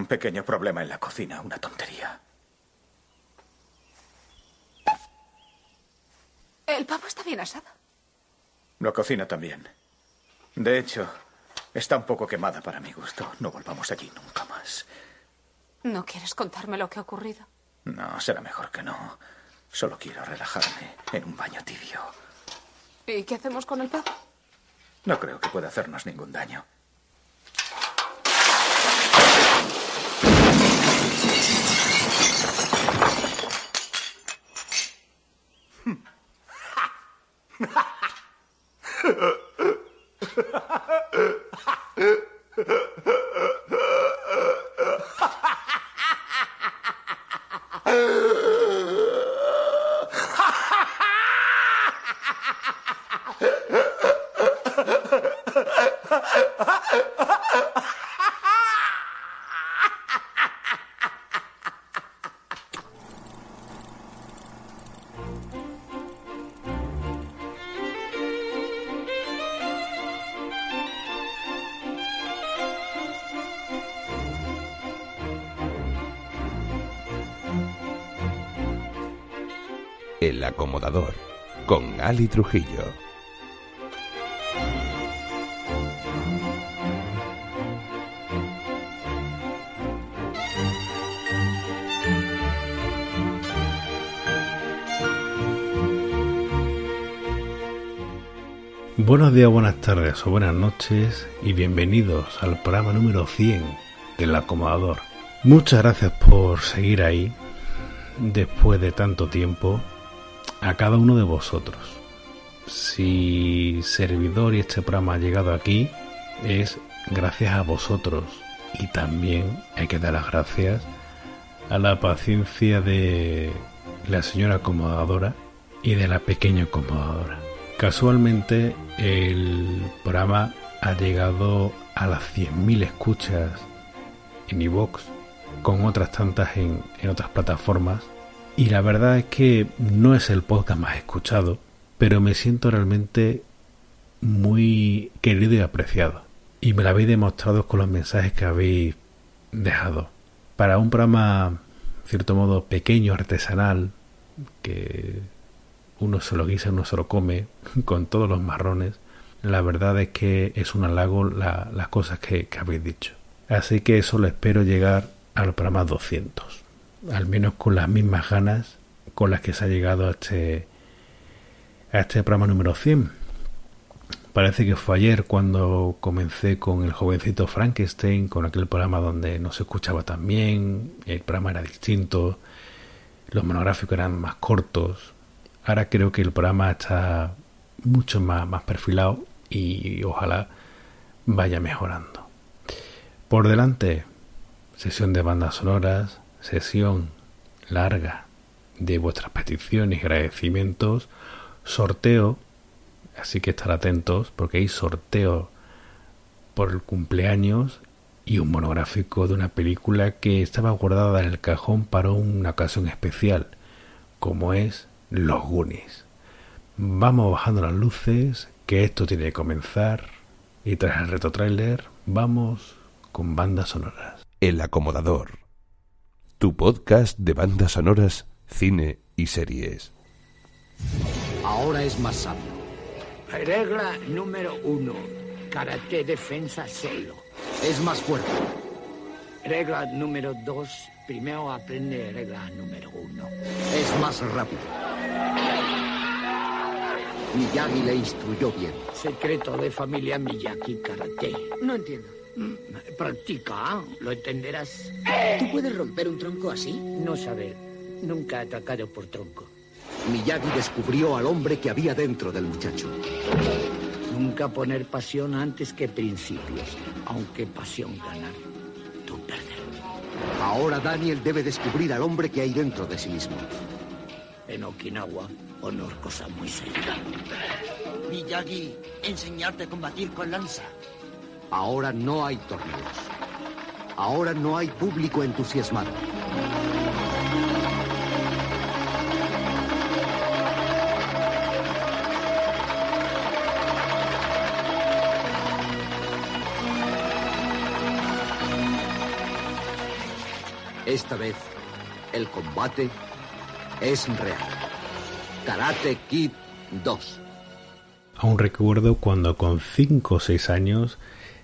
Un pequeño problema en la cocina, una tontería. El pavo está bien asado. La cocina también. De hecho, está un poco quemada para mi gusto. No volvamos allí nunca más. ¿No quieres contarme lo que ha ocurrido? No, será mejor que no. Solo quiero relajarme en un baño tibio. ¿Y qué hacemos con el pavo? No creo que pueda hacernos ningún daño. uh, Ali Trujillo. Buenos días, buenas tardes o buenas noches y bienvenidos al programa número 100 del acomodador. Muchas gracias por seguir ahí después de tanto tiempo a cada uno de vosotros. Si servidor y este programa ha llegado aquí es gracias a vosotros y también hay que dar las gracias a la paciencia de la señora acomodadora y de la pequeña acomodadora. Casualmente el programa ha llegado a las 100.000 escuchas en iVoox con otras tantas en, en otras plataformas y la verdad es que no es el podcast más escuchado, pero me siento realmente muy querido y apreciado. Y me lo habéis demostrado con los mensajes que habéis dejado. Para un programa, cierto modo, pequeño, artesanal, que uno se lo guisa, uno se lo come, con todos los marrones, la verdad es que es un halago las cosas que, que habéis dicho. Así que solo espero llegar al programa 200 al menos con las mismas ganas con las que se ha llegado a este, a este programa número 100. Parece que fue ayer cuando comencé con el jovencito Frankenstein, con aquel programa donde no se escuchaba tan bien, el programa era distinto, los monográficos eran más cortos. Ahora creo que el programa está mucho más, más perfilado y ojalá vaya mejorando. Por delante, sesión de bandas sonoras, sesión larga de vuestras peticiones y agradecimientos, sorteo, así que estar atentos porque hay sorteo por el cumpleaños y un monográfico de una película que estaba guardada en el cajón para una ocasión especial, como es Los Goonies. Vamos bajando las luces, que esto tiene que comenzar, y tras el reto trailer, vamos con bandas sonoras. El acomodador tu podcast de bandas sonoras, cine y series. Ahora es más sabio. Regla número uno. Karate defensa cero. Es más fuerte. Regla número dos. Primero aprende regla número uno. Es más rápido. Miyagi le instruyó bien. Secreto de familia Miyagi Karate. No entiendo. Practica, lo entenderás. ¿Tú puedes romper un tronco así? No saber. Nunca ha atacado por tronco. Miyagi descubrió al hombre que había dentro del muchacho. Nunca poner pasión antes que principios. Aunque pasión ganar, tú perder. Ahora Daniel debe descubrir al hombre que hay dentro de sí mismo. En Okinawa, honor cosa muy seria. Miyagi, enseñarte a combatir con lanza. Ahora no hay torneos. Ahora no hay público entusiasmado. Esta vez, el combate es real. Karate Kid 2. Aún recuerdo cuando con 5 o 6 años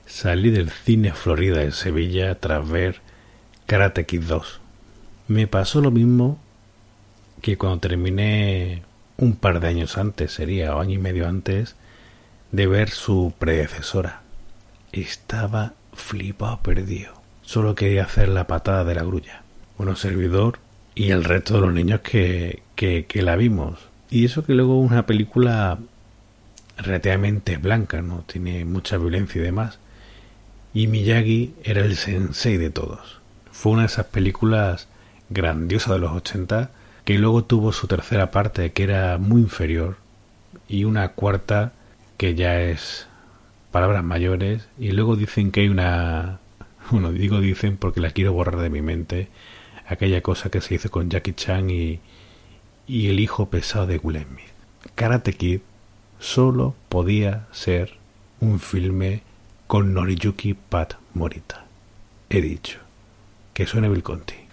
salí del cine Florida en Sevilla tras ver Karate Kid 2. Me pasó lo mismo que cuando terminé un par de años antes, sería o año y medio antes, de ver su predecesora. Estaba flipado perdido. Solo quería hacer la patada de la grulla. Bueno, servidor y el resto de los niños que, que, que la vimos. Y eso que luego una película relativamente blanca, ¿no? Tiene mucha violencia y demás. Y Miyagi era el sensei de todos. Fue una de esas películas grandiosas de los 80 que luego tuvo su tercera parte que era muy inferior y una cuarta que ya es palabras mayores y luego dicen que hay una bueno digo dicen porque la quiero borrar de mi mente aquella cosa que se hizo con Jackie Chan y, y el hijo pesado de Will Smith. Karate Kid solo podía ser un filme con Noriyuki Pat Morita. He dicho que suene Bill Conti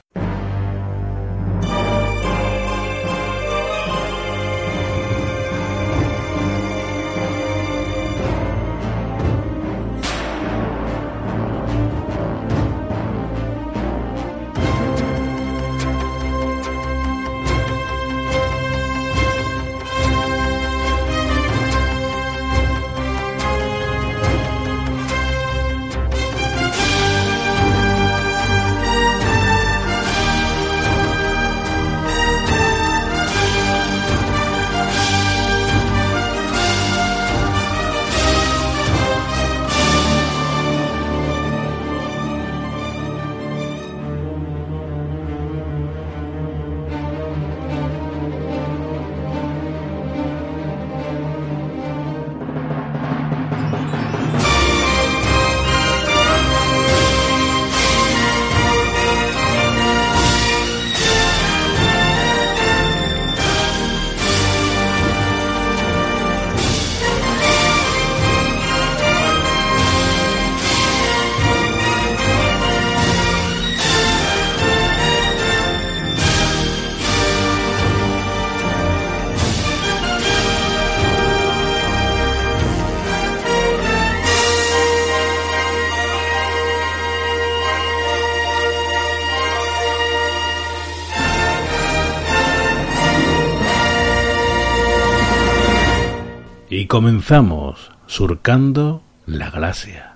comenzamos surcando la galaxia.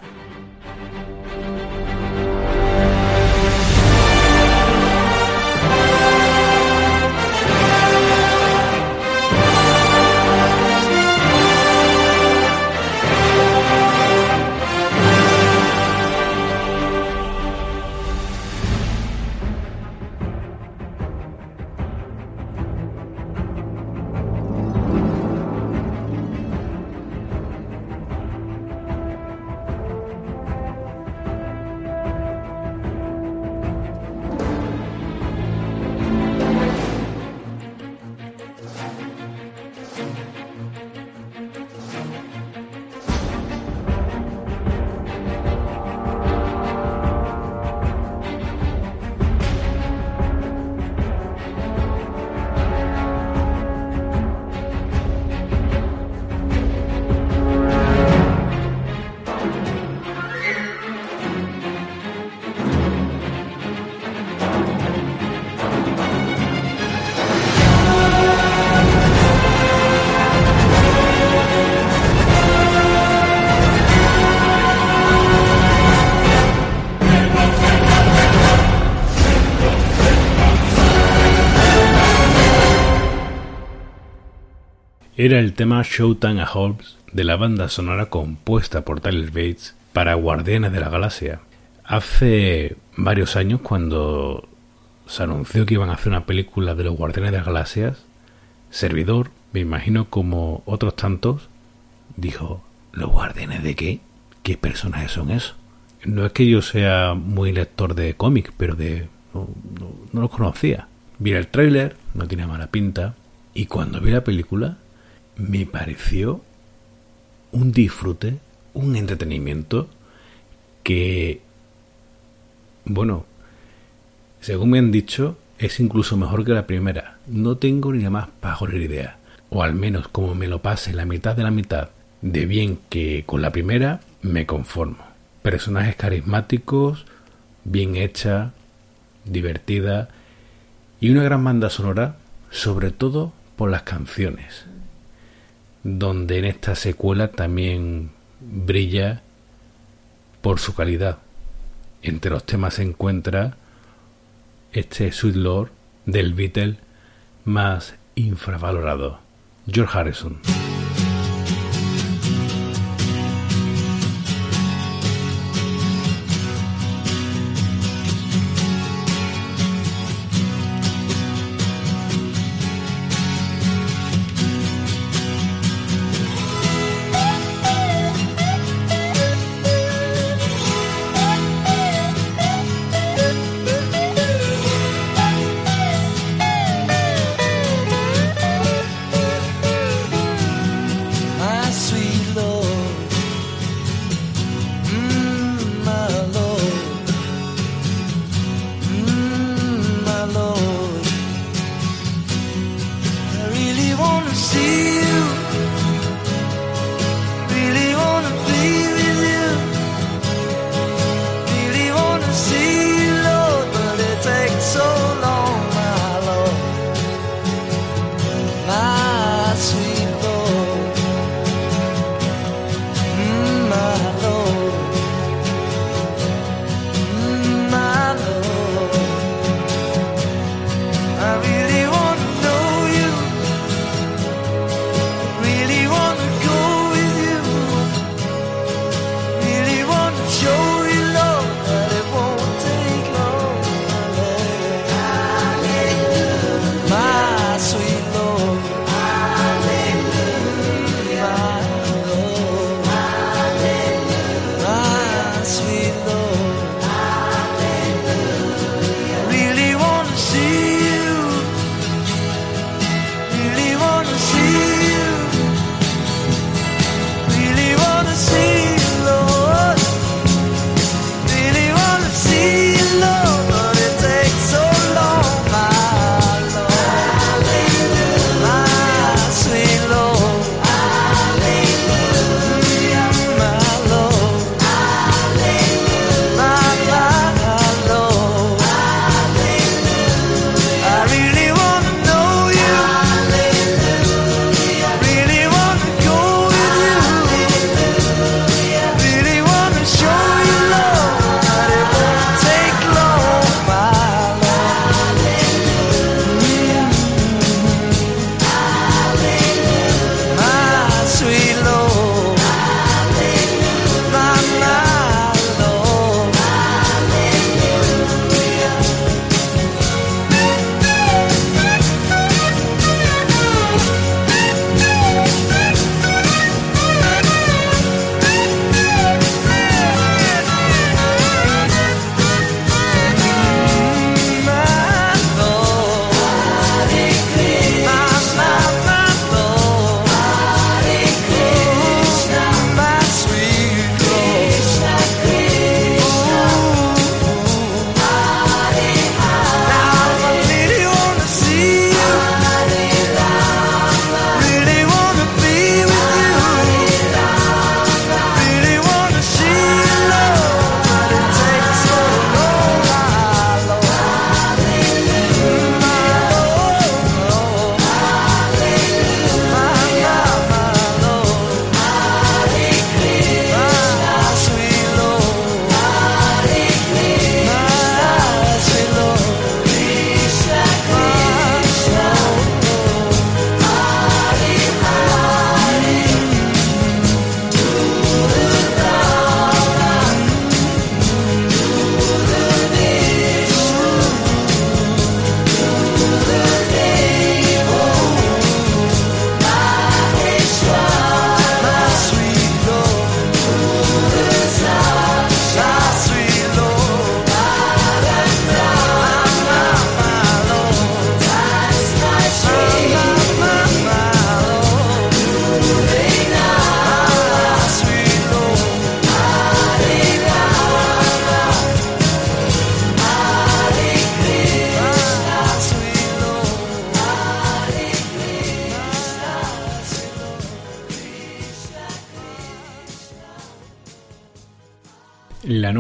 El tema Showtime a Holmes de la banda sonora compuesta por Tyler Bates para Guardianes de la Galaxia. Hace varios años, cuando se anunció que iban a hacer una película de los Guardianes de las Galaxias, Servidor, me imagino como otros tantos, dijo, ¿los Guardianes de qué? ¿Qué personajes son esos? No es que yo sea muy lector de cómics, pero de no, no, no los conocía. Vi el tráiler, no tiene mala pinta, y cuando vi la película me pareció un disfrute, un entretenimiento que, bueno, Según me han dicho, es incluso mejor que la primera. No tengo ni la más pajolera idea. O al menos como me lo pase la mitad de la mitad de bien que con la primera, me conformo. Personajes carismáticos, bien hecha, divertida y una gran banda sonora, sobre todo por las canciones, donde en esta secuela también brilla por su calidad. Entre los temas se encuentra este Sweet Lord del Beatle más infravalorado, George Harrison. wanna see you.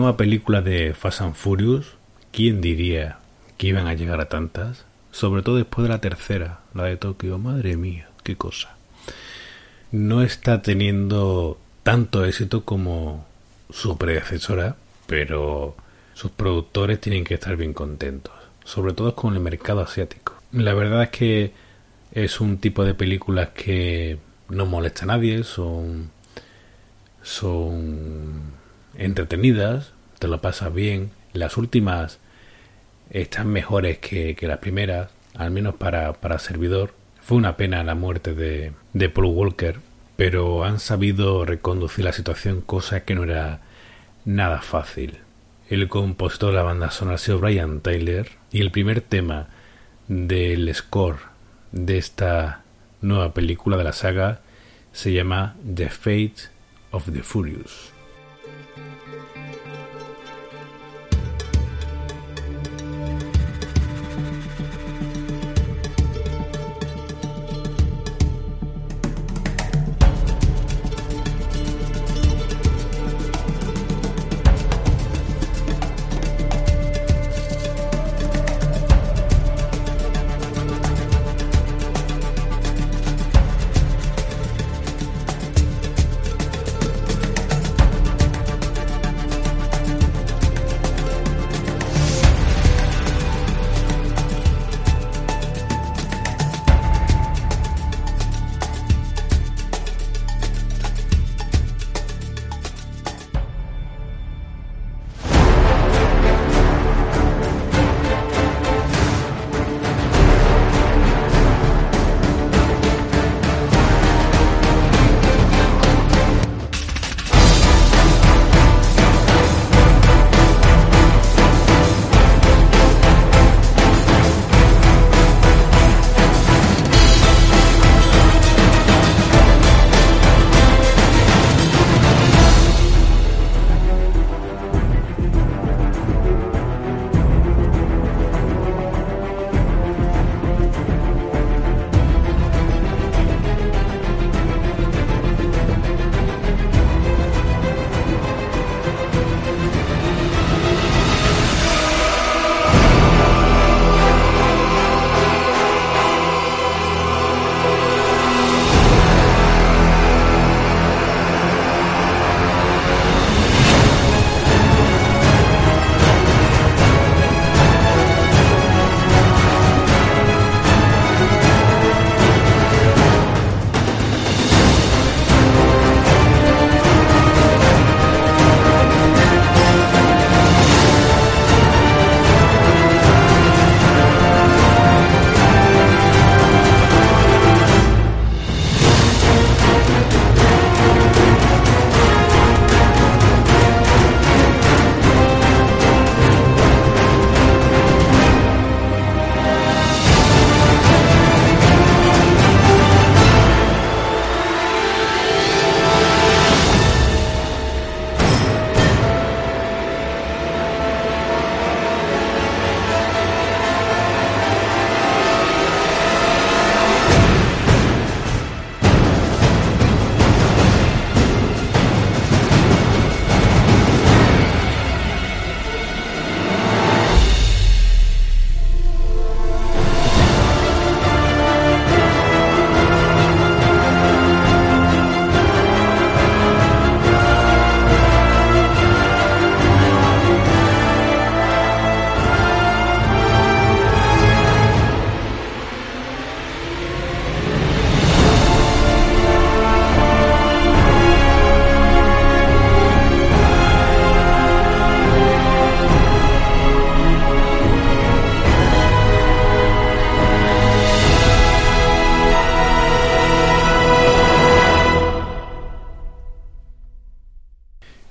Nueva película de Fast and Furious, ¿quién diría que iban a llegar a tantas? Sobre todo después de la tercera, la de Tokio. Madre mía, qué cosa. No está teniendo tanto éxito como su predecesora, pero sus productores tienen que estar bien contentos, sobre todo con el mercado asiático. La verdad es que es un tipo de películas que no molesta a nadie, son son entretenidas, te lo pasas bien. Las últimas están mejores que, las primeras, al menos para, para servidor. Fue una pena la muerte de, de Paul Walker, pero han sabido reconducir la situación, cosa que no era nada fácil. El compositor de la banda sonora ha Brian Tyler y el primer tema del score de esta nueva película de la saga se llama The Fate of the Furious.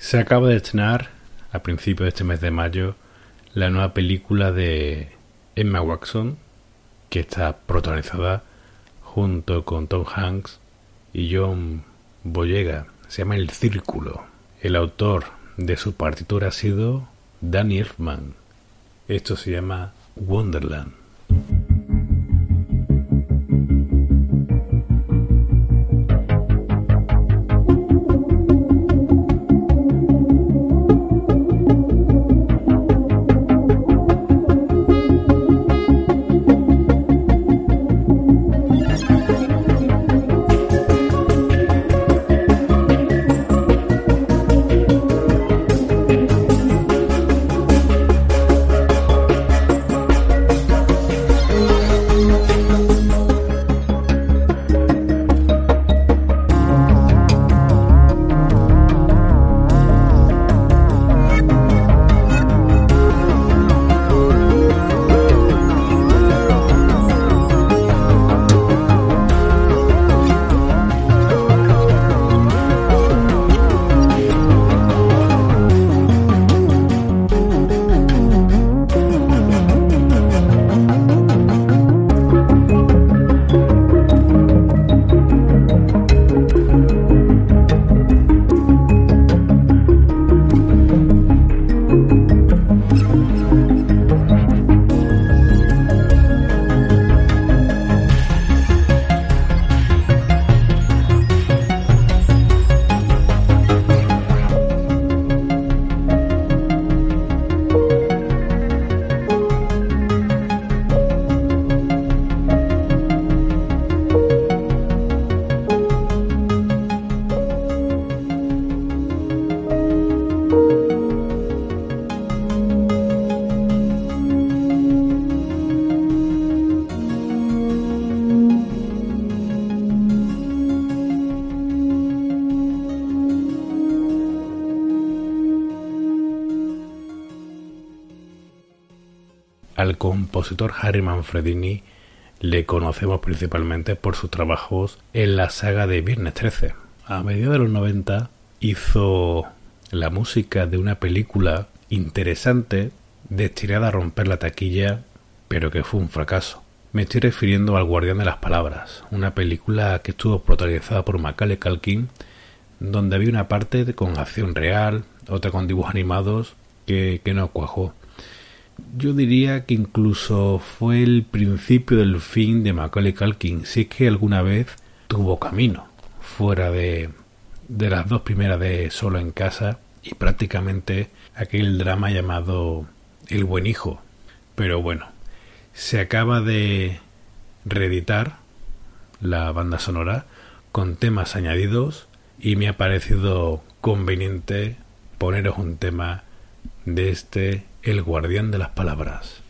Se acaba de estrenar a principios de este mes de mayo la nueva película de Emma Watson que está protagonizada junto con Tom Hanks y John Boyega. Se llama El Círculo. El autor de su partitura ha sido Danny Elfman. Esto se llama Wonderland. Harry Manfredini le conocemos principalmente por sus trabajos en la saga de Viernes 13. A mediados de los 90 hizo la música de una película interesante destinada a romper la taquilla, pero que fue un fracaso. Me estoy refiriendo al Guardián de las Palabras, una película que estuvo protagonizada por Macaulay Culkin, donde había una parte con acción real, otra con dibujos animados, que, que no cuajó. Yo diría que incluso fue el principio del fin de Macaulay Culkin, si es que alguna vez tuvo camino fuera de, de las dos primeras de Solo en Casa y prácticamente aquel drama llamado El Buen Hijo. Pero bueno, se acaba de reeditar la banda sonora con temas añadidos y me ha parecido conveniente poneros un tema de este El guardián de las palabras.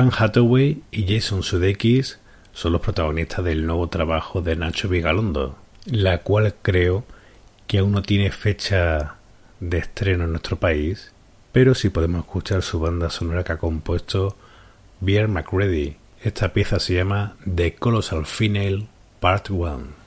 Anne Hathaway y Jason Sudeikis son los protagonistas del nuevo trabajo de Nacho Vigalondo, la cual creo que aún no tiene fecha de estreno en nuestro país, pero sí podemos escuchar su banda sonora que ha compuesto Pierre McReady. Esta pieza se llama The Colossal Female Part 1.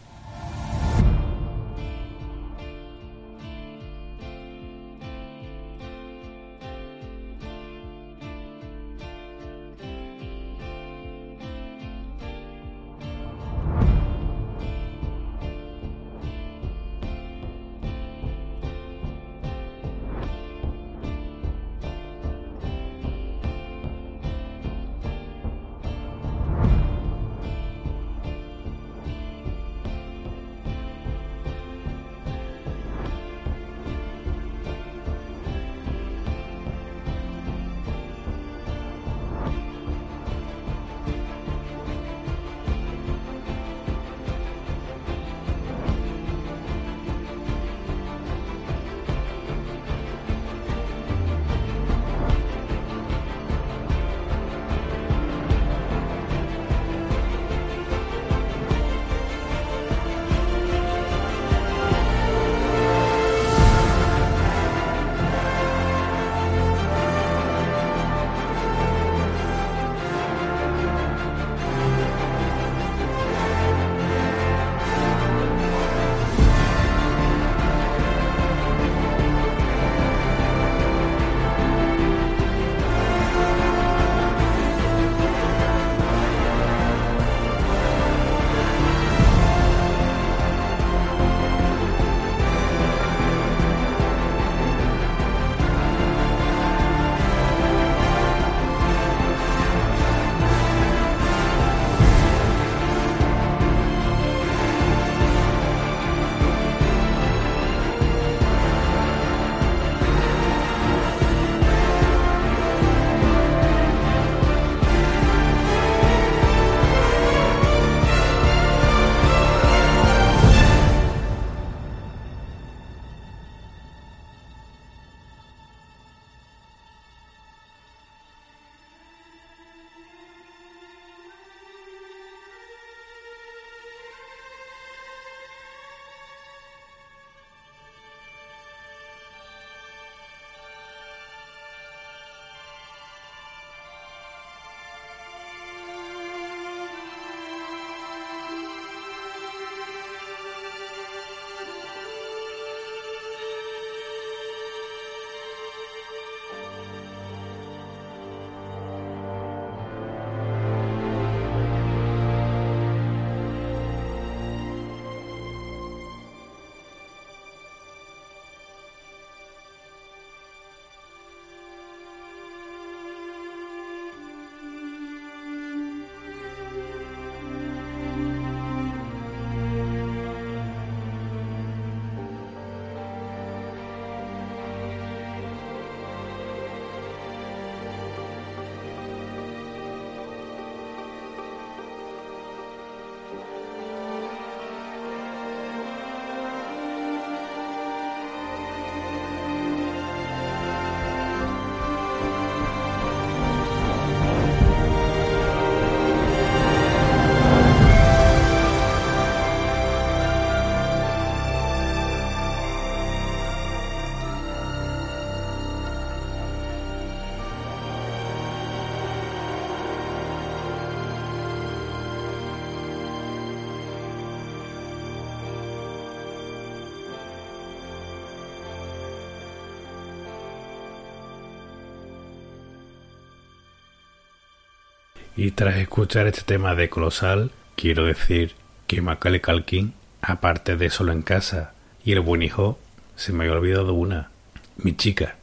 Y tras escuchar este tema de Colosal, quiero decir que Macaulay Culkin, aparte de Solo en Casa y El Buen Hijo, se me había olvidado una, Mi Chica.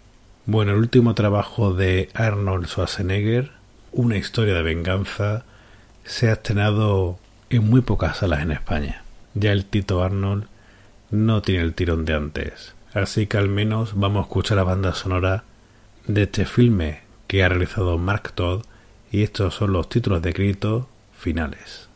Bueno, el último trabajo de Arnold Schwarzenegger, Una historia de venganza, se ha estrenado en muy pocas salas en España. Ya el Tito Arnold no tiene el tirón de antes. Así que al menos vamos a escuchar la banda sonora de este filme que ha realizado Mark Todd y estos son los títulos de crédito finales.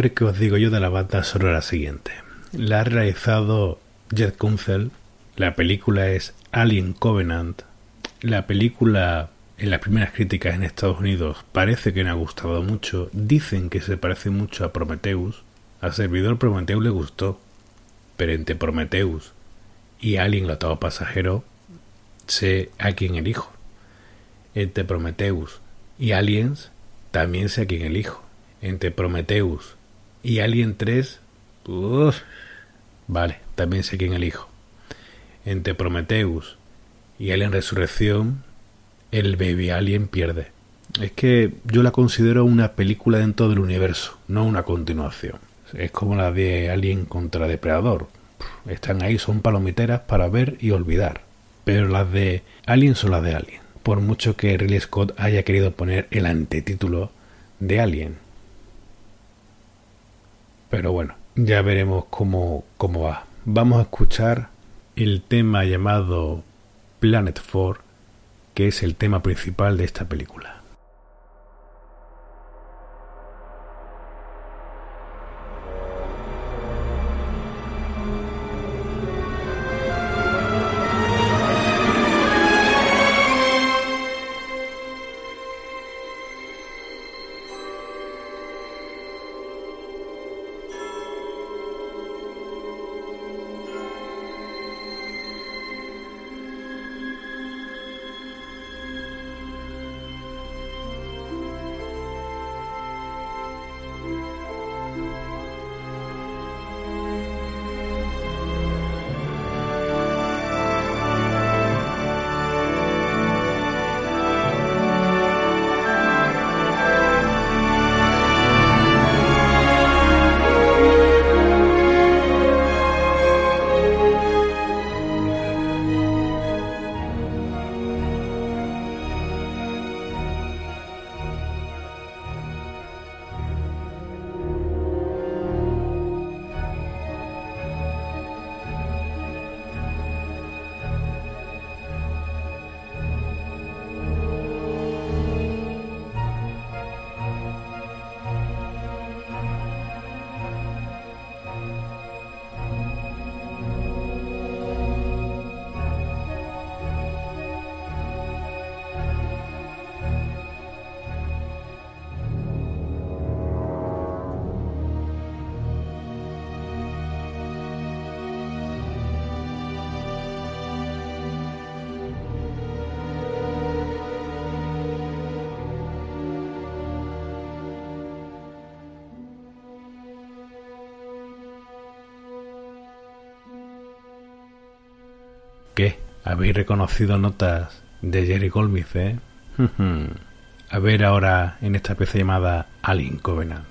Qué os digo yo de la banda sonora siguiente. La ha realizado Jet Kunzel. La película es Alien Covenant. La película, en las primeras críticas en Estados Unidos, parece que no ha gustado mucho. Dicen que se parece mucho a Prometheus. Al servidor Prometheus le gustó. Pero entre Prometheus y Alien, el octavo pasajero, sé a quién elijo. Entre Prometheus y Aliens, también sé a quién elijo entre Prometheus y Alien 3, vale, también sé quién elijo. Entre Prometheus y Alien Resurrección, el Baby Alien pierde. Es que yo la considero una película dentro del universo, no una continuación. Es como la de Alien contra Depredador. Están ahí, son palomiteras para ver y olvidar. Pero las de Alien son las de Alien. Por mucho que Ridley Scott haya querido poner el antetítulo de Alien. Pero bueno, ya veremos cómo, cómo va. Vamos a escuchar el tema llamado Planet 4, que es el tema principal de esta película. ¿Habéis reconocido notas de Jerry Goldsmith, eh? A ver ahora en esta pieza llamada Alien Covenant.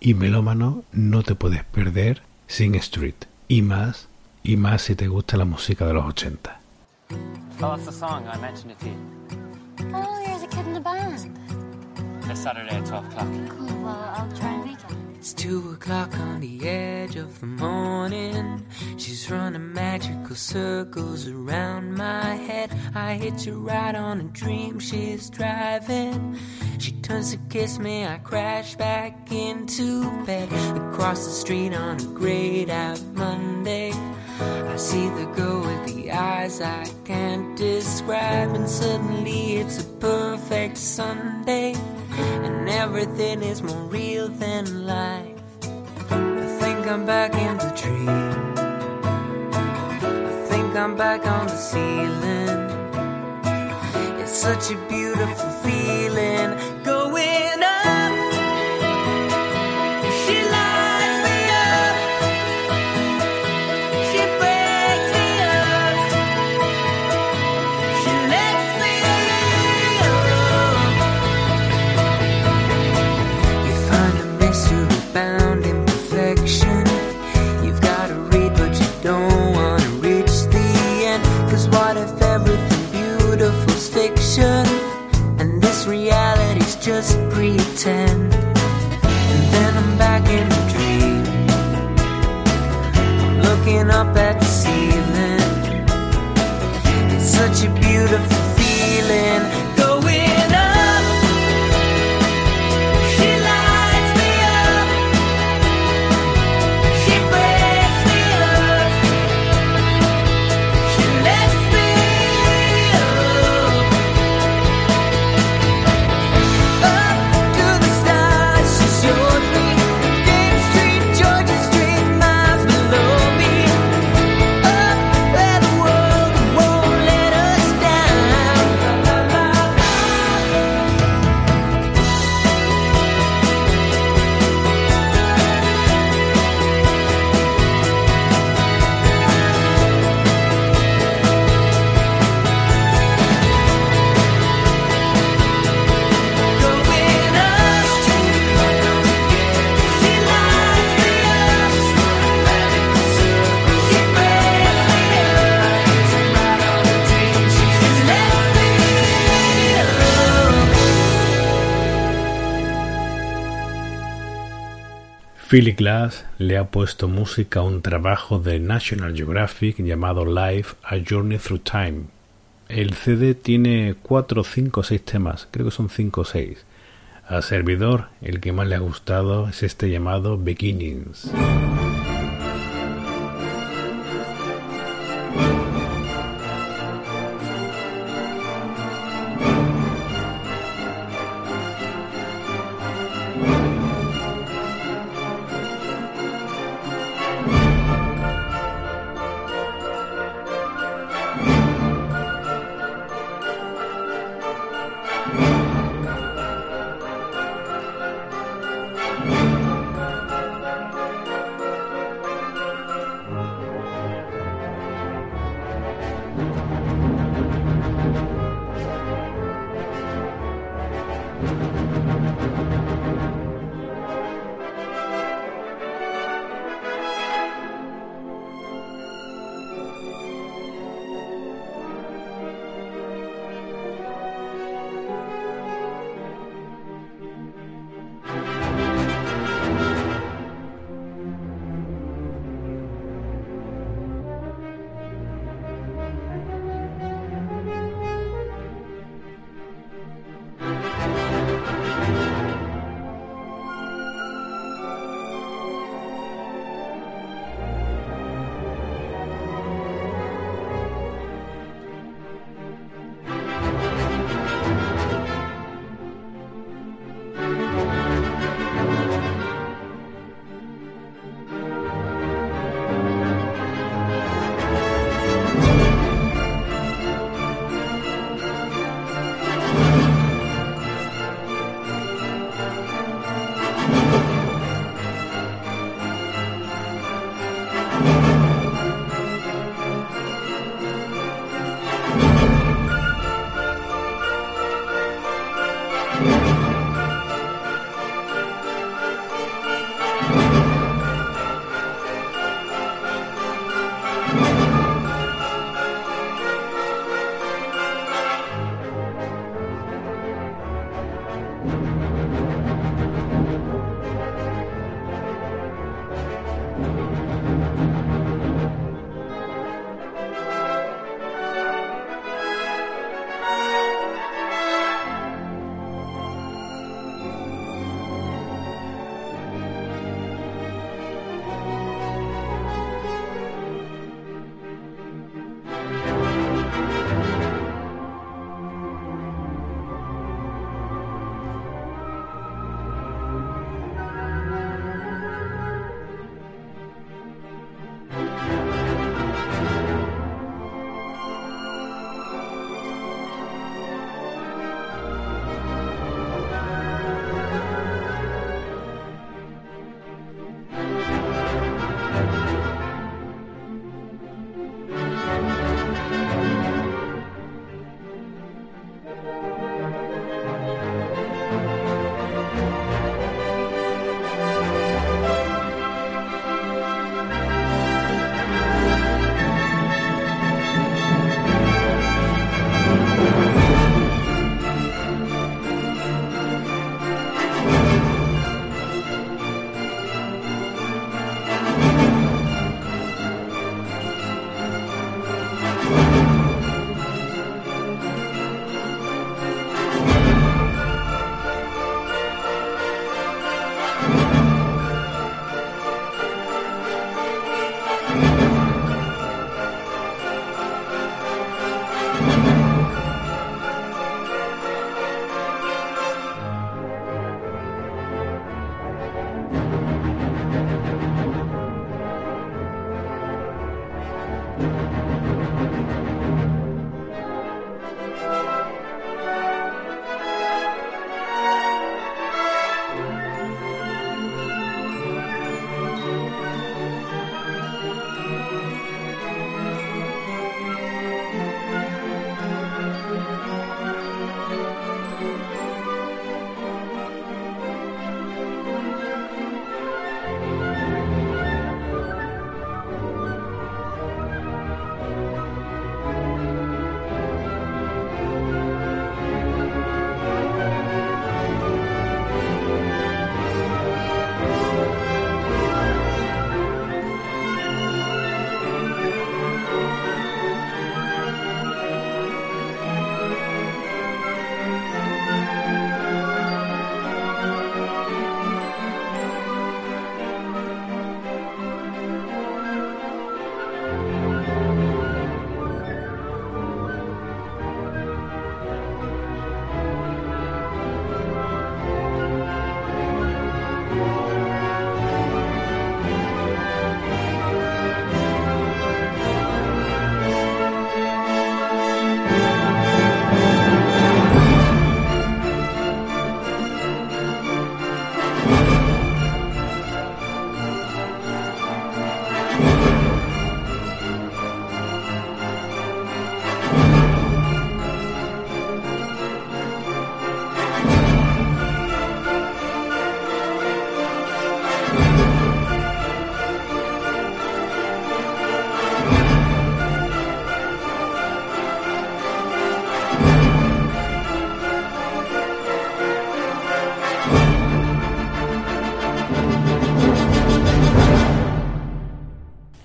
Y melómano, no te puedes perder Sing Street. Y más, y más si te gusta la música de los 80. Oh, that's the song. I mentioned it to you. Oh, you're the kid in the band. This Saturday at 12 o'clock. Cool, well, I'll try and make it. It's two o'clock on the edge of the morning. She's running magical circles around my head. I hitch a ride on a dream she's driving. Turns to kiss me, I crash back into bed. Across the street on a grayed out Monday. I see the girl with the eyes I can't describe, and suddenly it's a perfect Sunday, and everything is more real than life. I think I'm back in the dream. I think I'm back on the ceiling. It's such a beautiful feeling Philly Glass le ha puesto música a un trabajo de National Geographic llamado Life A Journey Through Time. El CD tiene 4, 5, 6 temas, creo que son 5 o 6. A servidor, el que más le ha gustado es este llamado Beginnings.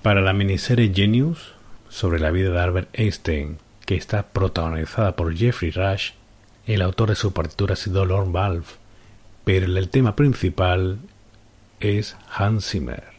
Para la miniserie Genius, sobre la vida de Albert Einstein, que está protagonizada por Jeffrey Rush, el autor de su partitura ha sido Lorne Valve, pero el tema principal es Hans Zimmer.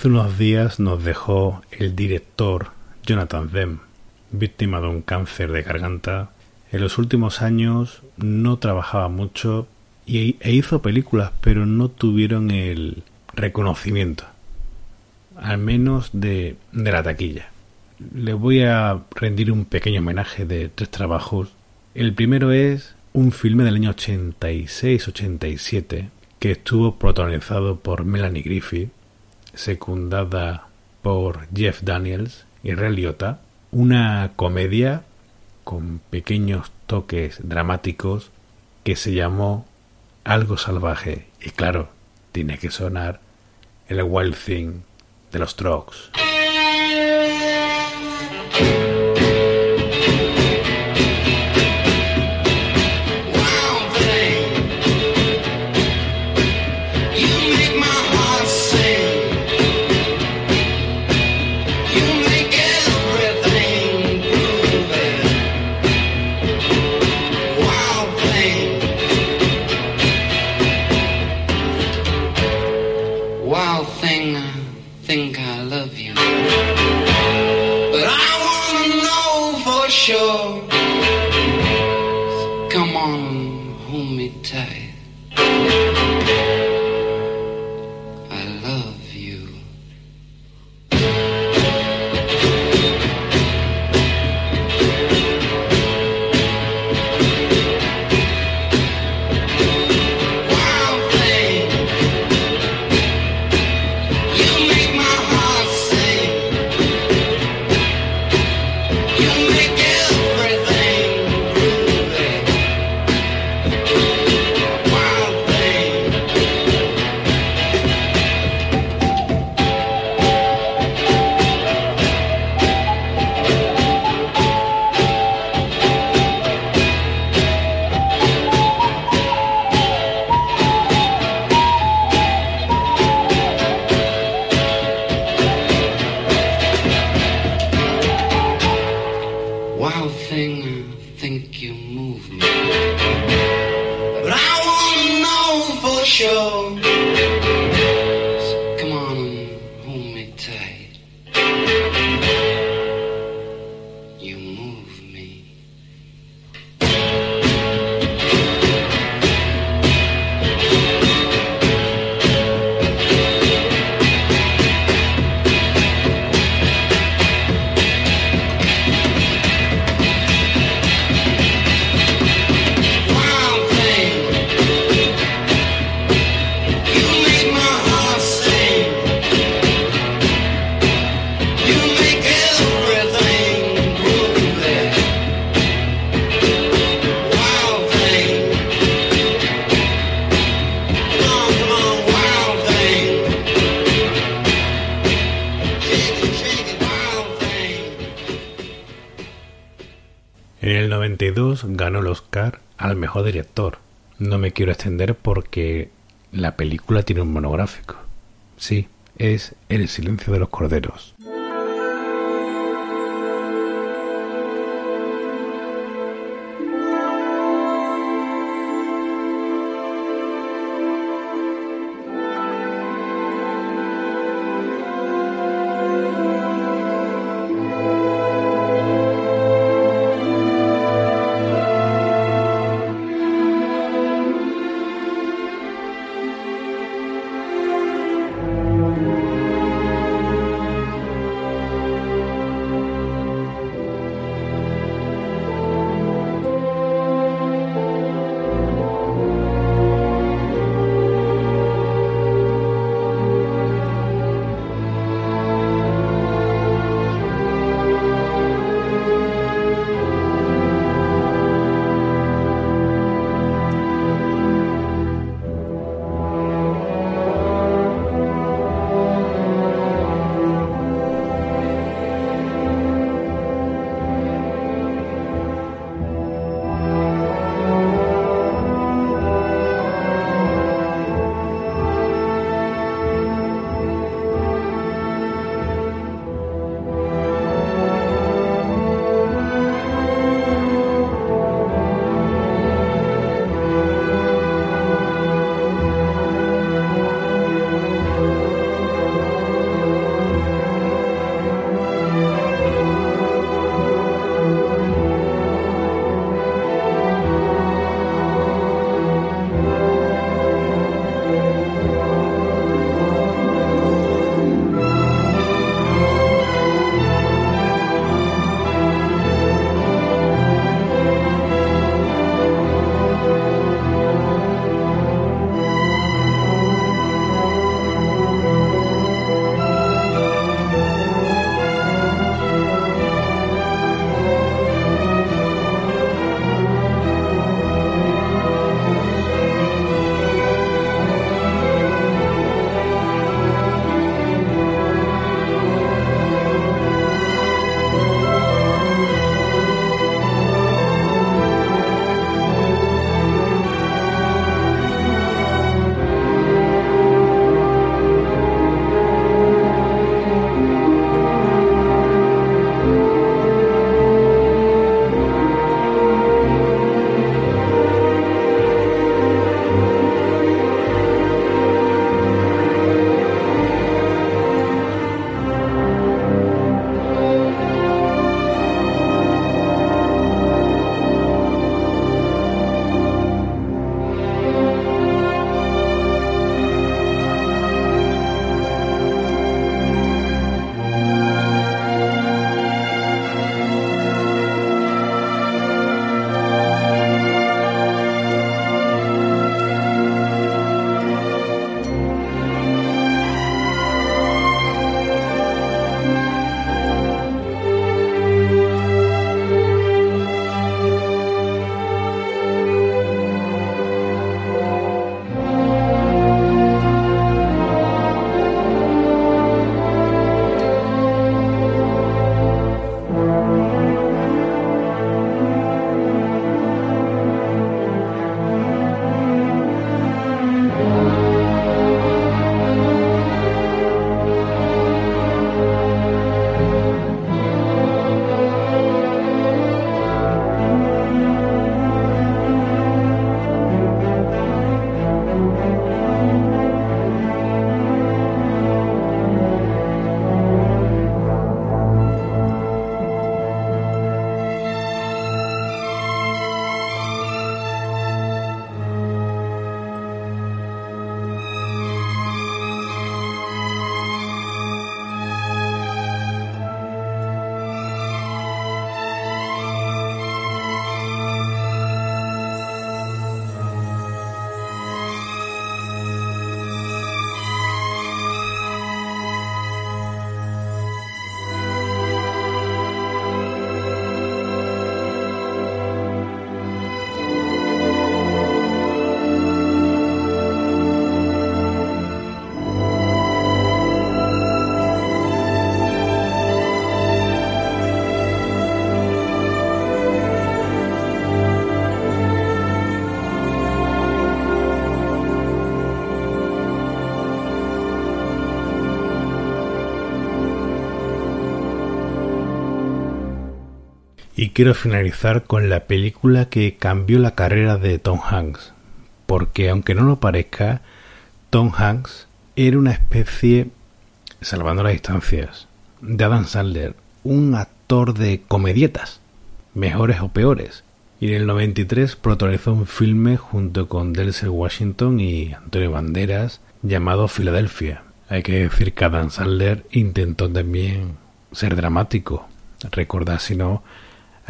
Hace unos días nos dejó el director Jonathan Demme, víctima de un cáncer de garganta. En los últimos años no trabajaba mucho e hizo películas, pero no tuvieron el reconocimiento, al menos de, de la taquilla. Le voy a rendir un pequeño homenaje de tres trabajos. El primero es un filme del año 86-87 que estuvo protagonizado por Melanie Griffith secundada por Jeff Daniels y Ray Liotta, una comedia con pequeños toques dramáticos que se llamó Algo Salvaje. Y claro, tiene que sonar el Wild Thing de los Trucks. 92 ganó el Oscar al mejor director. No me quiero extender porque la película tiene un monográfico. Sí, es El silencio de los corderos. Quiero finalizar con la película que cambió la carrera de Tom Hanks, porque aunque no lo parezca, Tom Hanks era una especie, salvando las distancias, de Adam Sandler, un actor de comedietas, mejores o peores. Y en el 93 protagonizó un filme junto con Denzel Washington y Antonio Banderas llamado Filadelfia. Hay que decir que Adam Sandler intentó también ser dramático. Recordar, si no,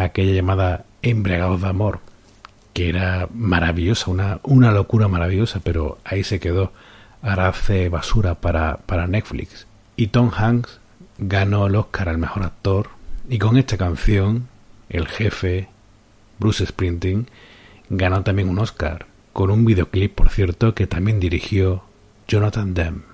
aquella llamada Embriagados de Amor, que era maravillosa, una, una locura maravillosa, pero ahí se quedó. Ahora hace basura para, para Netflix. Y Tom Hanks ganó el Oscar al mejor actor. Y con esta canción, el jefe, Bruce Springsteen, ganó también un Oscar. Con un videoclip, por cierto, que también dirigió Jonathan Demme.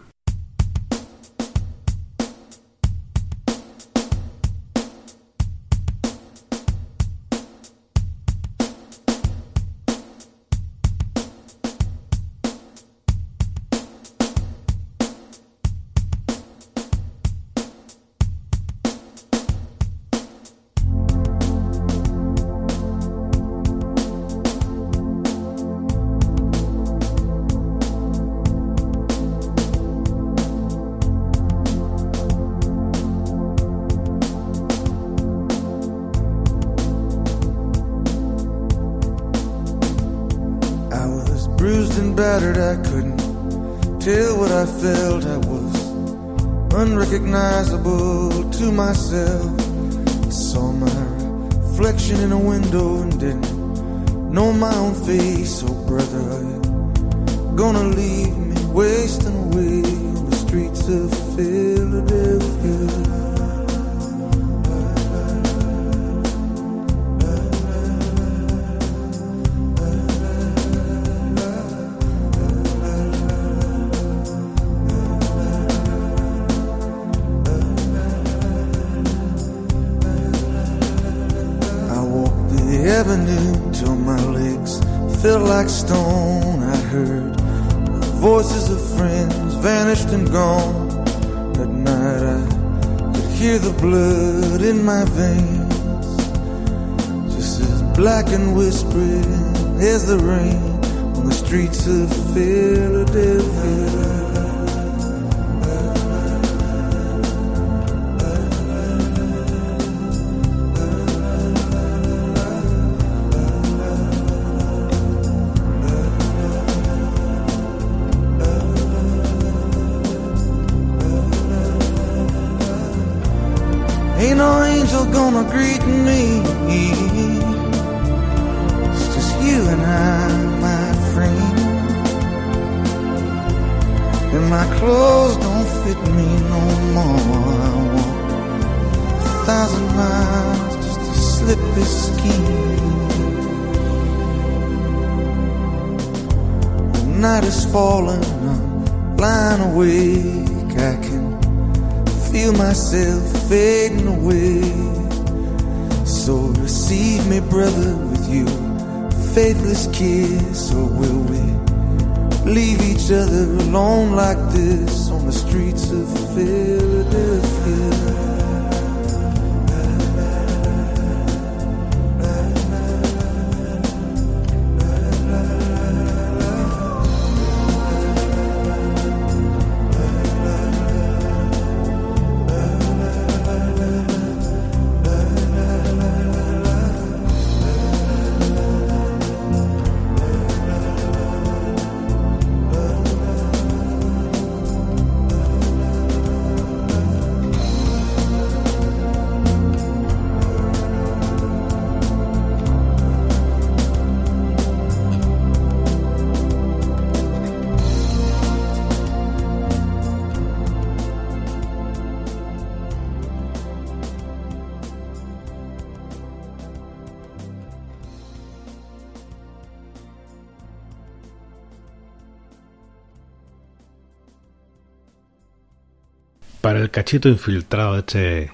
Cachito infiltrado de este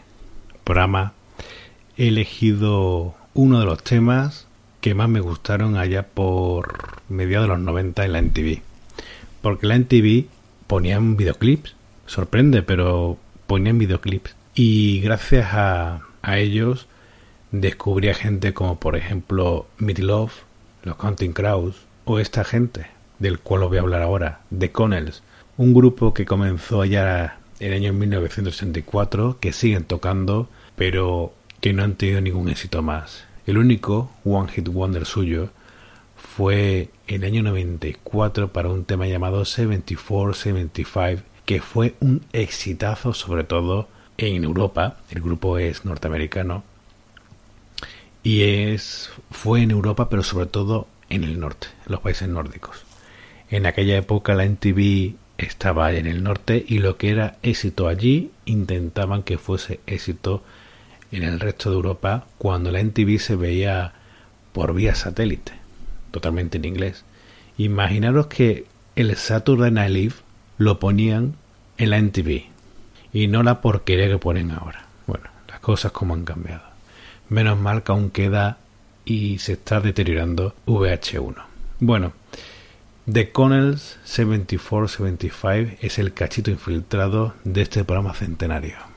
programa he elegido uno de los temas que más me gustaron allá por mediados de los 90 en la NTV. Porque la NTV ponían videoclips, sorprende, pero ponían videoclips. Y gracias a, a ellos descubría gente como por ejemplo Love, los Counting Crows o esta gente del cual os voy a hablar ahora, The Connells, un grupo que comenzó allá el año 1964, que siguen tocando, pero que no han tenido ningún éxito más. El único One Hit Wonder suyo fue el año 94 para un tema llamado 74-75, que fue un exitazo sobre todo en Europa, el grupo es norteamericano, y es fue en Europa pero sobre todo en el norte, en los países nórdicos. En aquella época la NTV estaba en el norte y lo que era éxito allí intentaban que fuese éxito en el resto de Europa cuando la NTV se veía por vía satélite, totalmente en inglés. Imaginaros que el Saturday Night Live lo ponían en la NTV y no la porquería que ponen ahora. Bueno, las cosas como han cambiado. Menos mal que aún queda y se está deteriorando VH1. Bueno, The Connells 7475 es el cachito infiltrado de este programa centenario.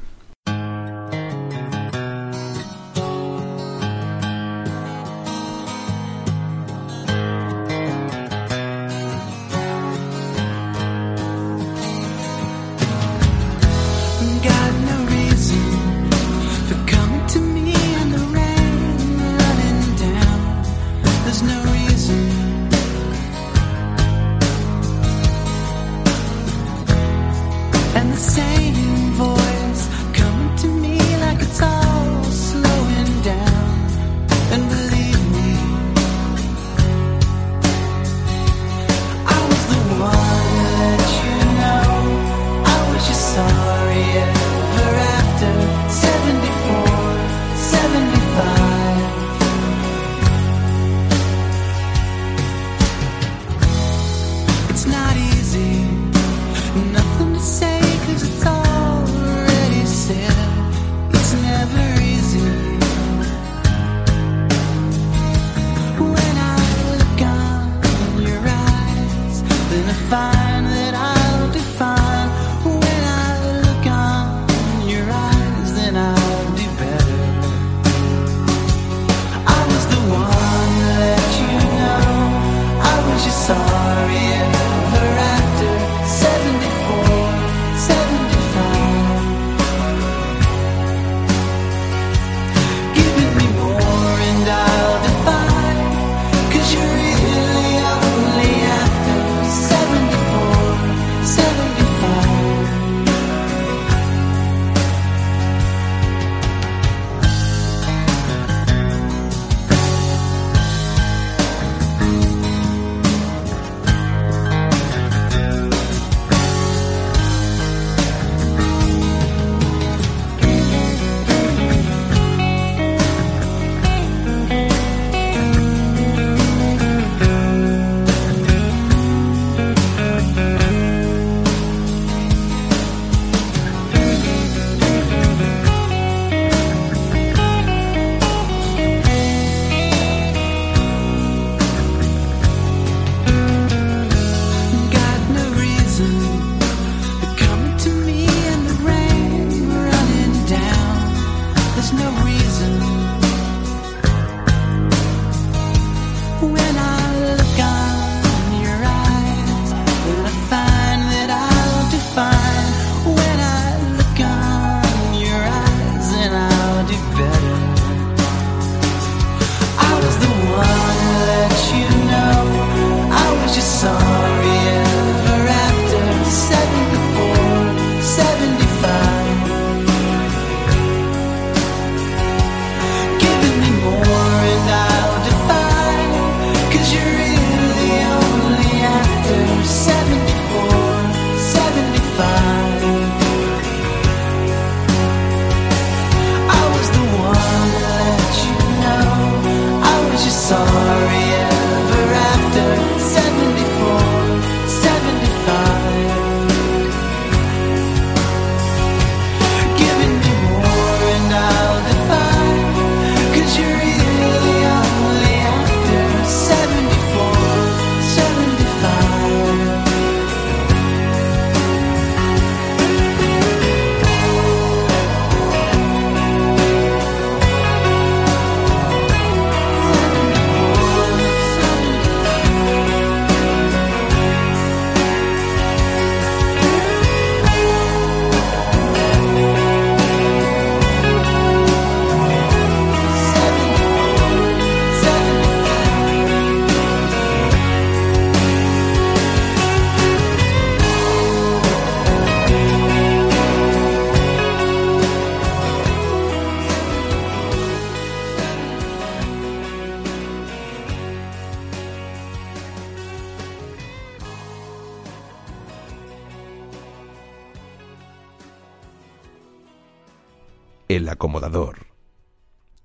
Acomodador.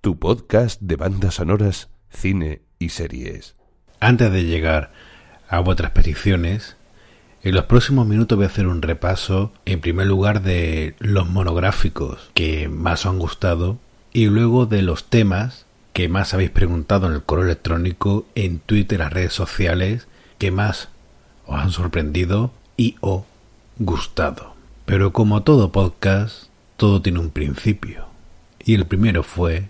Tu podcast de bandas sonoras, cine y series. Antes de llegar a vuestras peticiones, en los próximos minutos voy a hacer un repaso, en primer lugar, de los monográficos que más os han gustado y luego de los temas que más habéis preguntado en el correo electrónico, en Twitter, las redes sociales, que más os han sorprendido y o gustado. Pero como todo podcast, todo tiene un principio. Y el primero fue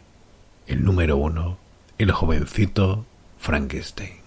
el número uno, el jovencito Frankenstein.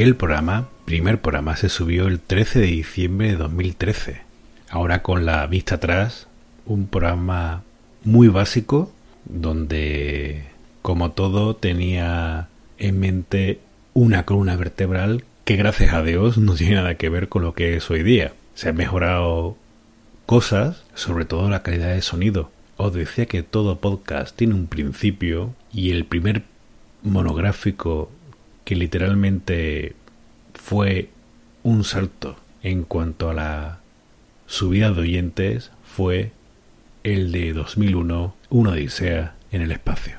Aquel programa, primer programa, se subió el 13 de diciembre de 2013. Ahora con la vista atrás, un programa muy básico donde, como todo, tenía en mente una columna vertebral que gracias a Dios no tiene nada que ver con lo que es hoy día. Se han mejorado cosas, sobre todo la calidad de sonido. Os decía que todo podcast tiene un principio y el primer monográfico que literalmente fue un salto en cuanto a la subida de oyentes fue el de 2001, una odisea en el espacio.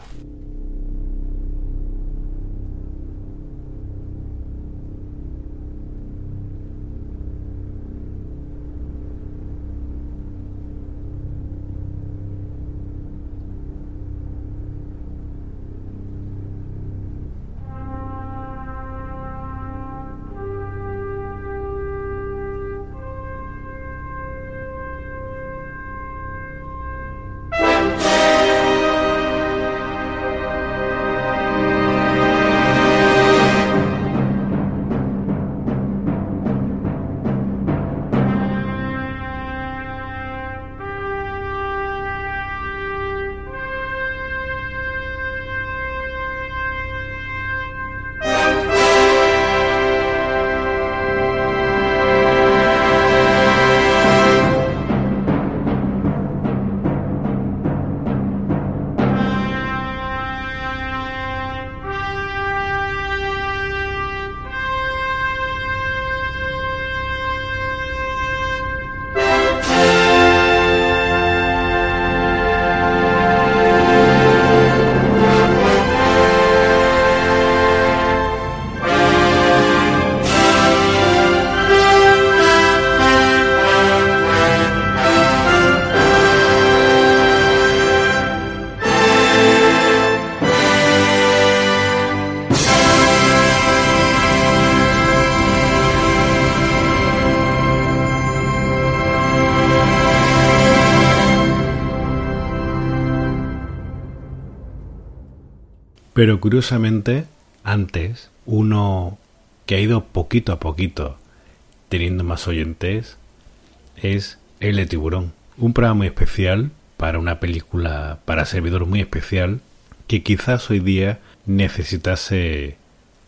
Pero curiosamente, antes, uno que ha ido poquito a poquito teniendo más oyentes es El de Tiburón. Un programa muy especial para una película para servidor muy especial que quizás hoy día necesitase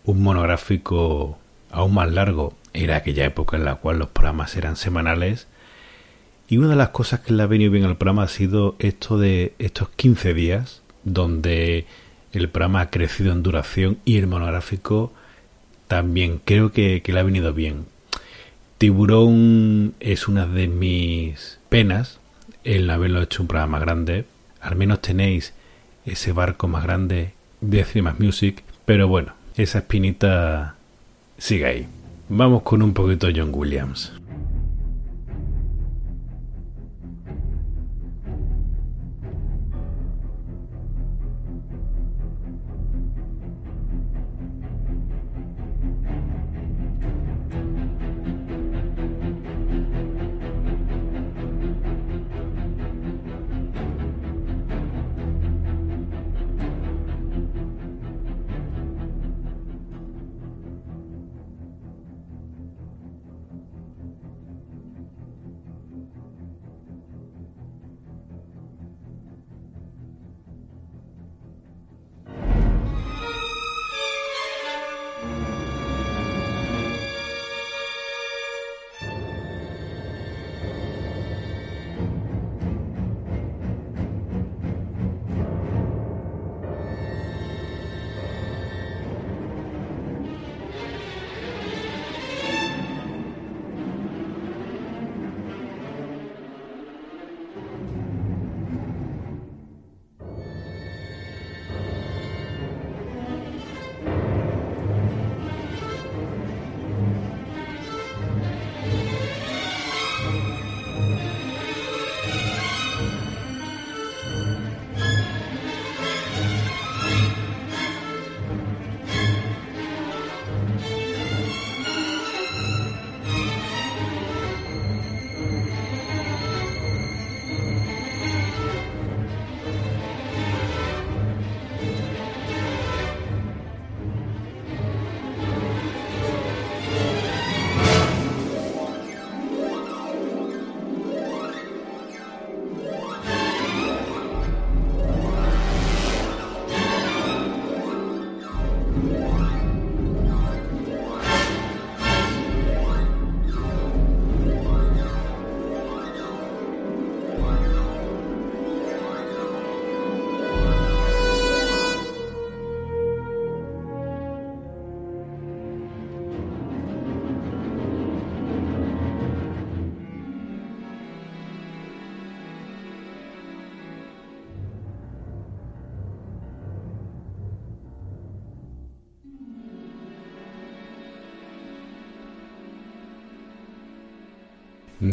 un monográfico aún más largo. Era aquella época en la cual los programas eran semanales y una de las cosas que le ha venido bien al programa ha sido esto de estos 15 días donde el programa ha crecido en duración y el monográfico también creo que, le ha venido bien. Tiburón es una de mis penas el haberlo hecho un programa más grande. Al menos tenéis ese barco más grande de Music. Pero bueno, esa espinita sigue ahí. Vamos con un poquito John Williams.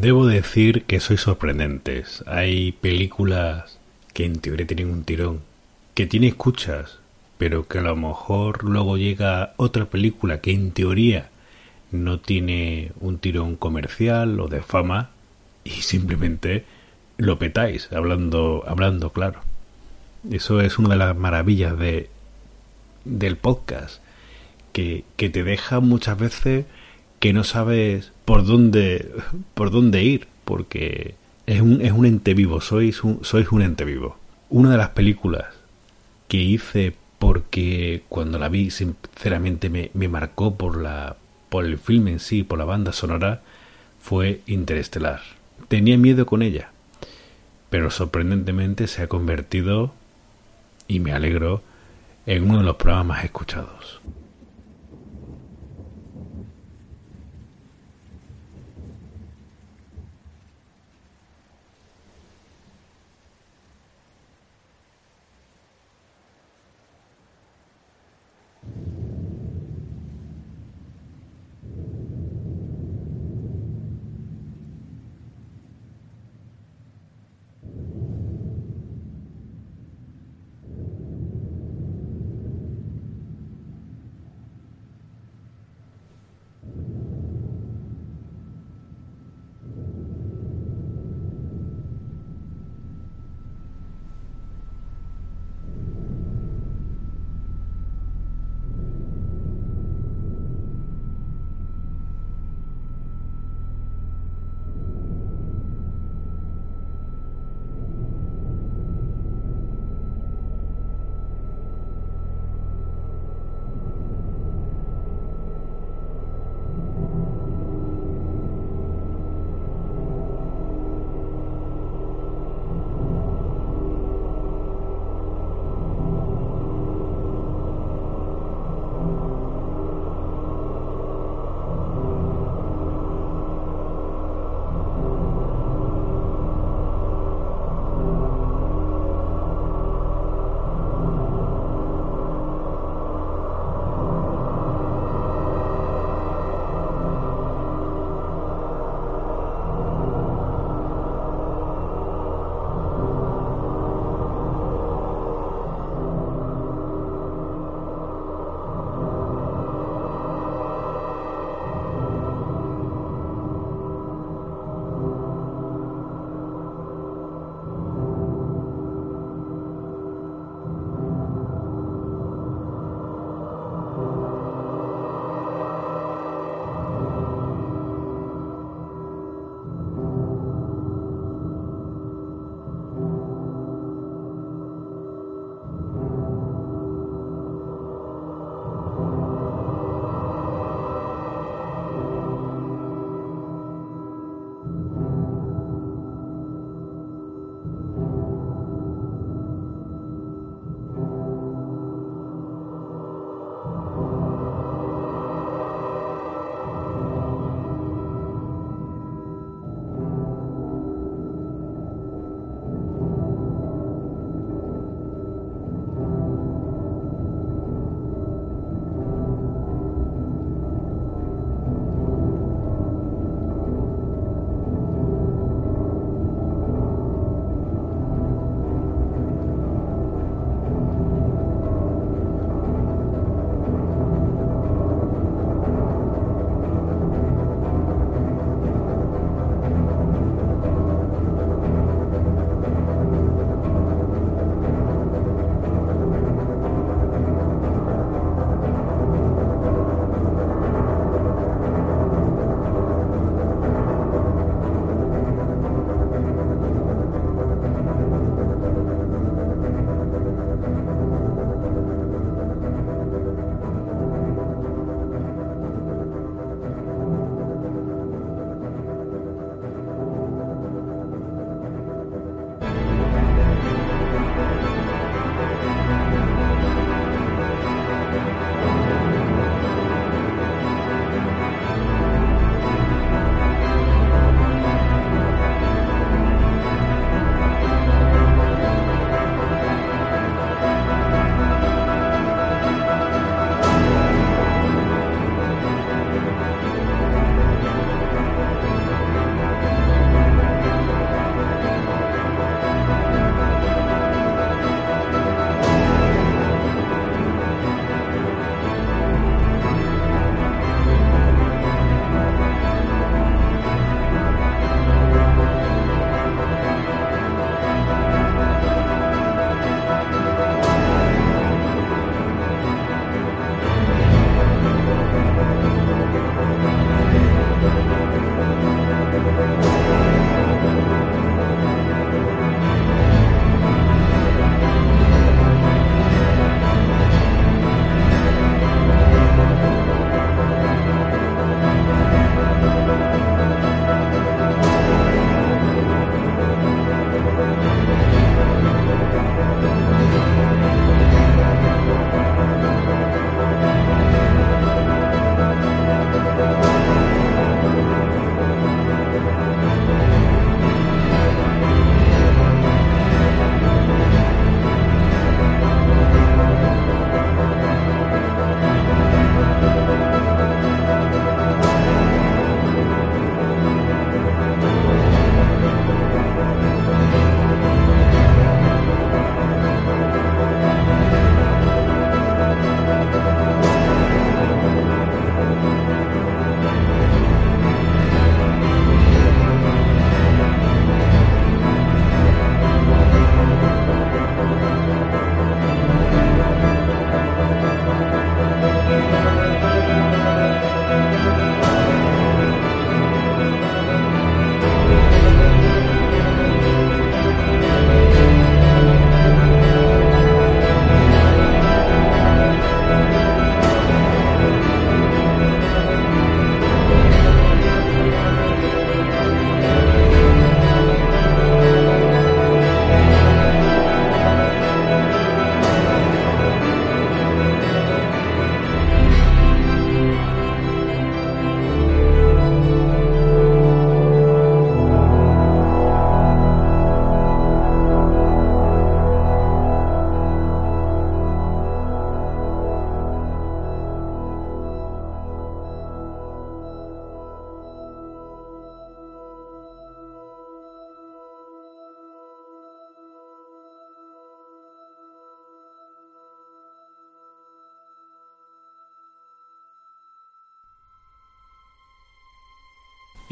Debo decir que soy sorprendentes. Hay películas que en teoría tienen un tirón, que tiene escuchas, pero que a lo mejor luego llega otra película que en teoría no tiene un tirón comercial o de fama y simplemente lo petáis hablando hablando claro. Eso es una de las maravillas de del podcast que, que te deja muchas veces que no sabes por dónde, por dónde ir, porque es un, es un ente vivo, sois un, sois un ente vivo. Una de las películas que hice porque cuando la vi sinceramente me, me marcó por, la, por el filme en sí, por la banda sonora, fue Interestelar. Tenía miedo con ella, pero sorprendentemente se ha convertido, y me alegro, en uno de los programas escuchados.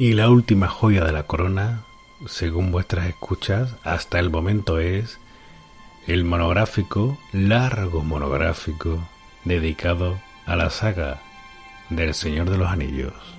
Y la última joya de la corona, según vuestras escuchas, hasta el momento es el monográfico, largo monográfico, dedicado a la saga del Señor de los Anillos.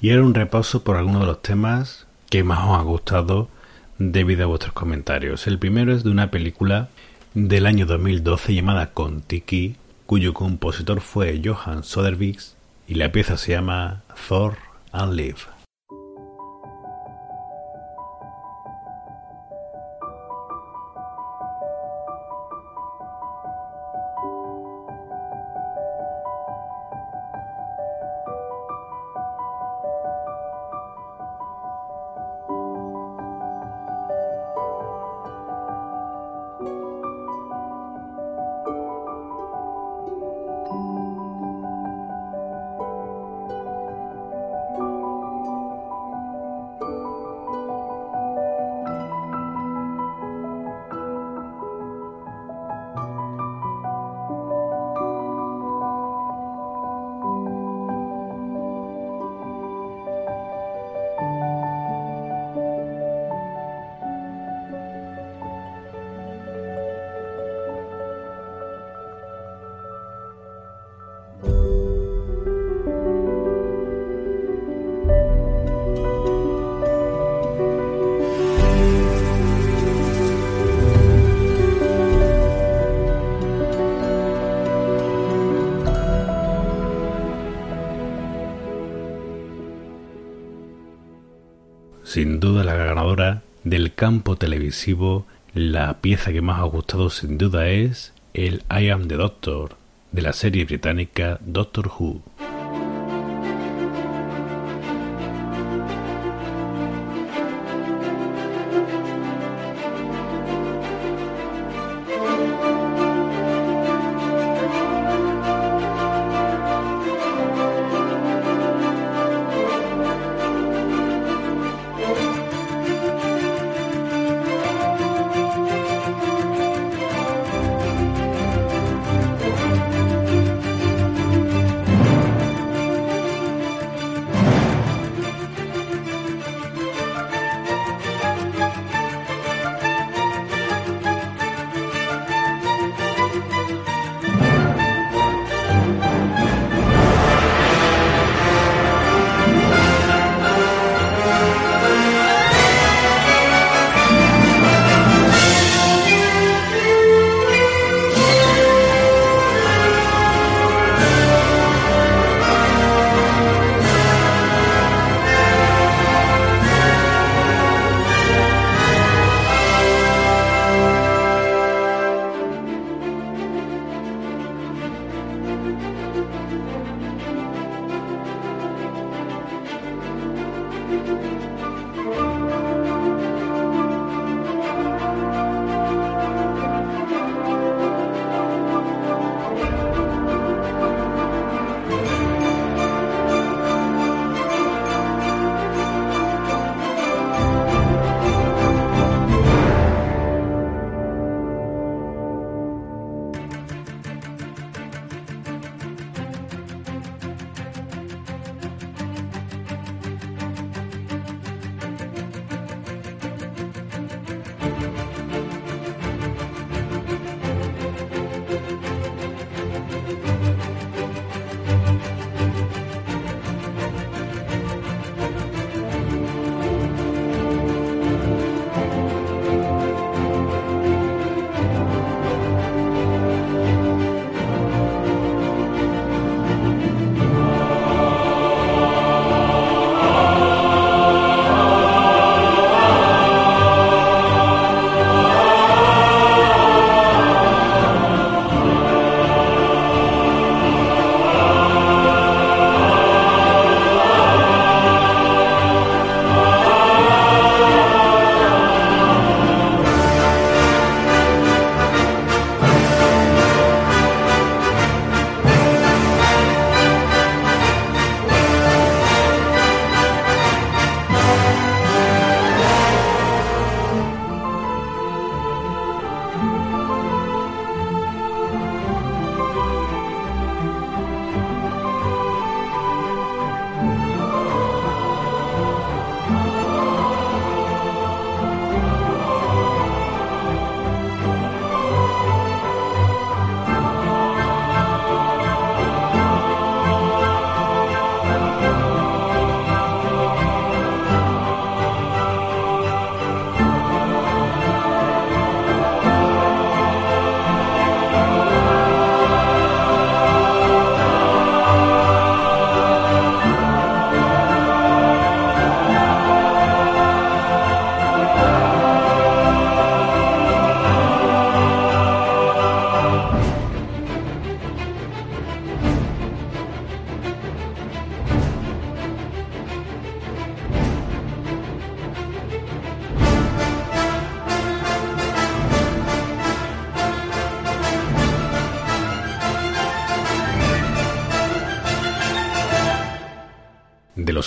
Y ahora un repaso por algunos de los temas que más os ha gustado debido a vuestros comentarios. El primero es de una película del año 2012 llamada Kontiki, cuyo compositor fue Johan Sodervik y la pieza se llama Thor and Live. La pieza que más ha gustado sin duda es el I Am the Doctor de la serie británica Doctor Who.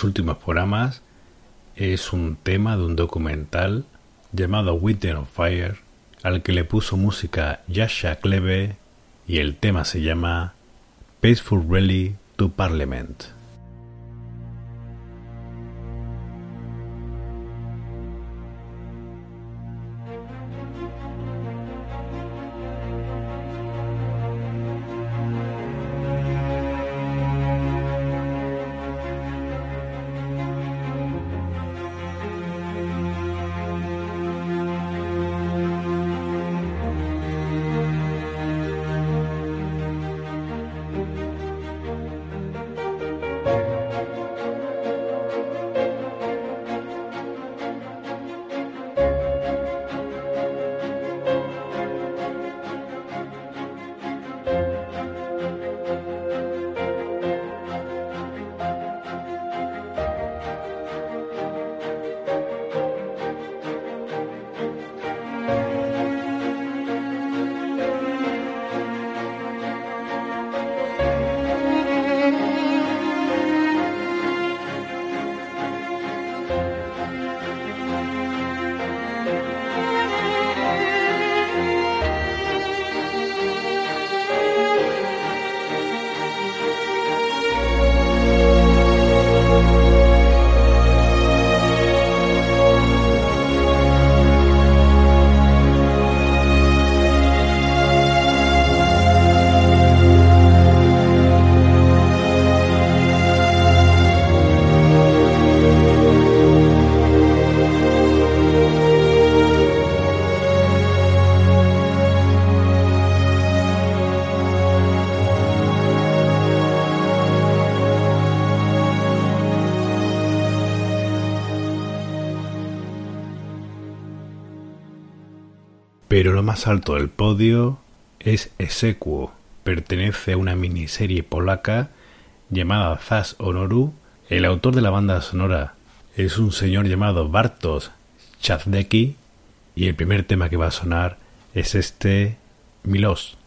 Los últimos programas es un tema de un documental llamado Winter on Fire, al que le puso música Yasha Klebe y el tema se llama Peaceful Rally to Parliament. Pero lo más alto del podio es Esequo. Pertenece a una miniserie polaca llamada Zas Honoru. El autor de la banda sonora es un señor llamado Bartosz Chazdecki y el primer tema que va a sonar es este Milos.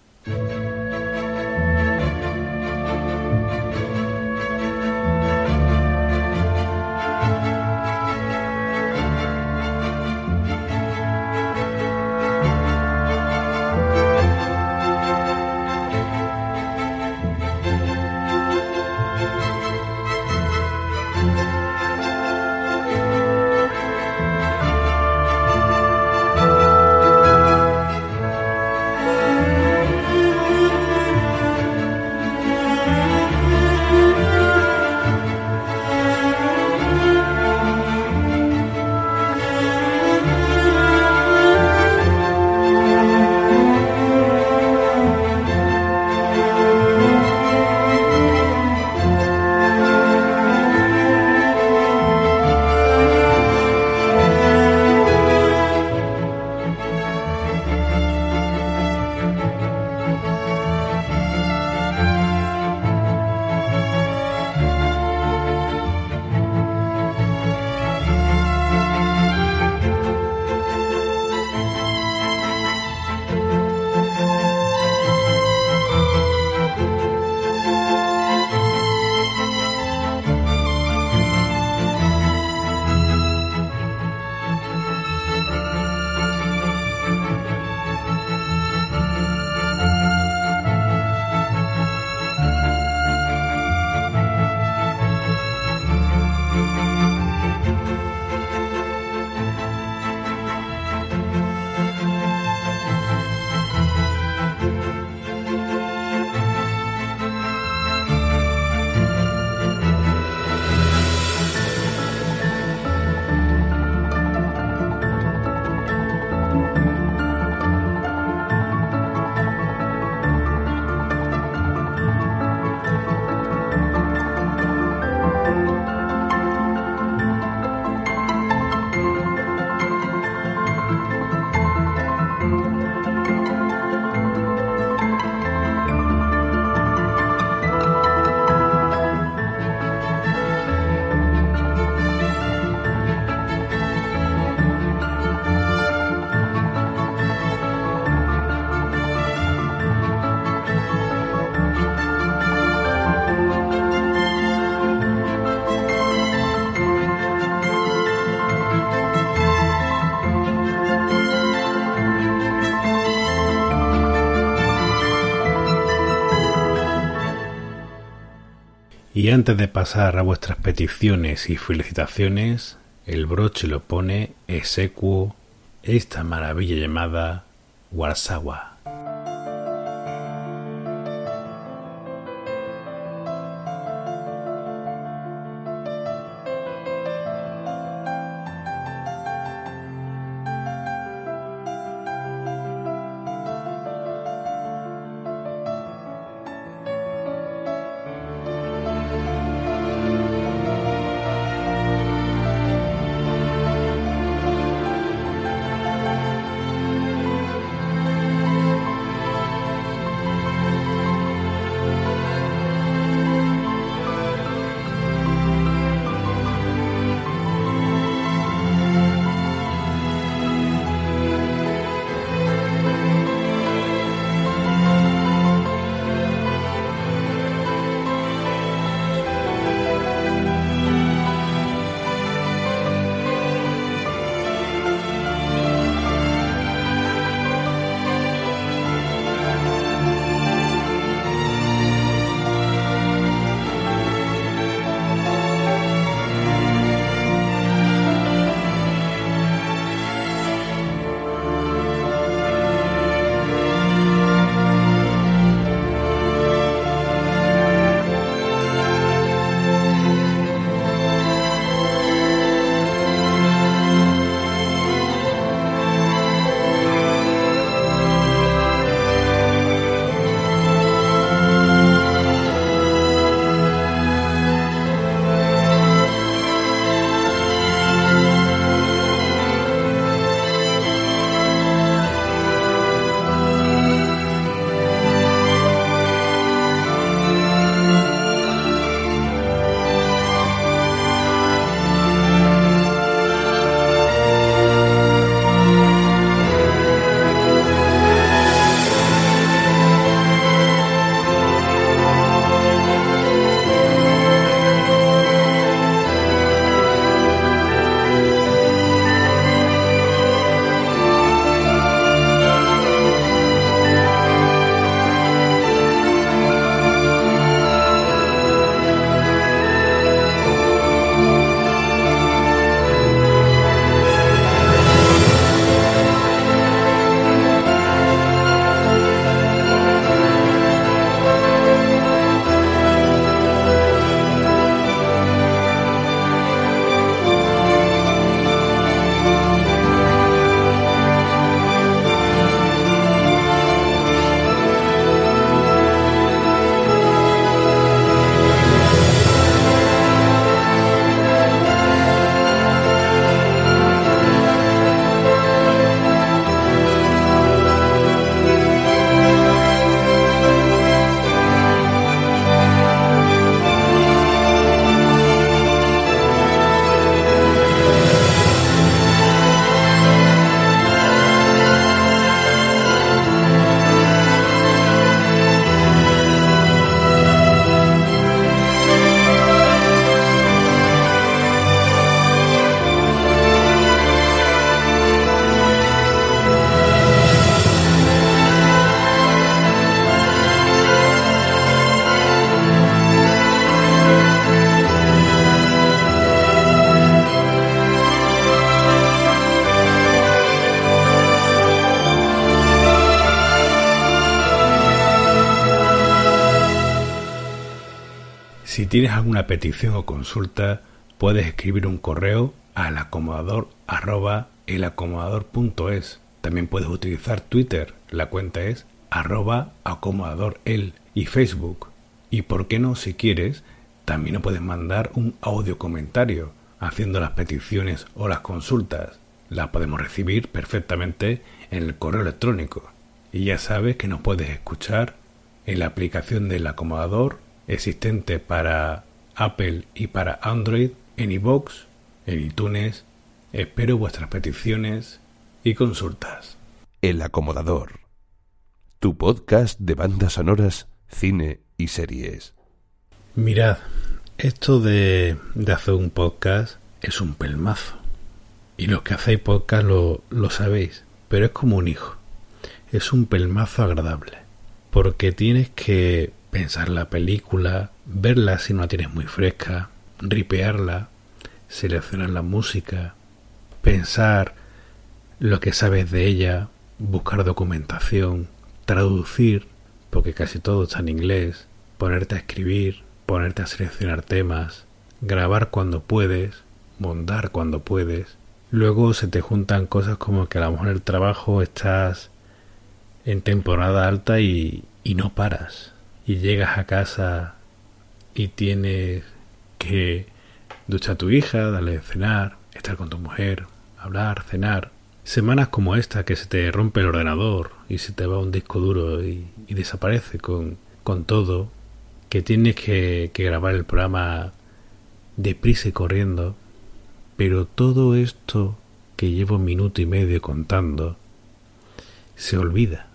Pasar a vuestras peticiones y felicitaciones, el broche lo pone execuo esta maravilla llamada Warsawa. Tienes alguna petición o consulta, puedes escribir un correo al acomodador elacomodador.es. También puedes utilizar Twitter, la cuenta es arroba acomodadorel y Facebook. Y por qué no, si quieres, también nos puedes mandar un audio comentario haciendo las peticiones o las consultas. Las podemos recibir perfectamente en el correo electrónico. Y ya sabes que nos puedes escuchar en la aplicación del acomodador existente para Apple y para Android en iVoox, en iTunes. Espero vuestras peticiones y consultas. El acomodador. Tu podcast de bandas sonoras, cine y series. Mirad, esto de, de hacer un podcast es un pelmazo. Y los que hacéis podcast lo, lo sabéis, pero es como un hijo. Es un pelmazo agradable. Porque tienes que pensar la película, verla si no la tienes muy fresca, ripearla, seleccionar la música, pensar lo que sabes de ella, buscar documentación, traducir, porque casi todo está en inglés, ponerte a escribir, ponerte a seleccionar temas, grabar cuando puedes, montar cuando puedes. Luego se te juntan cosas como que a lo mejor el trabajo estás en temporada alta y, y no paras. Y llegas a casa y tienes que duchar a tu hija, darle de cenar, estar con tu mujer, hablar, cenar. Semanas como esta que se te rompe el ordenador y se te va un disco duro y, desaparece con, con todo, que tienes que, que grabar el programa deprisa y corriendo, pero todo esto que llevo un minuto y medio contando se olvida.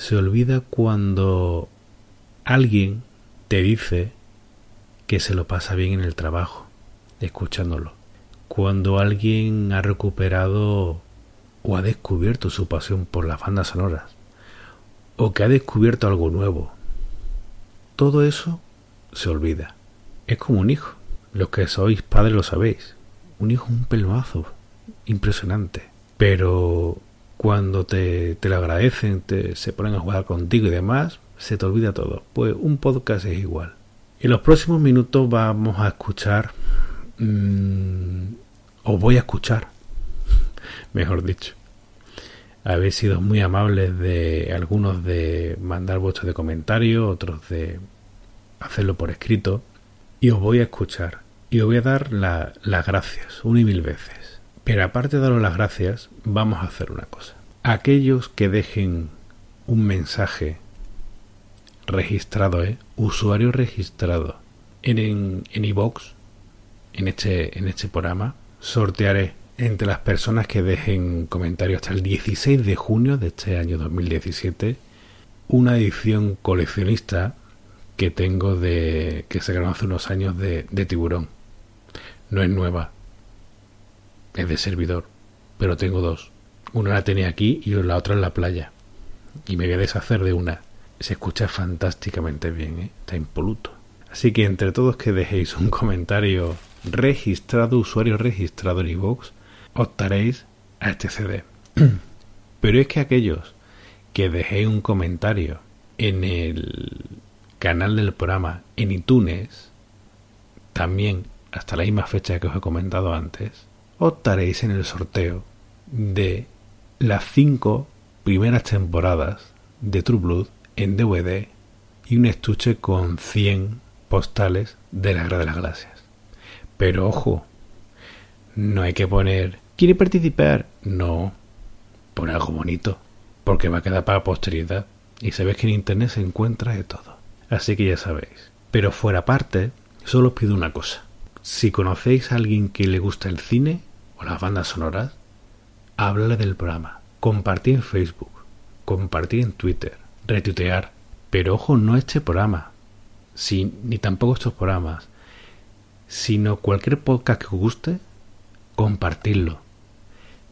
Se olvida cuando alguien te dice que se lo pasa bien en el trabajo, escuchándolo. Cuando alguien ha recuperado o ha descubierto su pasión por las bandas sonoras, o que ha descubierto algo nuevo. Todo eso se olvida. Es como un hijo. Los que sois padres lo sabéis. Un hijo es un pelmazo. Impresionante. Pero cuando te, te lo agradecen, te, se ponen a jugar contigo y demás, se te olvida todo. Pues un podcast es igual. En los próximos minutos vamos a escuchar, mmm, o voy a escuchar, mejor dicho. Habéis sido muy amables de algunos de mandar vuestros de comentarios, otros de hacerlo por escrito. Y os voy a escuchar. Y os voy a dar la, las gracias, una y mil veces. Pero aparte de daros las gracias, vamos a hacer una cosa. Aquellos que dejen un mensaje registrado, ¿eh? usuario registrado en en, en iVox, en este, en este programa, sortearé entre las personas que dejen comentarios hasta el 16 de junio de este año 2017 una edición coleccionista que tengo de que se grabó hace unos años de tiburón. No es nueva, es de servidor, pero tengo dos. Una la tenía aquí y la otra en la playa. Y me voy a deshacer de una. Se escucha fantásticamente bien, ¿eh? está impoluto. Así que entre todos que dejéis un comentario registrado, usuario registrado en iVoox, optaréis a este CD. Pero es que aquellos que dejéis un comentario en el canal del programa en iTunes, también hasta la misma fecha que os he comentado antes, optaréis en el sorteo de las cinco primeras temporadas de True Blood en DVD y un estuche con 100 postales de la Guerra de las Galaxias. Pero ojo, no hay que poner ¿Quiere participar? No. Pon algo bonito, porque va a quedar para posteridad. Y sabéis que en internet se encuentra de todo. Así que ya sabéis. Pero fuera parte, solo os pido una cosa. Si conocéis a alguien que le gusta el cine o las bandas sonoras, háblale del programa. Compartir en Facebook, compartir en Twitter, retuitear. Pero ojo, no este programa, si, ni tampoco estos programas, sino cualquier podcast que os guste, compartirlo.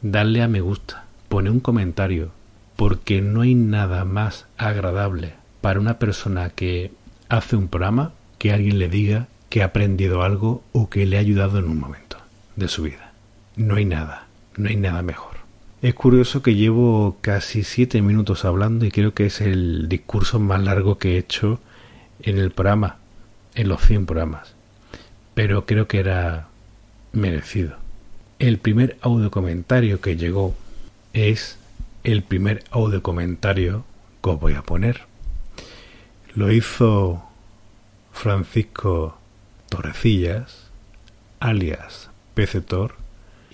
Darle a me gusta, pone un comentario, porque no hay nada más agradable para una persona que hace un programa que alguien le diga que ha aprendido algo o que le ha ayudado en un momento de su vida. No hay nada, no hay nada mejor. Es curioso que llevo casi siete minutos hablando y creo que es el discurso más largo que he hecho en el programa, en los 100 programas. Pero creo que era merecido. El primer audio comentario que llegó es el primer audio comentario que os voy a poner. Lo hizo Francisco Torrecillas, alias Pecetor,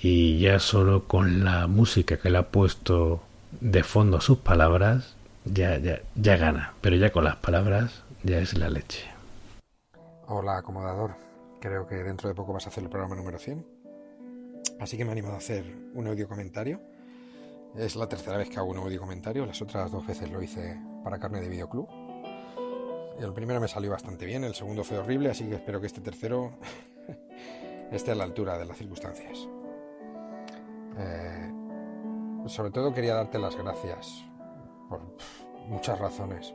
y ya solo con la música que le ha puesto de fondo a sus palabras, ya, ya, ya gana, pero ya con las palabras ya es la leche. Hola, acomodador. Creo que dentro de poco vas a hacer el programa número 100. Así que me he animado a hacer un audio comentario. Es la tercera vez que hago un audio comentario. Las otras dos veces lo hice para Carne de Videoclub. El primero me salió bastante bien, el segundo fue horrible, así que espero que este tercero esté a la altura de las circunstancias. Eh, sobre todo quería darte las gracias por muchas razones.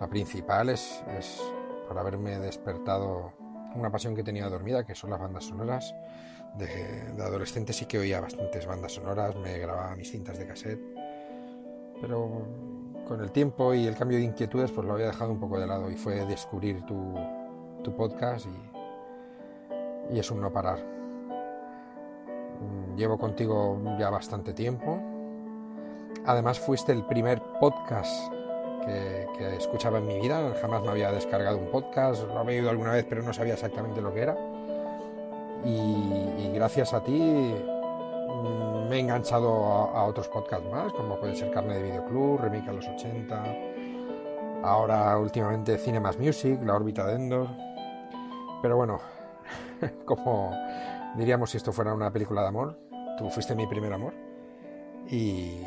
La principal es, por haberme despertado una pasión que tenía dormida, que son las bandas sonoras. De, de, adolescente sí que oía bastantes bandas sonoras, me grababa mis cintas de cassette, pero con el tiempo y el cambio de inquietudes pues lo había dejado un poco de lado y fue descubrir tu, tu podcast y, y es un no parar. Mm, Llevo contigo ya bastante tiempo. Además fuiste el primer podcast que, que, escuchaba en mi vida. Jamás me había descargado un podcast, lo había oído alguna vez, pero no sabía exactamente lo que era. Y, y gracias a ti mmm, me he enganchado a, a, otros podcasts más, como puede ser Carne de Videoclub, Remake a los 80, ahora últimamente Cinemas Music, La órbita de Endor. Pero bueno, como diríamos si esto fuera una película de amor, tú fuiste mi primer amor. Y,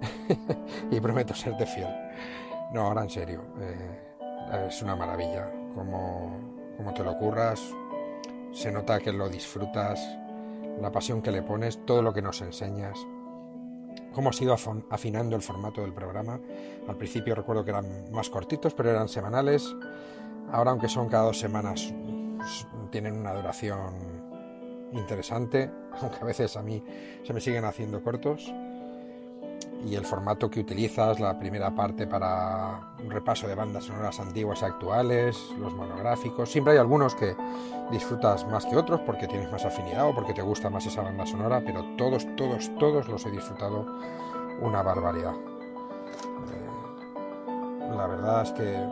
y prometo serte fiel. No, ahora en serio, eh, es una maravilla. Como, como te lo ocurras, se nota que lo disfrutas, la pasión que le pones, todo lo que nos enseñas. Cómo has ido afinando el formato del programa. Al principio recuerdo que eran más cortitos, pero eran semanales. Ahora, aunque son cada dos semanas, tienen una duración interesante, aunque a veces a mí se me siguen haciendo cortos y el formato que utilizas, la primera parte para un repaso de bandas sonoras antiguas y actuales, los monográficos. Siempre hay algunos que disfrutas más que otros porque tienes más afinidad o porque te gusta más esa banda sonora, pero todos, todos, todos los he disfrutado una barbaridad. Eh, la verdad es que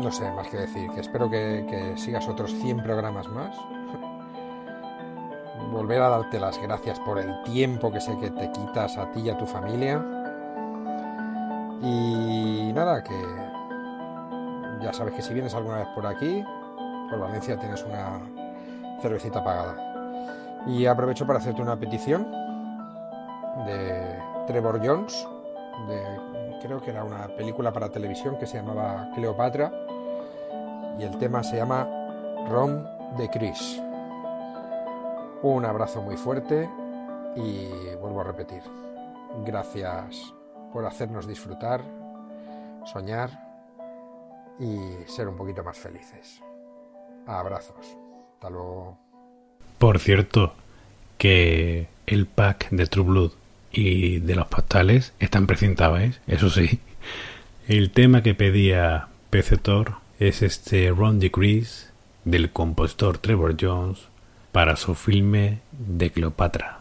no sé más que decir, que espero que, que sigas otros 100 programas más volver a darte las gracias por el tiempo que sé que te quitas a ti y a tu familia. Y nada, que ya sabes que si vienes alguna vez por aquí, por Valencia tienes una cervecita pagada. Y aprovecho para hacerte una petición de Trevor Jones, de, creo que era una película para televisión que se llamaba Cleopatra, y el tema se llama Rom de Chris. Un abrazo muy fuerte y vuelvo a repetir, gracias por hacernos disfrutar, soñar y ser un poquito más felices. Abrazos. Hasta luego. Por cierto, que el pack de True Blood y de los postales están presentados, ¿eh? eso sí. El tema que pedía Pecetor es este Ron Decrease del compositor Trevor Jones para su filme de Cleopatra.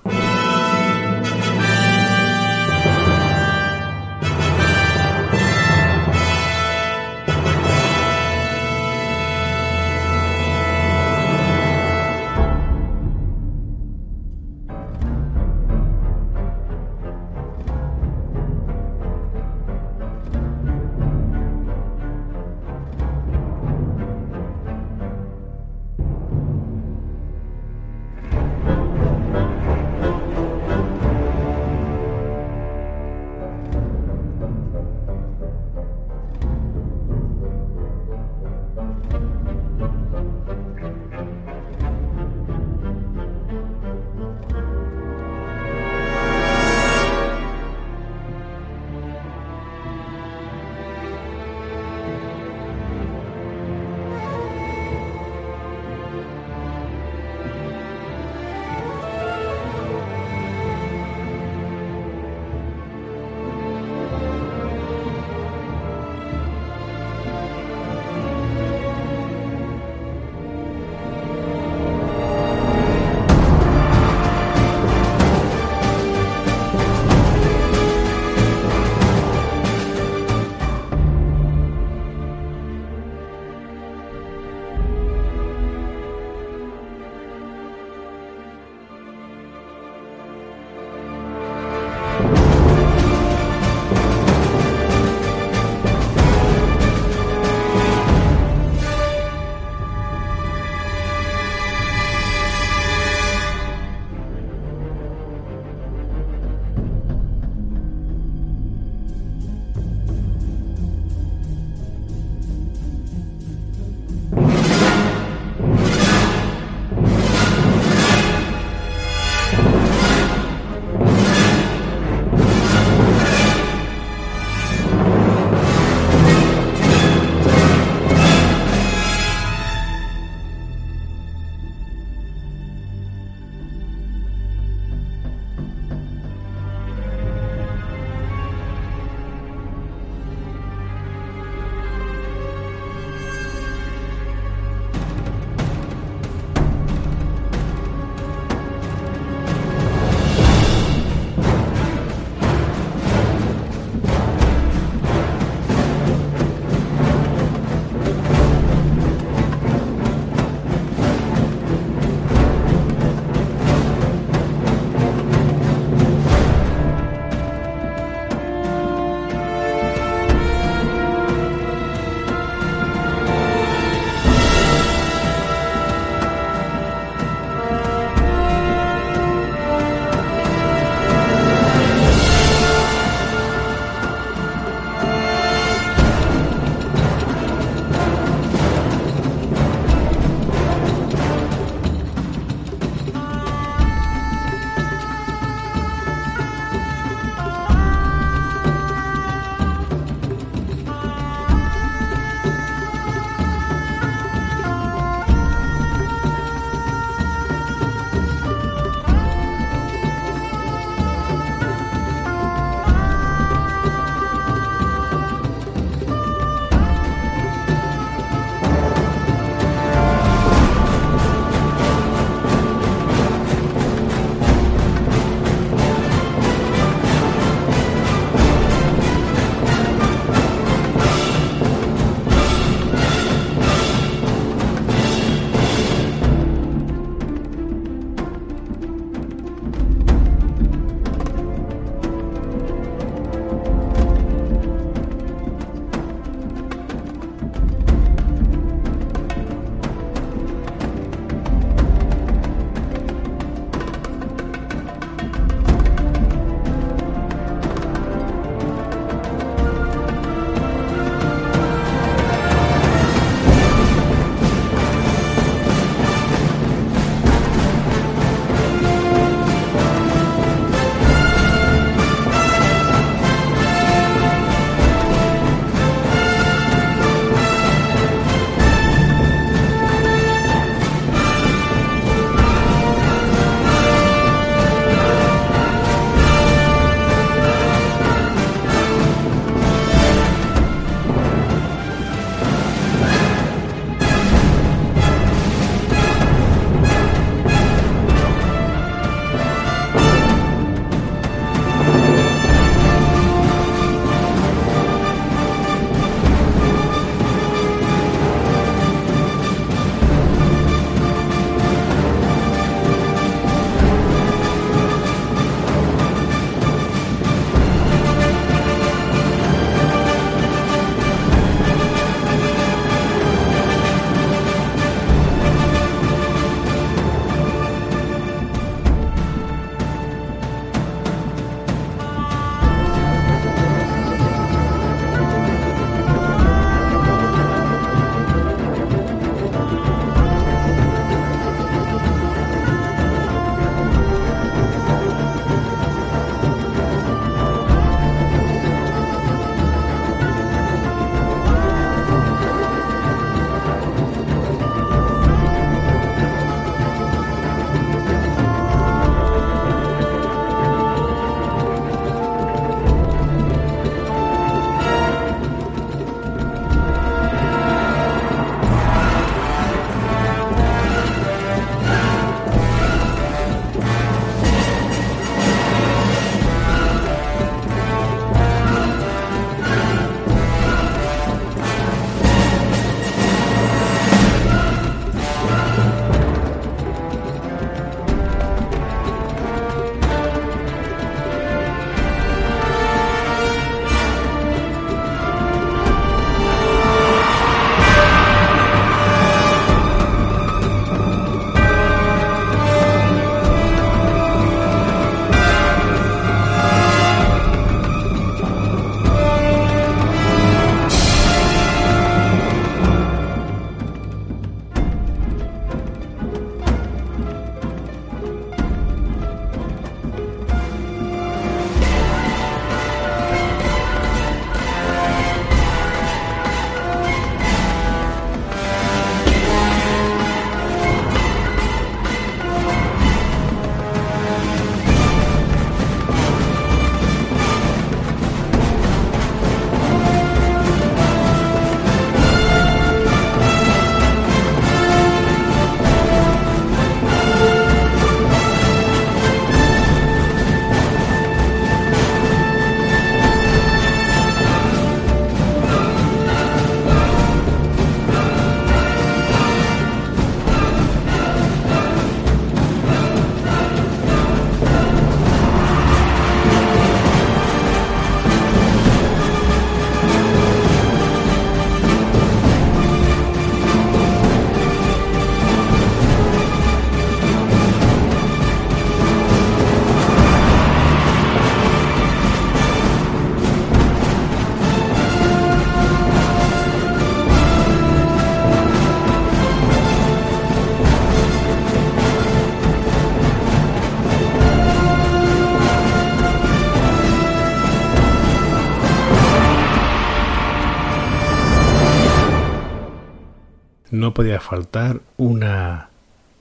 Podía faltar una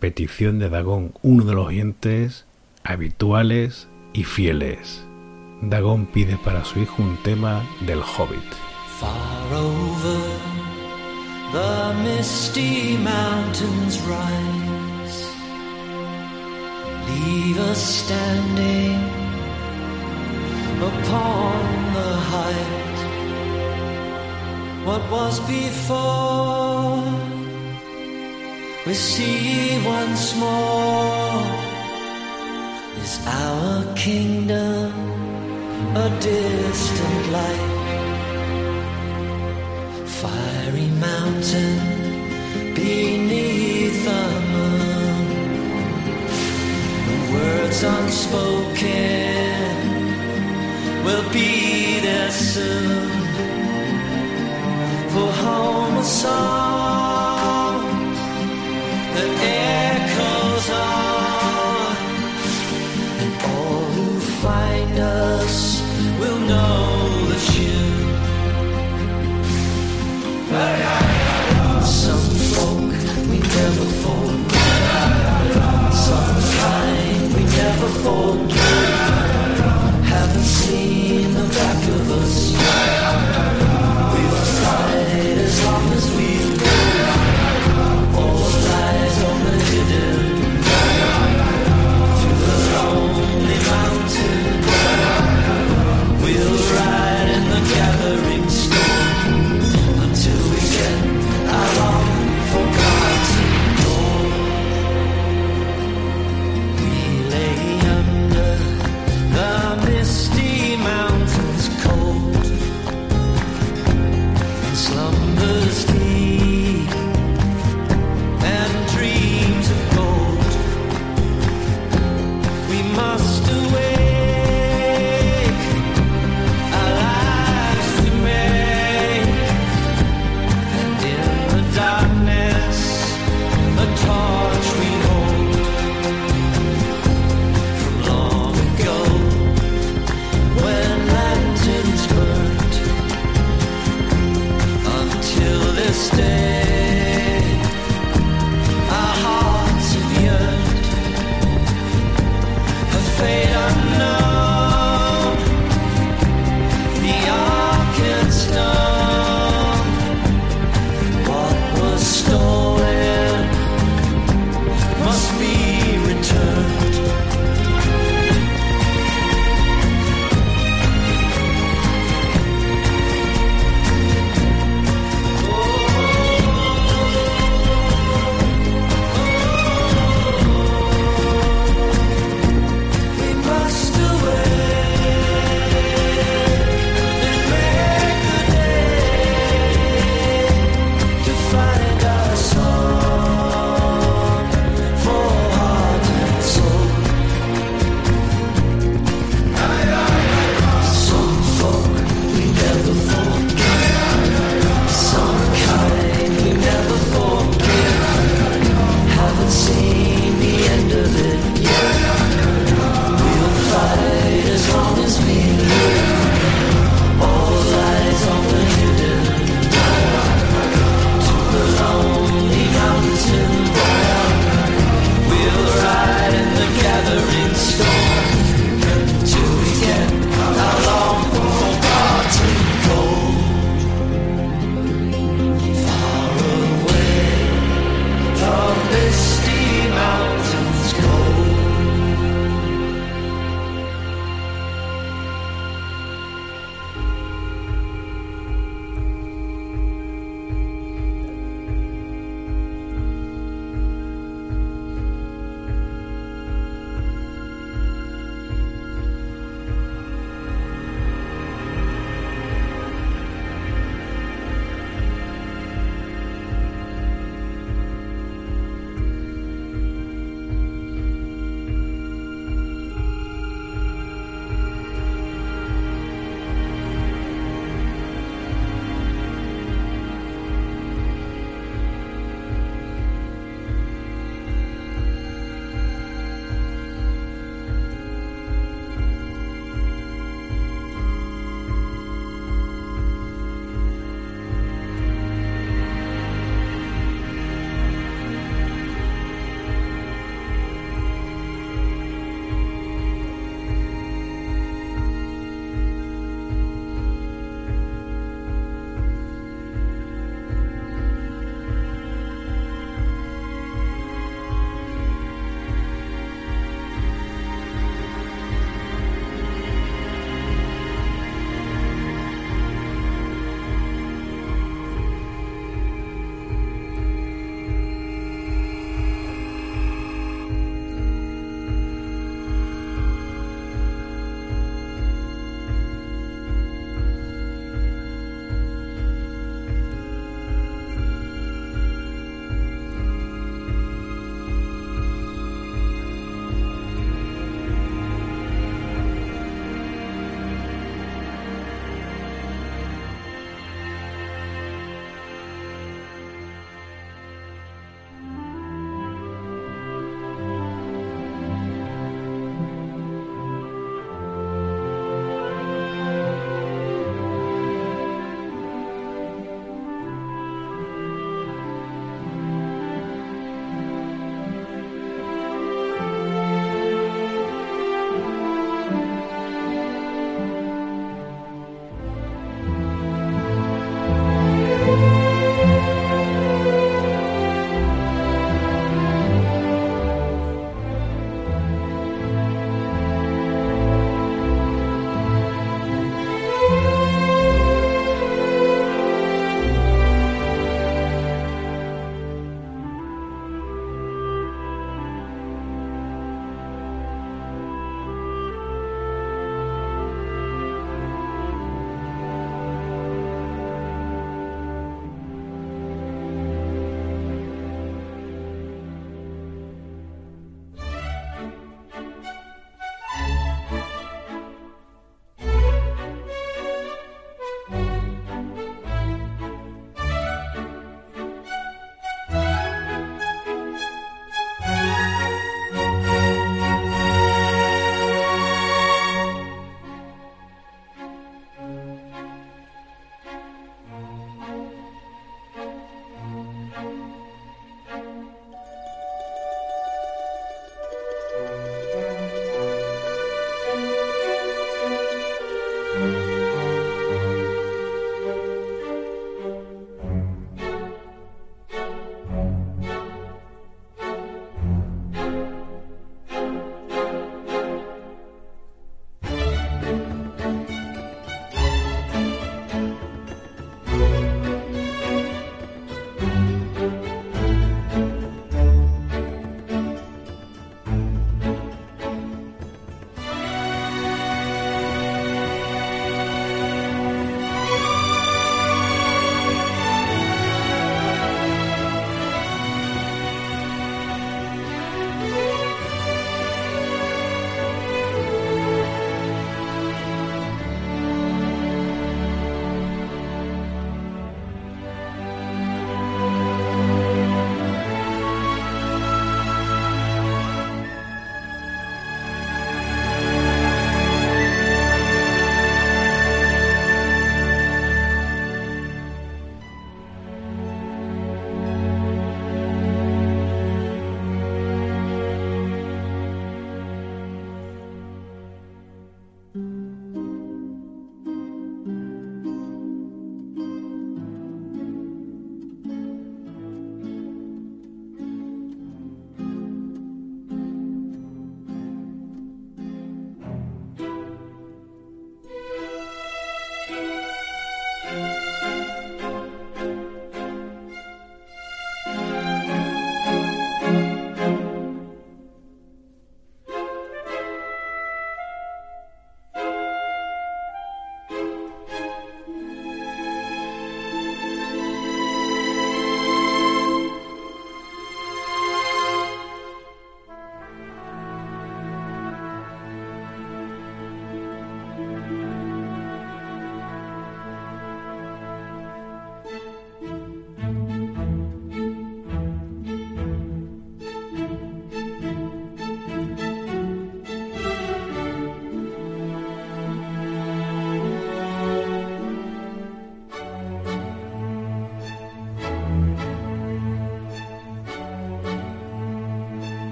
petición de Dagón, uno de los oyentes habituales y fieles. Dagón pide para su hijo un tema del Hobbit. Far over the misty mountains rise. Leave us standing upon the height. What was before, we see once more. Is our kingdom a distant light? Fiery mountain beneath the moon. The words unspoken will be there soon. For home a song forget.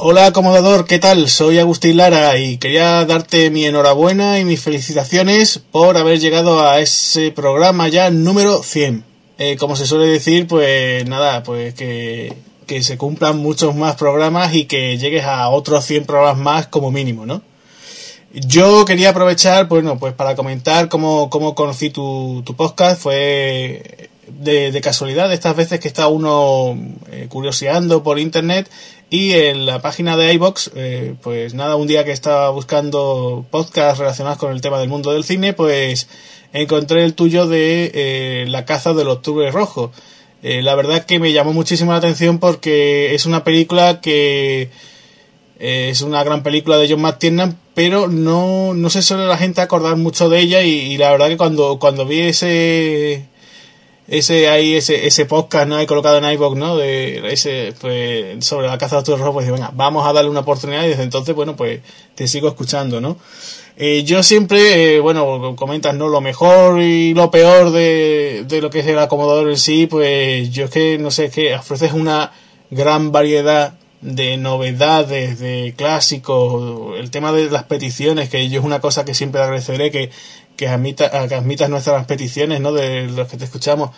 Hola acomodador, ¿qué tal? Soy Agustín Lara y quería darte mi enhorabuena y mis felicitaciones por haber llegado a ese programa ya número 100. Eh, como se suele decir, pues nada, pues que, que se cumplan muchos más programas y que llegues a otros 100 programas más como mínimo, ¿no? Yo quería aprovechar, bueno, pues para comentar cómo, cómo conocí tu, tu podcast. Fue de, casualidad, de estas veces que está uno eh, curioseando por internet y en la página de iBox, eh, pues nada, un día que estaba buscando podcasts relacionados con el tema del mundo del cine, pues encontré el tuyo de eh, La caza del octubre rojo. Eh, la verdad que me llamó muchísimo la atención porque es una película que eh, es una gran película de John McTiernan, pero no, no se suele la gente acordar mucho de ella y, y la verdad que cuando, cuando vi ese ese ahí ese ese podcast no hay colocado en iVoox no de ese pues sobre la caza de octubre rojo pues venga vamos a darle una oportunidad y desde entonces bueno pues te sigo escuchando no eh, yo siempre eh, bueno comentas no lo mejor y lo peor de, de lo que es el acomodador en sí pues yo es que no sé es que ofreces una gran variedad de novedades, de clásicos, el tema de las peticiones, que yo es una cosa que siempre agradeceré, que, que, admita, que admitas nuestras peticiones, ¿no? De los que te escuchamos.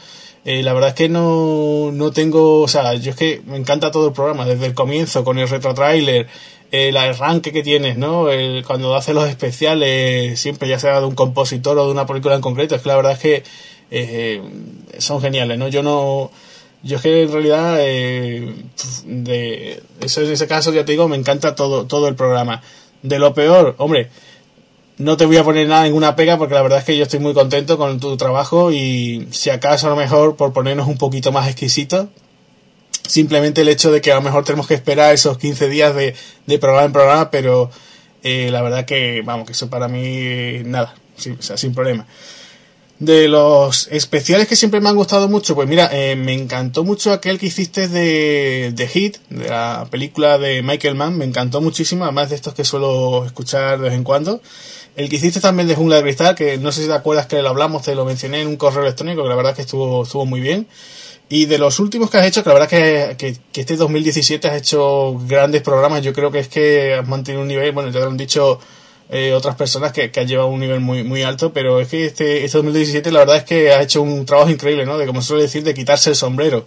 Eh, la verdad es que no, no tengo, o sea, yo es que me encanta todo el programa, desde el comienzo, con el retro trailer, el arranque que tienes, ¿no? El, cuando haces los especiales, siempre ya sea de un compositor o de una película en concreto, es que la verdad es que eh, son geniales, ¿no? Yo no, yo es que en realidad, eh, de ese caso, ya te digo, me encanta todo, todo el programa. De lo peor, hombre, no te voy a poner nada, ninguna pega, porque la verdad es que yo estoy muy contento con tu trabajo y si acaso a lo mejor por ponernos un poquito más exquisitos, simplemente el hecho de que a lo mejor tenemos que esperar esos 15 días de, de programa en programa, pero eh, la verdad que, vamos, que eso para mí, nada, sí, o sea, sin problema. De los especiales que siempre me han gustado mucho, pues mira, eh, me encantó mucho aquel que hiciste de, de Hit, de la película de Michael Mann, me encantó muchísimo, además de estos que suelo escuchar de vez en cuando. El que hiciste también de Jungla de Cristal, que no sé si te acuerdas que lo hablamos, te lo mencioné en un correo electrónico, que la verdad que estuvo, estuvo muy bien. Y de los últimos que has hecho, que la verdad que, que, que este 2017 has hecho grandes programas, yo creo que es que has mantenido un nivel, bueno, ya lo han dicho eh, otras personas que, que han llevado un nivel muy, muy alto, pero es que este, este 2017 la verdad es que ha hecho un trabajo increíble, ¿no? De como suele decir, de quitarse el sombrero.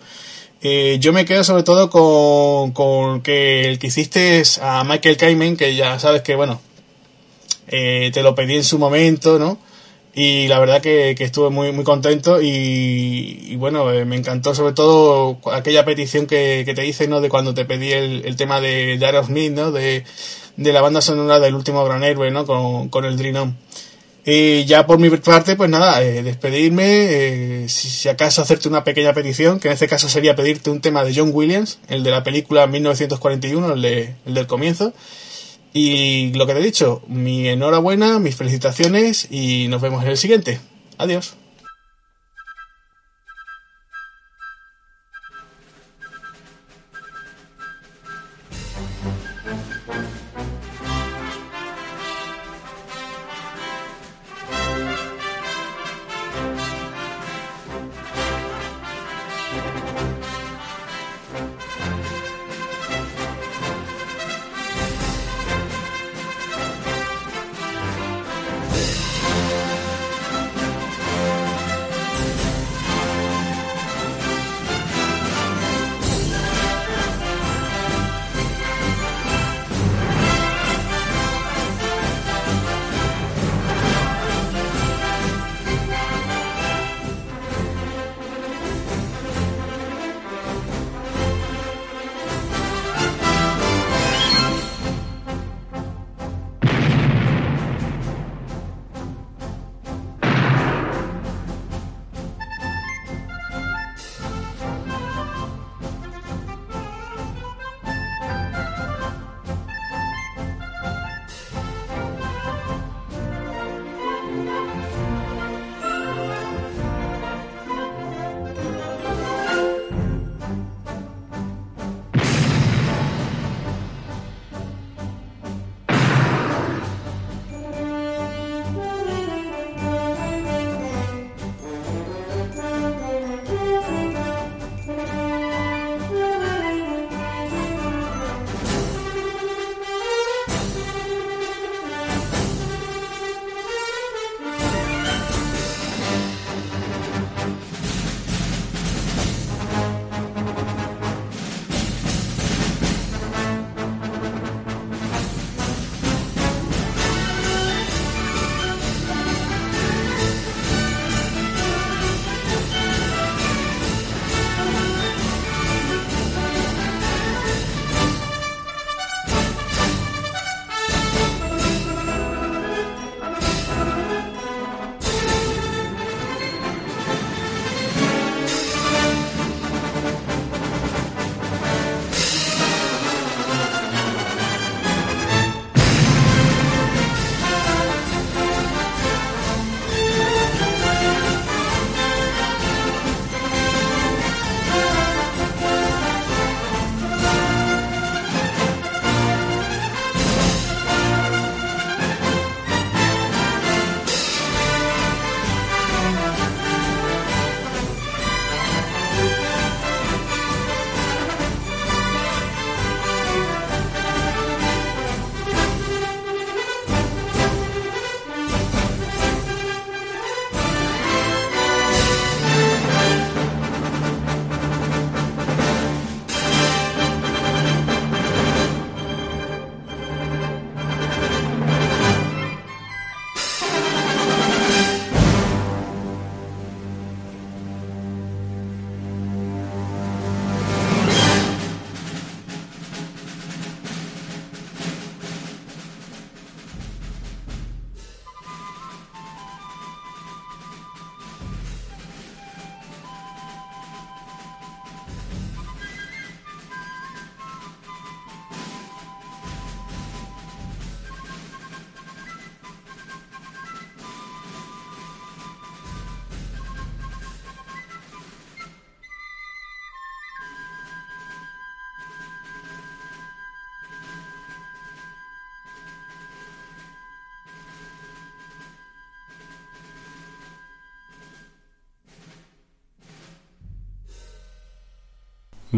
Eh, yo me quedo sobre todo con, con que el que hiciste es a Michael Kamen, que ya sabes que, bueno, eh, te lo pedí en su momento, ¿no? y la verdad que, que estuve muy muy contento y, y bueno eh, me encantó sobre todo aquella petición que, que te hice no de cuando te pedí el, el tema de, de Aerosmith no de, de la banda sonora del último gran héroe no con, con el Dream On. y ya por mi parte pues nada eh, despedirme eh, si, si acaso hacerte una pequeña petición que en este caso sería pedirte un tema de John Williams el de la película 1941 el, de, el del comienzo y lo que te he dicho, mi enhorabuena, mis felicitaciones y nos vemos en el siguiente. Adiós.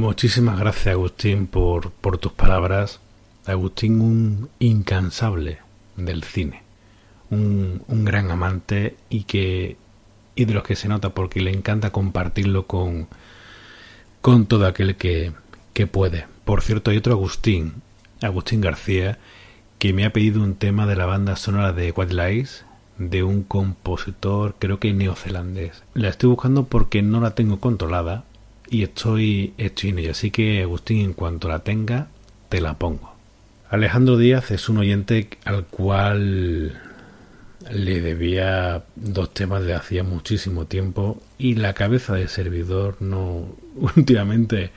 Muchísimas gracias Agustín por, por tus palabras. Agustín, un incansable del cine, un, un, gran amante y que y de los que se nota porque le encanta compartirlo con, con todo aquel que, que puede. Por cierto, hay otro Agustín, Agustín García, que me ha pedido un tema de la banda sonora de White Lies, de un compositor, creo que neozelandés. La estoy buscando porque no la tengo controlada y estoy, estoy en ella. Así que, Agustín, en cuanto la tenga, te la pongo. Alejandro Díaz es un oyente al cual le debía dos temas de hacía muchísimo tiempo y la cabeza de servidor no últimamente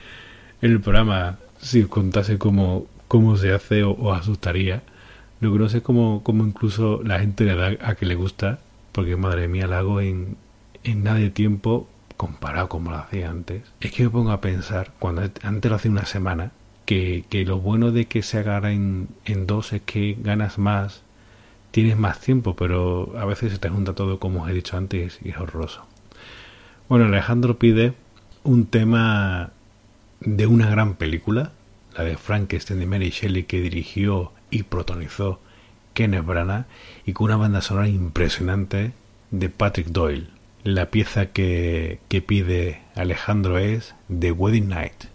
el programa si os contase cómo, cómo se hace o, asustaría lo no sé cómo, cómo incluso la gente le da a que le gusta porque madre mía la hago en, en nada de tiempo comparado como lo hacía antes es que me pongo a pensar cuando antes lo hacía una semana que, que lo bueno de que se haga en, en dos es que ganas más tienes más tiempo, pero a veces se te junta todo como os he dicho antes y es horroroso. Bueno, Alejandro pide un tema de una gran película, la de Frankenstein de Mary Shelley que dirigió y protagonizó Kenneth Branagh y con una banda sonora impresionante de Patrick Doyle. La pieza que, que pide Alejandro es The Wedding Night.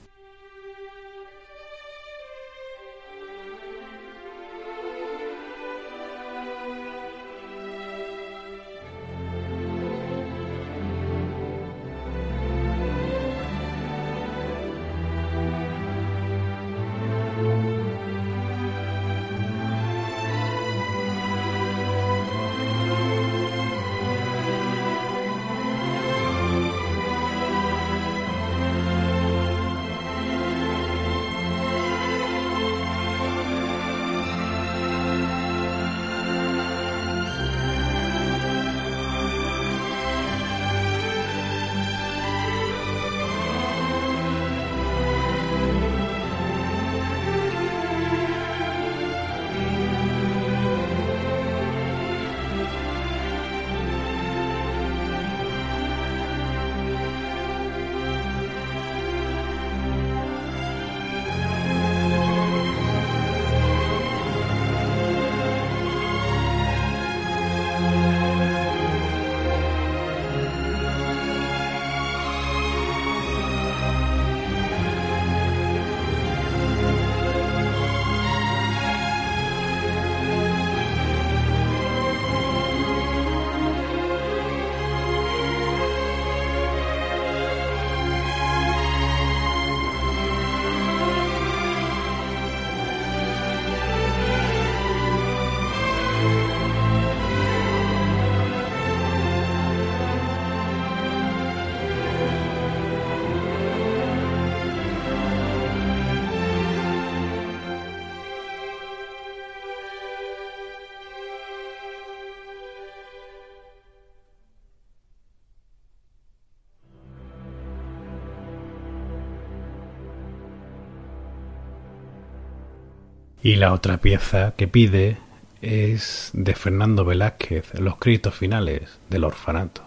Y la otra pieza que pide es de Fernando Velázquez, Los créditos finales del orfanato.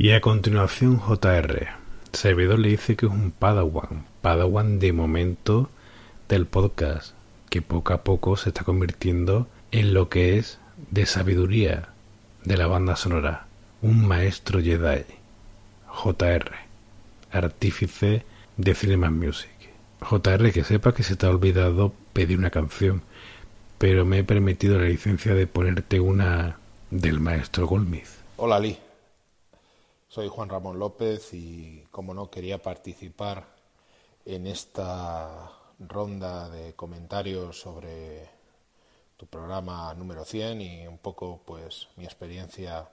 Y a continuación JR. Servidor le dice que es un Padawan. Padawan de momento del podcast. Que poco a poco se está convirtiendo en lo que es de sabiduría de la banda sonora. Un maestro Jedi. JR. Artífice de Cinema Music. JR, que sepa que se te ha olvidado pedir una canción, pero me he permitido la licencia de ponerte una del maestro Goldsmith. Hola Lee, soy Juan Ramón López y como no quería participar en esta ronda de comentarios sobre tu programa número 100 y un poco pues mi experiencia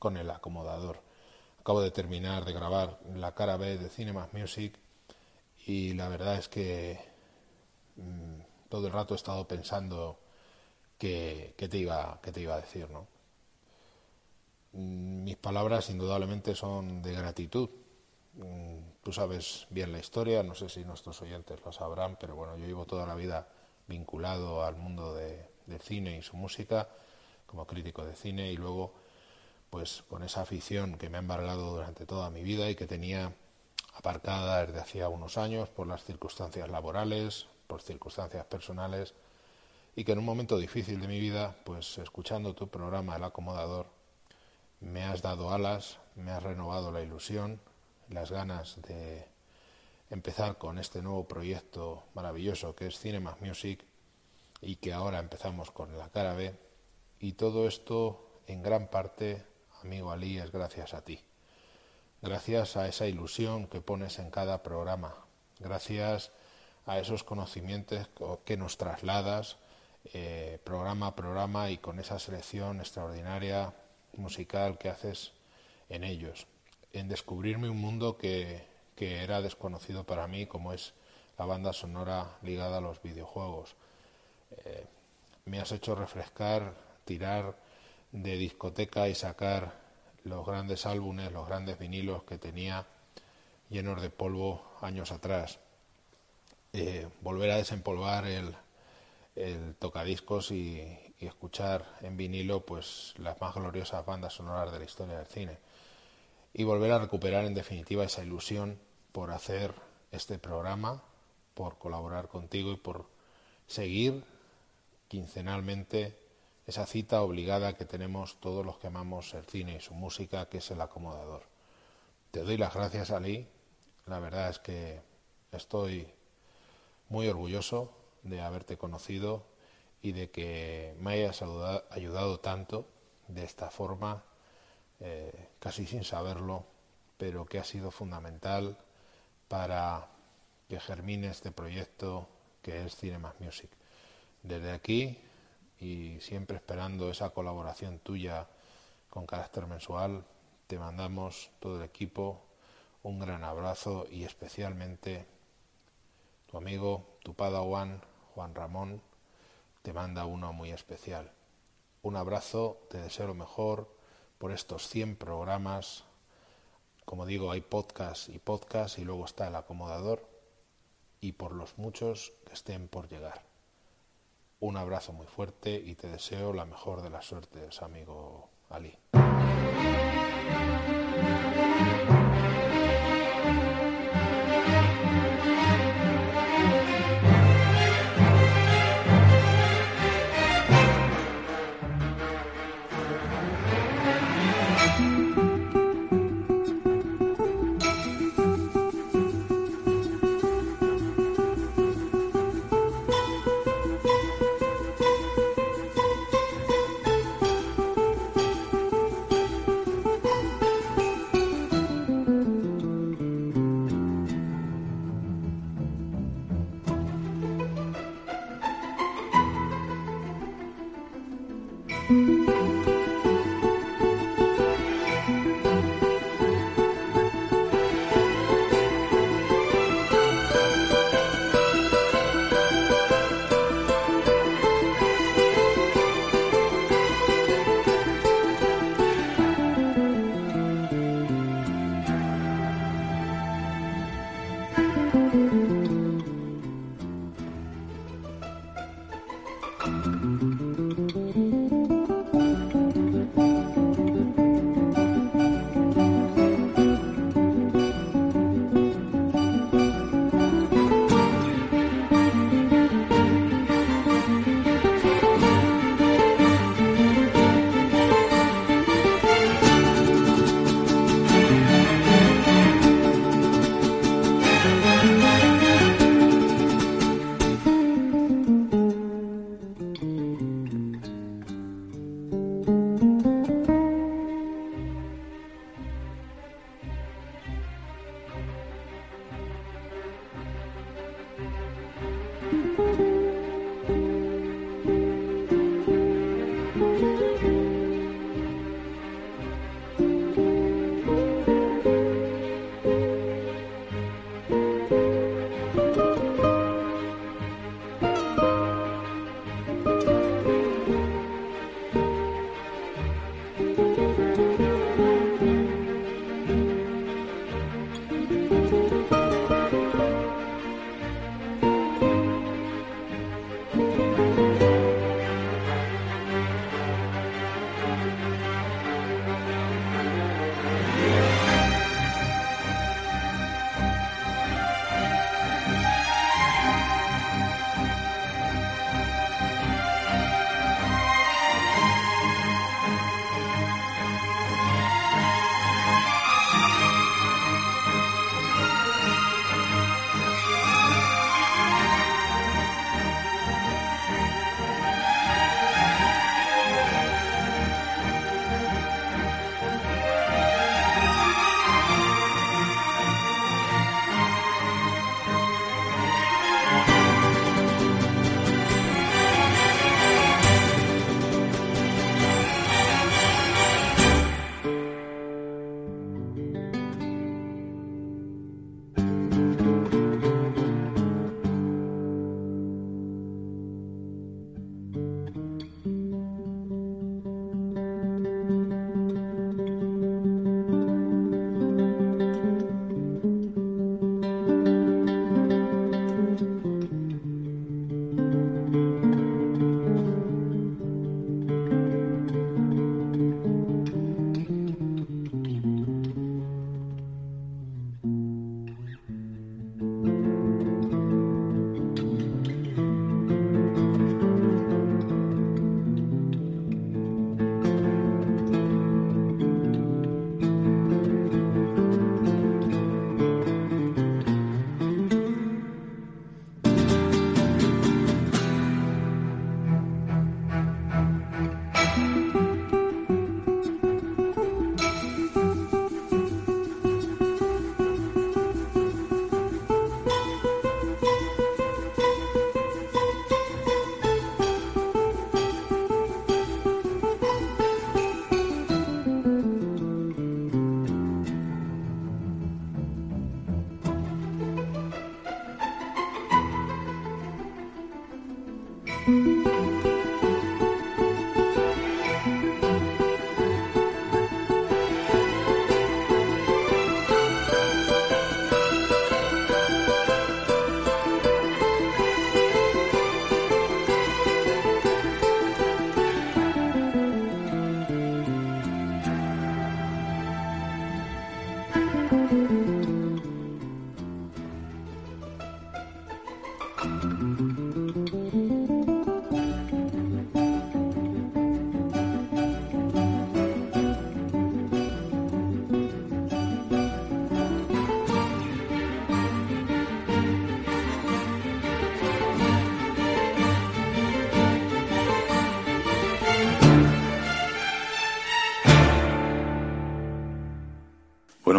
con el acomodador. Acabo de terminar de grabar la cara B de Cinema Music y la verdad es que mm, todo el rato he estado pensando qué te iba te iba a decir, ¿no? Mis palabras indudablemente son de gratitud. Mm, tú sabes bien la historia, no sé si nuestros oyentes lo sabrán, pero bueno, yo llevo toda la vida vinculado al mundo de, del cine y su música como crítico de cine y luego pues con esa afición que me ha embargado durante toda mi vida y que tenía aparcada desde hacía unos años por las circunstancias laborales, por circunstancias personales, y que en un momento difícil de mi vida, pues escuchando tu programa El Acomodador, me has dado alas, me has renovado la ilusión, las ganas de empezar con este nuevo proyecto maravilloso que es Cinema Music y que ahora empezamos con la cara B. Y todo esto, en gran parte, amigo Ali, es gracias a ti gracias a esa ilusión que pones en cada programa, gracias a esos conocimientos que nos trasladas eh, programa a programa y con esa selección extraordinaria musical que haces en ellos, en descubrirme un mundo que, que era desconocido para mí, como es la banda sonora ligada a los videojuegos. Eh, me has hecho refrescar, tirar de discoteca y sacar los grandes álbumes, los grandes vinilos que tenía llenos de polvo años atrás. Eh, volver a desempolvar el, el tocadiscos y, y, escuchar en vinilo pues las más gloriosas bandas sonoras de la historia del cine. Y volver a recuperar en definitiva esa ilusión por hacer este programa, por colaborar contigo y por seguir quincenalmente esa cita obligada que tenemos todos los que amamos el cine y su música, que es el acomodador. Te doy las gracias, Ali. La verdad es que estoy muy orgulloso de haberte conocido y de que me hayas ayudado tanto de esta forma, eh, casi sin saberlo, pero que ha sido fundamental para que germine este proyecto que es Cinema Music. Desde aquí y siempre esperando esa colaboración tuya con carácter mensual, te mandamos todo el equipo un gran abrazo y especialmente tu amigo, tu padawan, Juan Ramón, te manda uno muy especial. Un abrazo, te deseo lo mejor por estos 100 programas. Como digo, hay podcast y podcast y luego está el acomodador y por los muchos que estén por llegar. Un abrazo muy fuerte y te deseo la mejor de las suertes, amigo Ali.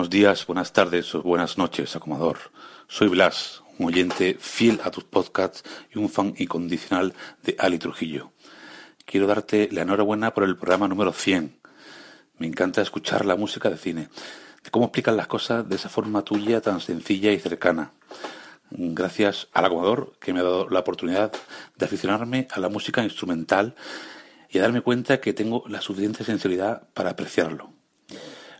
Buenos días, buenas tardes o buenas noches, Acomador. Soy Blas, un oyente fiel a tus podcasts y un fan incondicional de Ali Trujillo. Quiero darte la enhorabuena por el programa número 100. Me encanta escuchar la música de cine, de cómo explican las cosas de esa forma tuya tan sencilla y cercana. Gracias al Acomador que me ha dado la oportunidad de aficionarme a la música instrumental y a darme cuenta que tengo la suficiente sensibilidad para apreciarlo.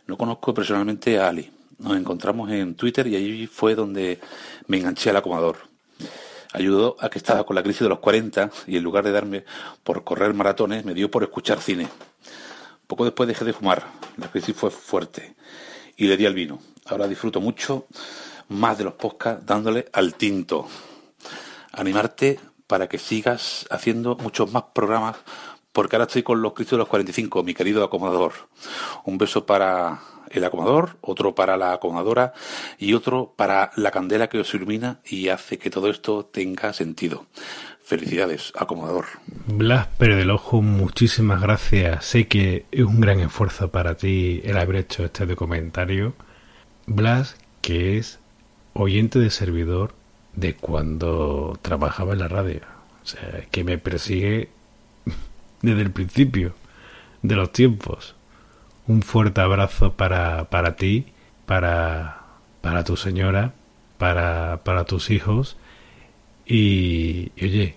No conozco personalmente a Ali. Nos encontramos en Twitter y allí fue donde me enganché al acomador. Ayudó a que estaba con la crisis de los 40 y en lugar de darme por correr maratones, me dio por escuchar cine. Poco después dejé de fumar. La crisis fue fuerte y le di al vino. Ahora disfruto mucho más de los podcasts dándole al tinto. Animarte para que sigas haciendo muchos más programas porque ahora estoy con los Cristos de los 45, mi querido acomodador. Un beso para el acomodador, otro para la acomodadora y otro para la candela que os ilumina y hace que todo esto tenga sentido. Felicidades, acomodador. Blas del Ojo, muchísimas gracias. Sé que es un gran esfuerzo para ti el haber hecho este documentario. Blas, que es oyente de servidor de cuando trabajaba en la radio. O sea, que me persigue desde el principio de los tiempos. Un fuerte abrazo para, para ti, para, para tu señora, para, para tus hijos. Y, oye,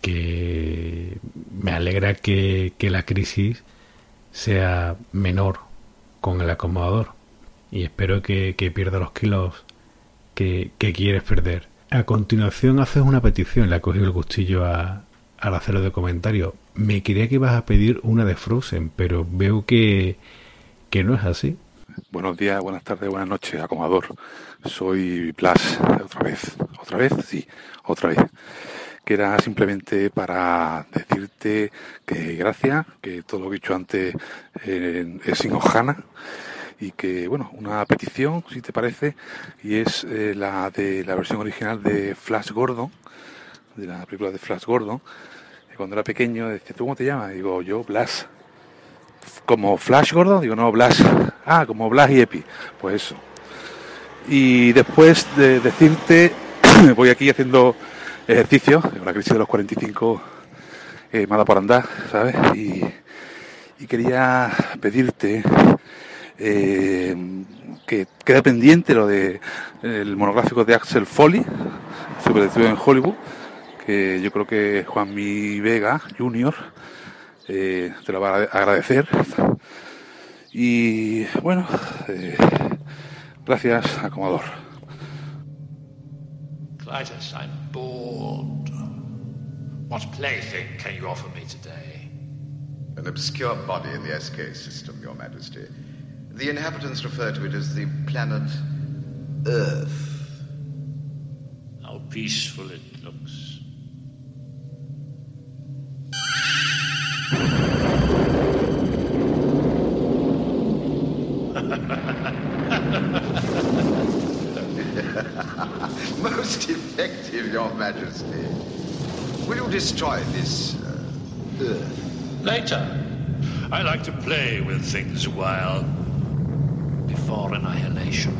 que me alegra que, que la crisis sea menor con el acomodador. Y espero que, que pierda los kilos que, que, quieres perder. A continuación haces una petición, le ha cogido el gustillo a, al hacerlo de comentario. Me quería que ibas a pedir una de Frozen, pero veo que, que no es así. Buenos días, buenas tardes, buenas noches, acomodador. Soy Blas, otra vez, otra vez, sí, otra vez. Que era simplemente para decirte que gracias, que todo lo que dicho antes eh, es sin hojana y que, bueno, una petición, si te parece, y es eh, la de la versión original de Flash Gordon, de la película de Flash Gordon, cuando era pequeño decía, ¿tú cómo te llamas? Digo, yo Blas. ¿Como Flash Gordon? Digo, no, Blas. Ah, como Blas y Epi. Pues eso. Y después de decirte, voy aquí haciendo ejercicio, la crisis de los 45 eh, dado por andar, ¿sabes? Y, quería pedirte eh, que quede pendiente lo de el monográfico de Axel Foley, sobre en Hollywood, yo creo que Juan Mi Vega Junior eh, te lo va a agradecer. Y bueno, eh, gracias, acomodador. Clytus, I'm bored. What plaything can you offer me today? An obscure body in the SK system, Your Majesty. The inhabitants refer to it as the planet Earth. How peaceful it looks. Most effective, Your Majesty. Will you destroy this uh, Earth? Later. I like to play with things a while before annihilation.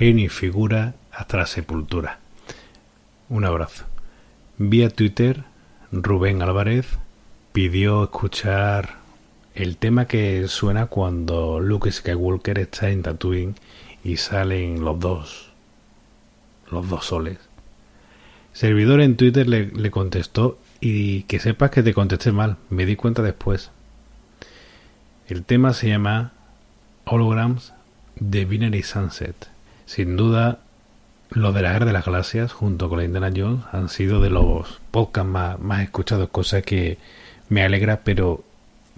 Genio y figura hasta la sepultura. Un abrazo. Vía Twitter, Rubén Álvarez pidió escuchar el tema que suena cuando Luke Skywalker está en Tatooine y salen los dos, los dos soles. Servidor en Twitter le, le contestó y que sepas que te contesté mal, me di cuenta después. El tema se llama Holograms de Binary Sunset. Sin duda, lo de la Guerra de las Galaxias, junto con la Indiana Jones, han sido de los podcasts más, más escuchados, cosa que me alegra, pero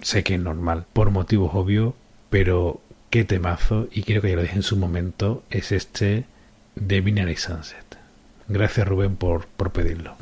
sé que es normal, por motivos obvios, pero qué temazo, y quiero que ya lo dije en su momento, es este de Binary Sunset. Gracias Rubén por, por pedirlo.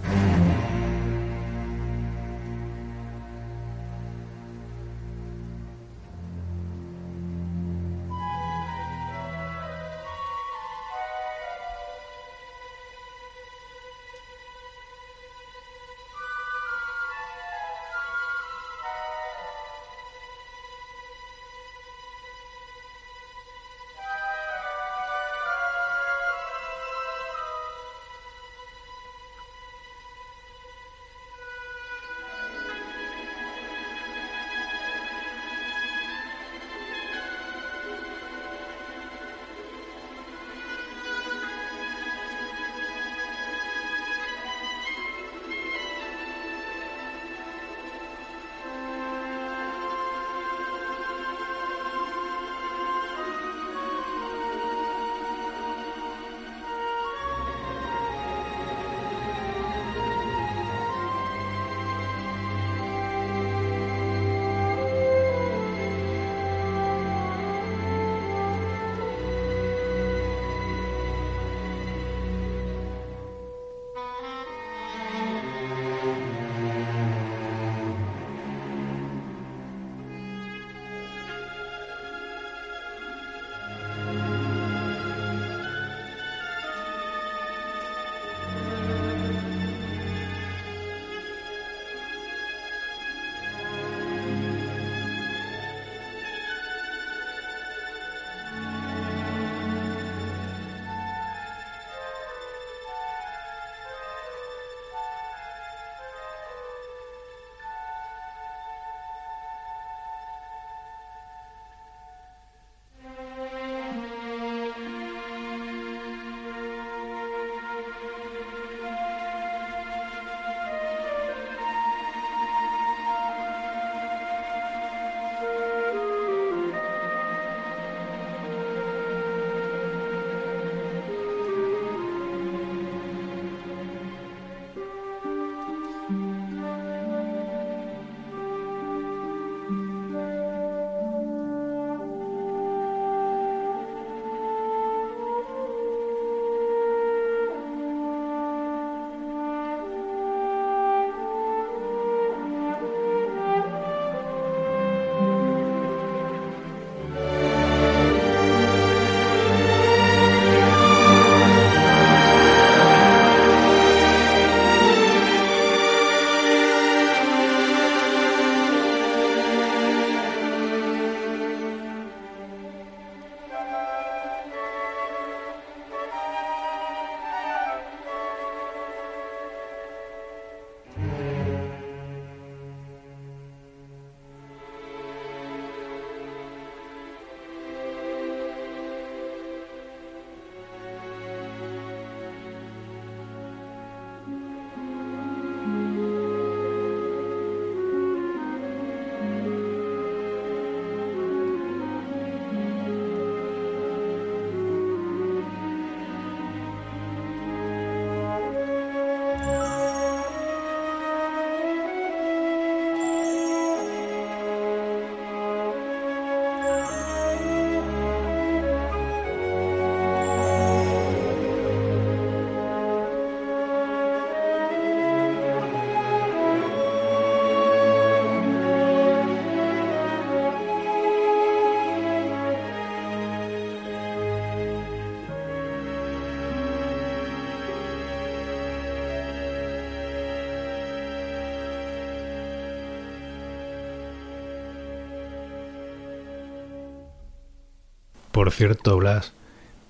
Por cierto, Blas,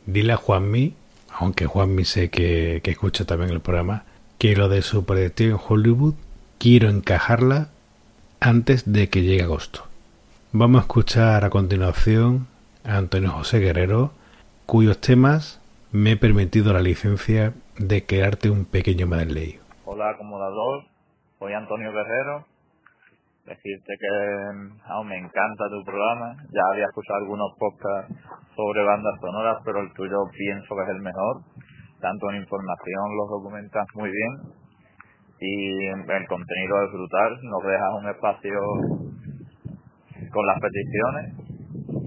dile a Juanmi, aunque Juanmi sé que, que escucha también el programa, que lo de su proyecto en Hollywood quiero encajarla antes de que llegue agosto. Vamos a escuchar a continuación a Antonio José Guerrero, cuyos temas me he permitido la licencia de crearte un pequeño medley. Hola, acomodador. Soy Antonio Guerrero. Decirte que aún me encanta tu programa. Ya había escuchado algunos podcasts sobre bandas sonoras, pero el tuyo pienso que es el mejor. Tanto en información los documentas muy bien y el contenido es brutal. Nos dejas un espacio con las peticiones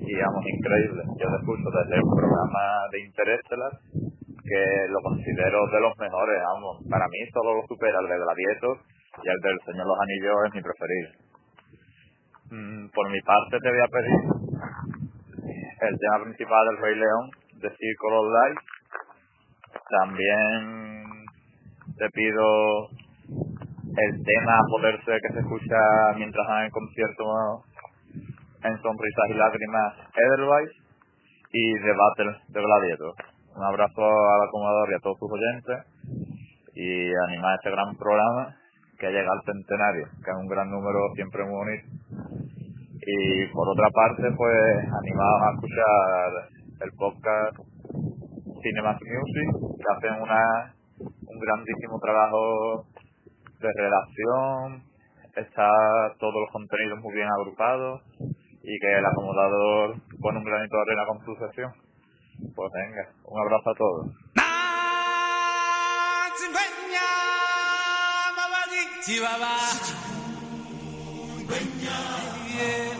y vamos, increíble. Yo te escucho desde el programa de Interestelar que lo considero de los mejores, vamos. Para mí solo lo supera el de Gladiator y el del Señor los Anillos es mi preferido. Mm, por mi parte te voy a pedir el tema principal del Rey León de Circle of Life. También te pido el tema Poderse que se escucha mientras van en concierto en Sonrisas y Lágrimas Edelweiss y The Battle de Gladiator. Un abrazo al acomodador y a todos sus oyentes y animar este gran programa que llega al centenario, que es un gran número siempre muy bonito. Y por otra parte, pues animados a escuchar el podcast Cinemas Music, que hacen una, un grandísimo trabajo de redacción, está todos los contenidos muy bien agrupados y que el acomodador pone un granito de arena con su sesión. Pues venga, un abrazo a todos. From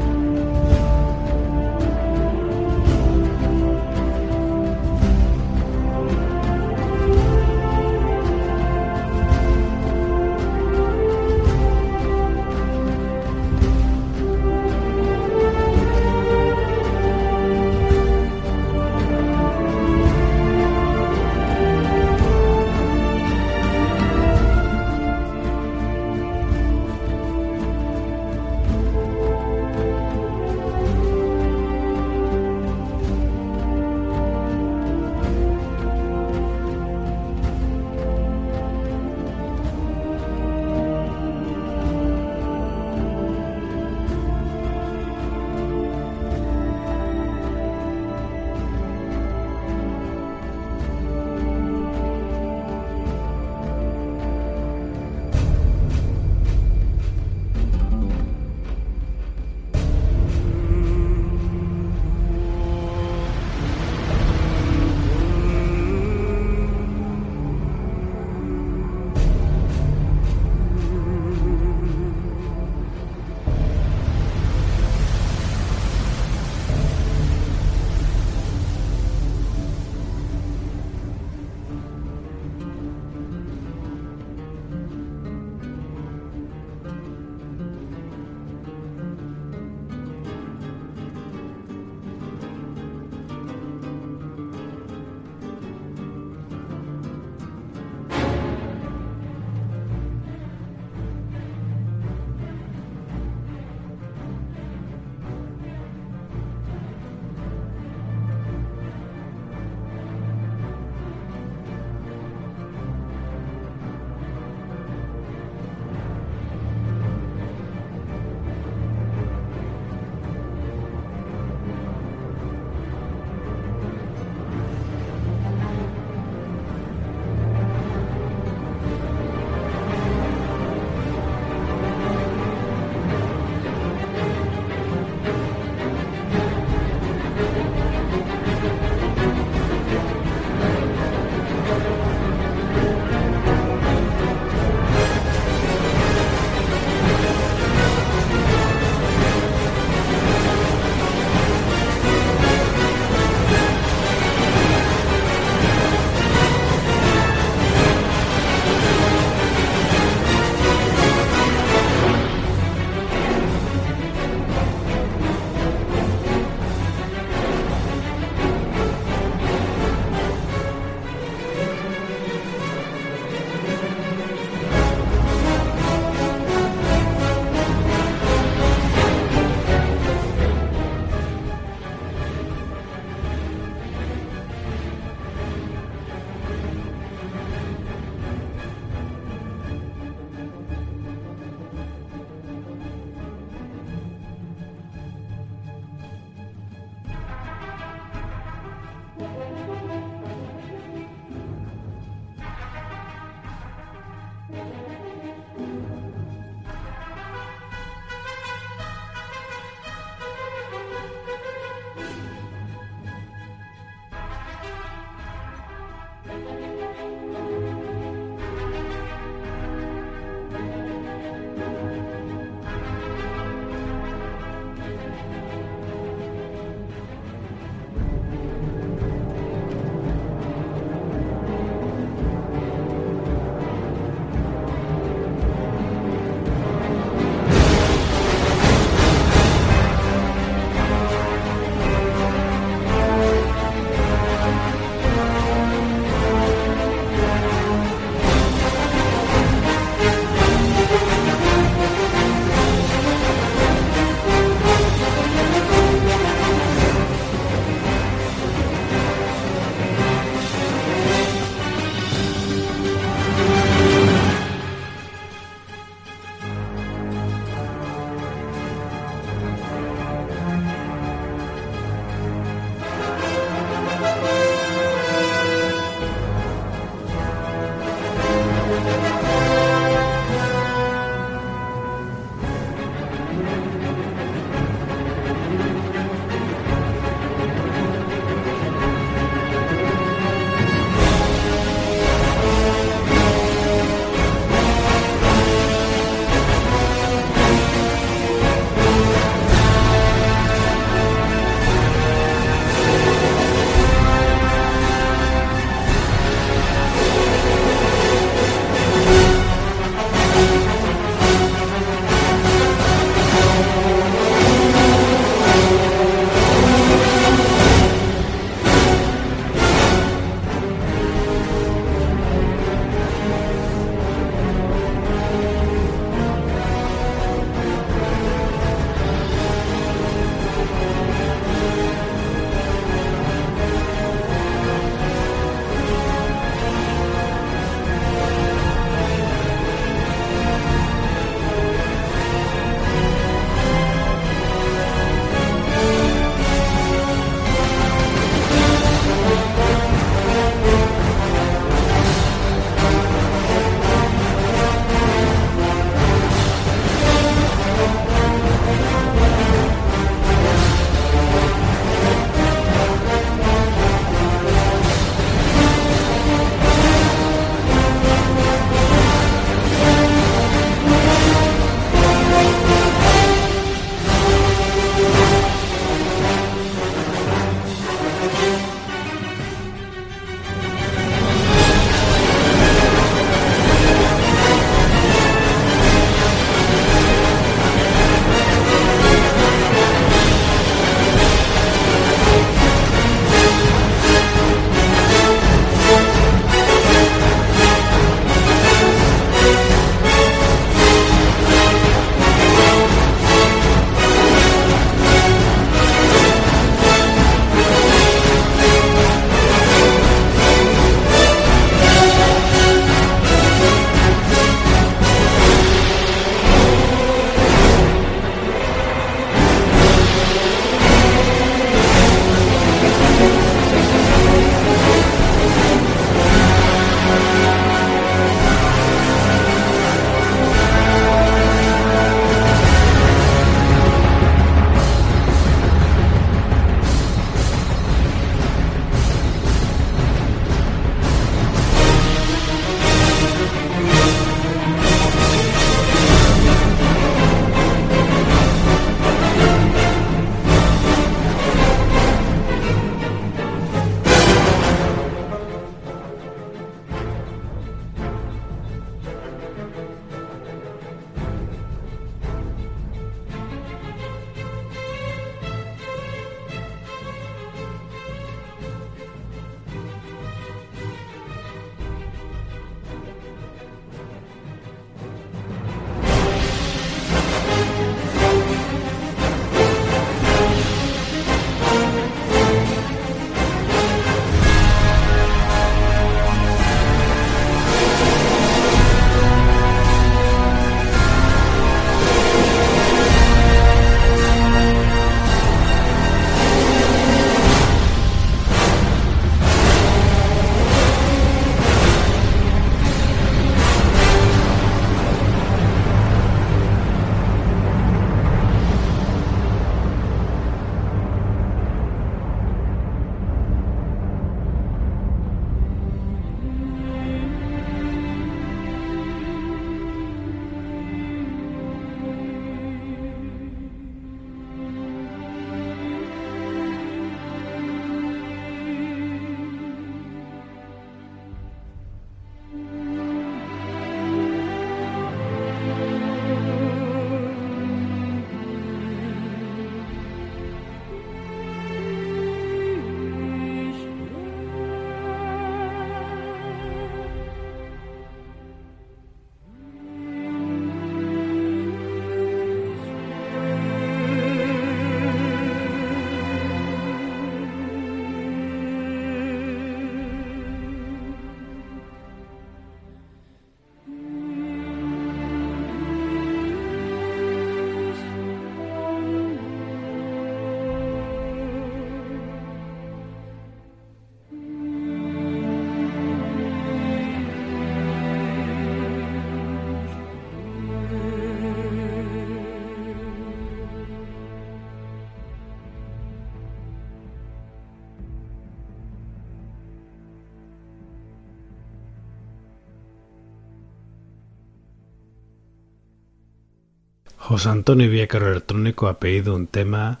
José Antonio Viacaro Electrónico ha pedido un tema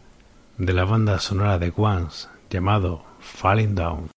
de la banda sonora de Once llamado Falling Down.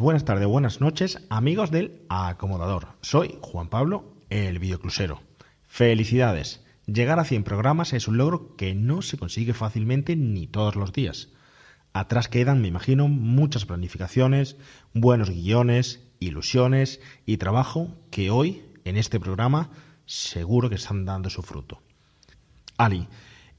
buenas tardes, buenas noches, amigos del Acomodador. Soy Juan Pablo, el videoclusero. Felicidades. Llegar a 100 programas es un logro que no se consigue fácilmente ni todos los días. Atrás quedan, me imagino, muchas planificaciones, buenos guiones, ilusiones y trabajo que hoy, en este programa, seguro que están dando su fruto. Ali,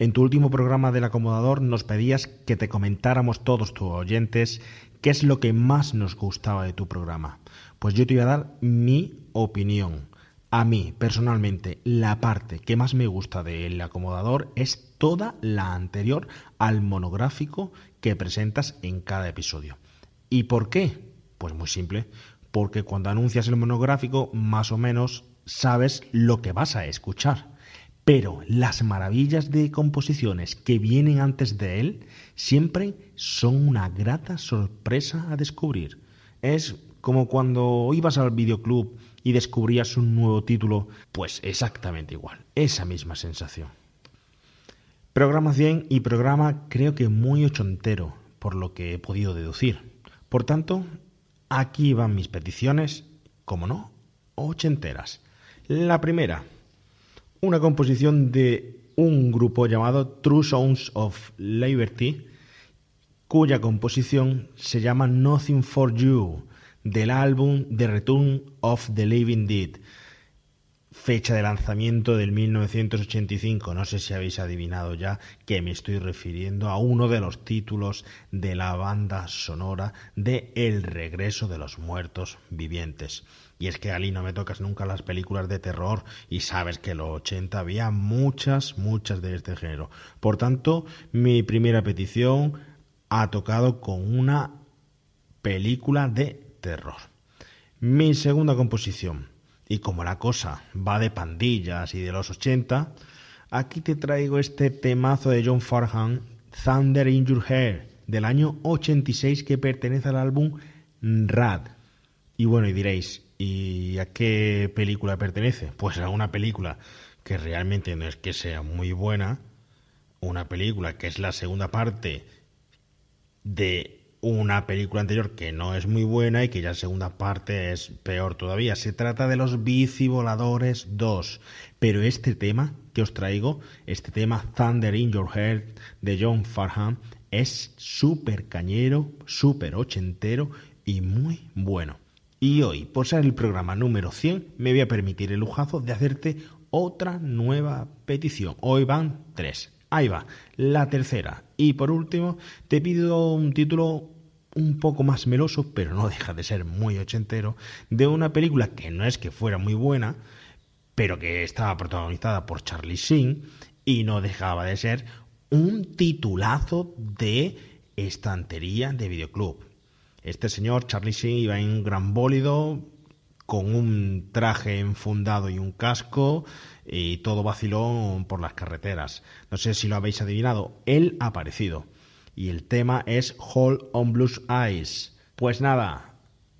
en tu último programa del acomodador nos pedías que te comentáramos todos tus oyentes qué es lo que más nos gustaba de tu programa. Pues yo te voy a dar mi opinión. A mí, personalmente, la parte que más me gusta del acomodador es toda la anterior al monográfico que presentas en cada episodio. ¿Y por qué? Pues muy simple, porque cuando anuncias el monográfico, más o menos sabes lo que vas a escuchar. Pero las maravillas de composiciones que vienen antes de él siempre son una grata sorpresa a descubrir. Es como cuando ibas al videoclub y descubrías un nuevo título, pues exactamente igual, esa misma sensación. Programa 100 y programa creo que muy ochentero, por lo que he podido deducir. Por tanto, aquí van mis peticiones, como no, ochenteras. La primera, una composición de un grupo llamado True Sounds of Liberty, cuya composición se llama Nothing for You, del álbum The Return of the Living Dead. Fecha de lanzamiento del 1985. No sé si habéis adivinado ya que me estoy refiriendo a uno de los títulos de la banda sonora de El regreso de los muertos vivientes. Y es que Ali no me tocas nunca las películas de terror y sabes que en los 80 había muchas, muchas de este género. Por tanto, mi primera petición ha tocado con una película de terror. Mi segunda composición, y como la cosa va de pandillas y de los 80, aquí te traigo este temazo de John Farhan, Thunder in Your Hair, del año 86 que pertenece al álbum Rad. Y bueno, y diréis, ¿y a qué película pertenece? Pues a una película que realmente no es que sea muy buena, una película que es la segunda parte de una película anterior que no es muy buena y que ya segunda parte es peor todavía. Se trata de los Bicivoladores 2. Pero este tema que os traigo, este tema Thunder in Your Heart de John Farham, es súper cañero, súper ochentero y muy bueno. Y hoy, por ser el programa número 100, me voy a permitir el lujazo de hacerte otra nueva petición. Hoy van tres. Ahí va, la tercera. Y por último, te pido un título un poco más meloso, pero no deja de ser muy ochentero, de una película que no es que fuera muy buena, pero que estaba protagonizada por Charlie Sheen y no dejaba de ser un titulazo de estantería de videoclub. Este señor, Charlie Sheen, iba en un gran bólido, con un traje enfundado y un casco, y todo vacilón por las carreteras. No sé si lo habéis adivinado, él ha aparecido. Y el tema es Hold on Blues Eyes. Pues nada,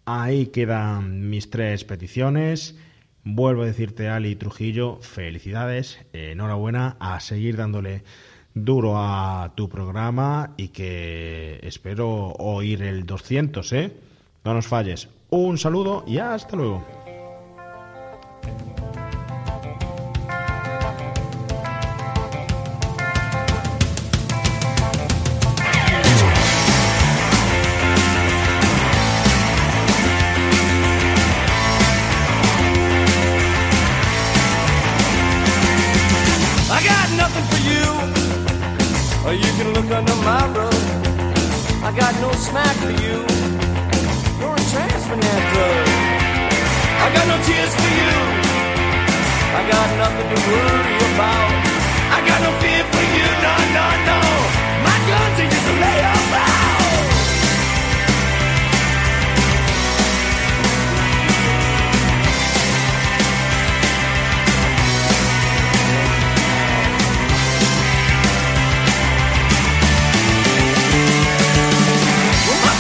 ahí quedan mis tres peticiones. Vuelvo a decirte, Ali Trujillo, felicidades, enhorabuena, a seguir dándole duro a tu programa y que espero oír el 200, ¿eh? No nos falles. Un saludo y hasta luego. Tears for you. I got nothing to worry about. I got no fear for you. No, no, no. My guns are just to lay off out.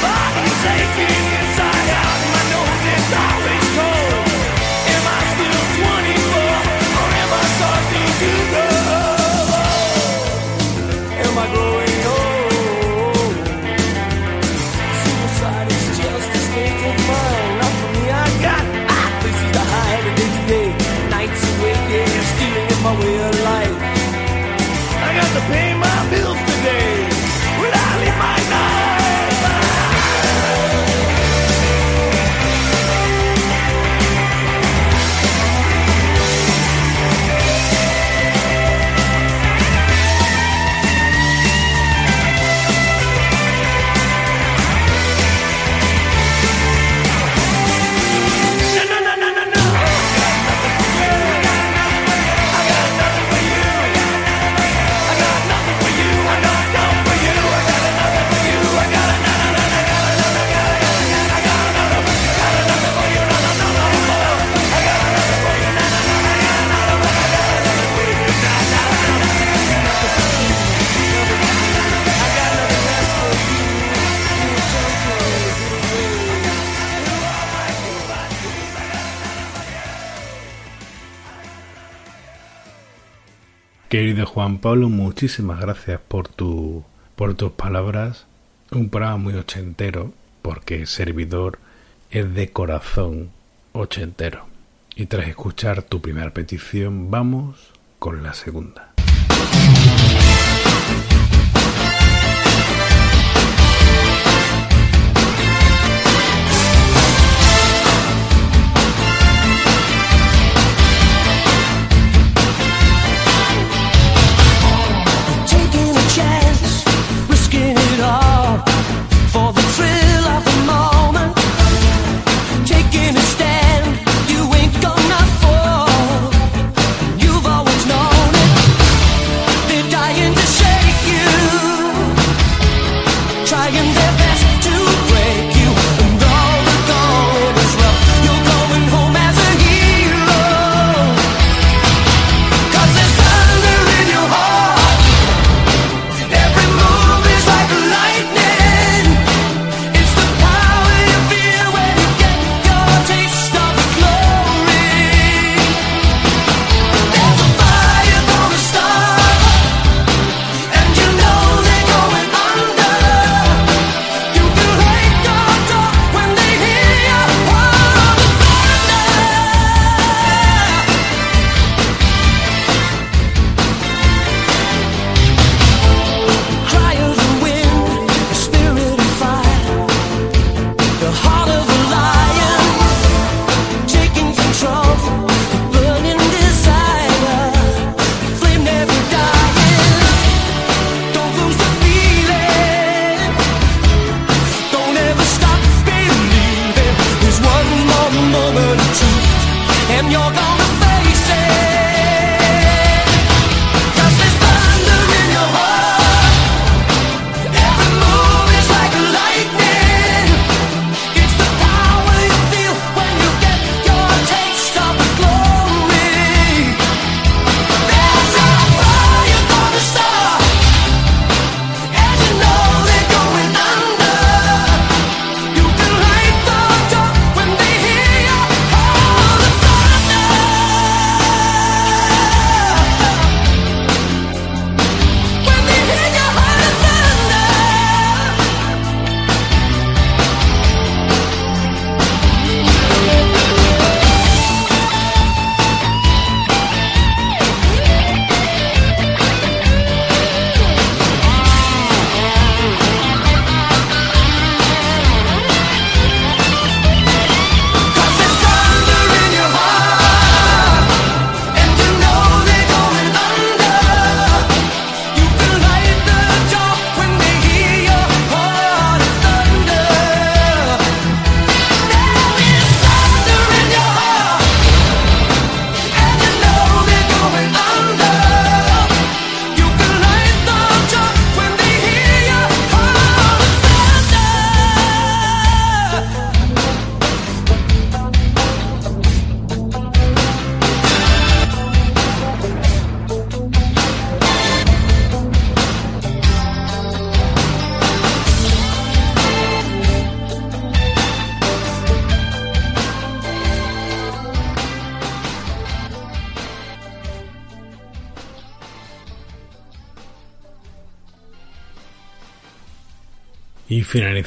Body Querido Juan Pablo, muchísimas gracias por, tu, por tus palabras. Un programa muy ochentero, porque servidor es de corazón ochentero. Y tras escuchar tu primera petición, vamos con la segunda.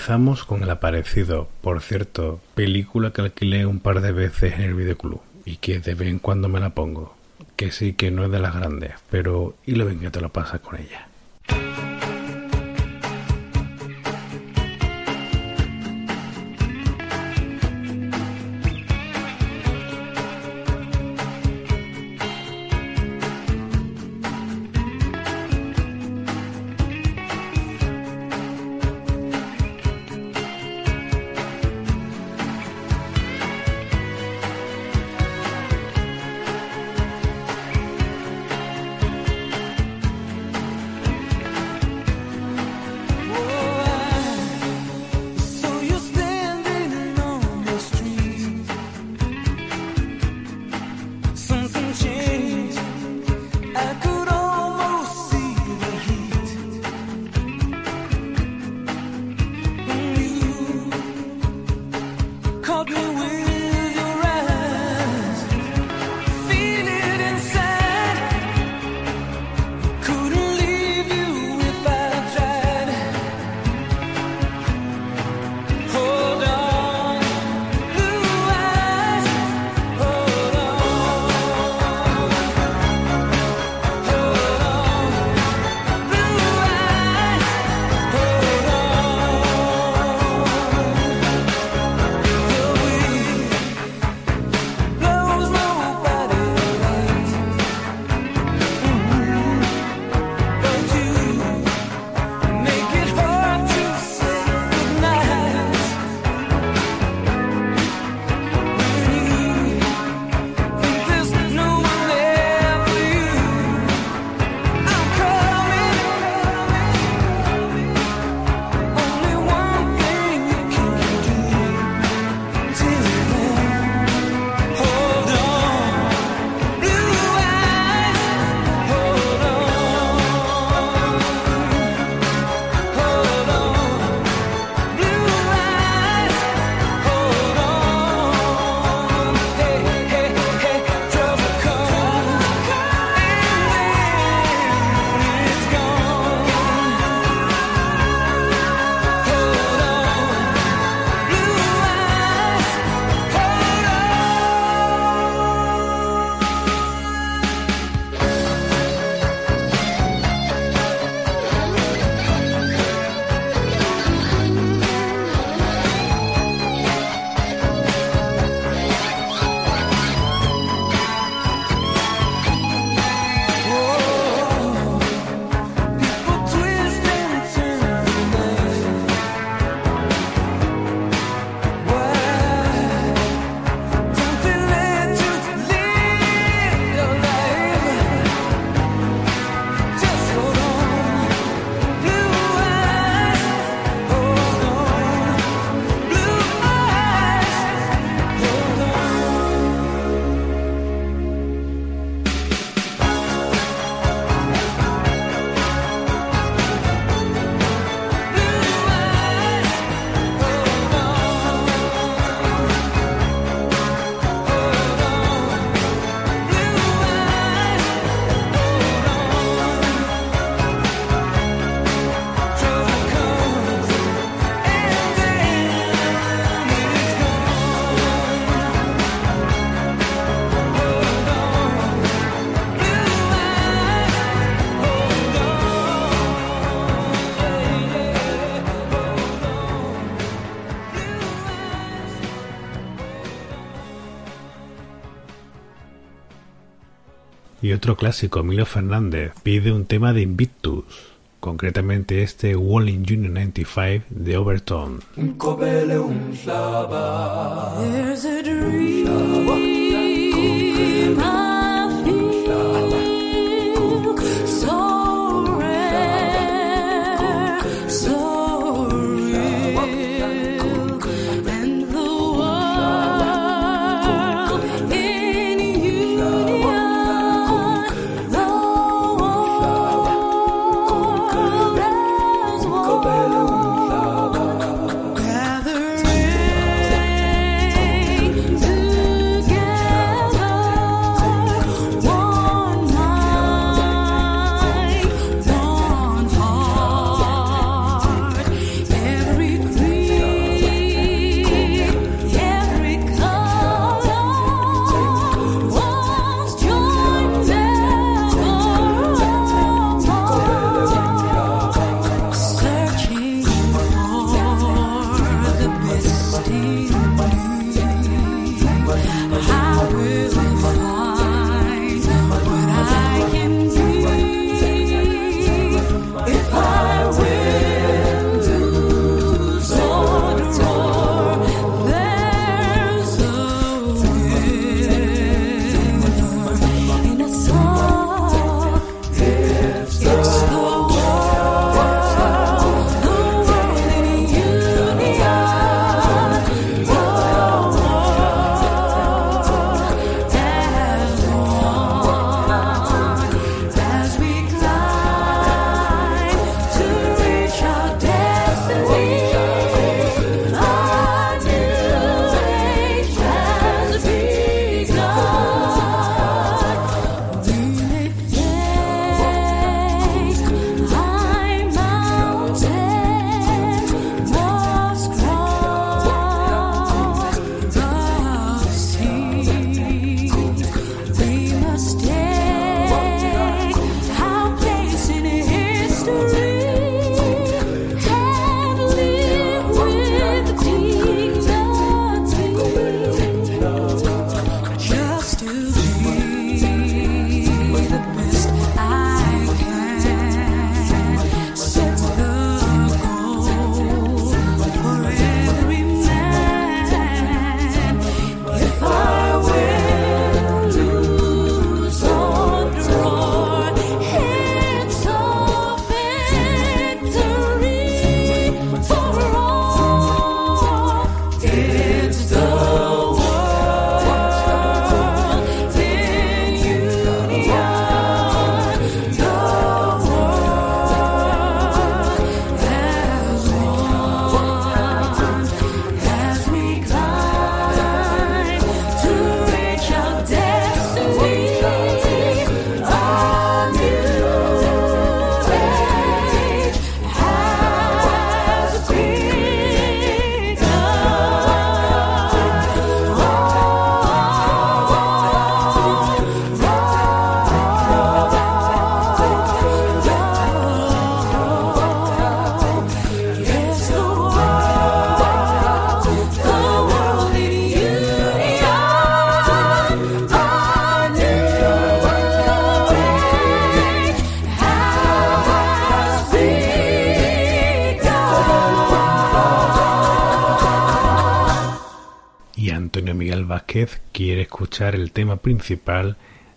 Empezamos con el aparecido, por cierto, película que alquilé un par de veces en el videoclub y que de vez en cuando me la pongo. Que sí que no es de las grandes, pero y lo bien que te lo pasas con ella. clásico Emilio Fernández pide un tema de Invictus, concretamente este Walling Union 95 de Overton. tema principal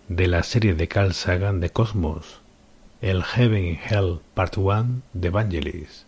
de la serie de Carl Sagan de Cosmos, el Heaven and Hell Part One de Vangelis.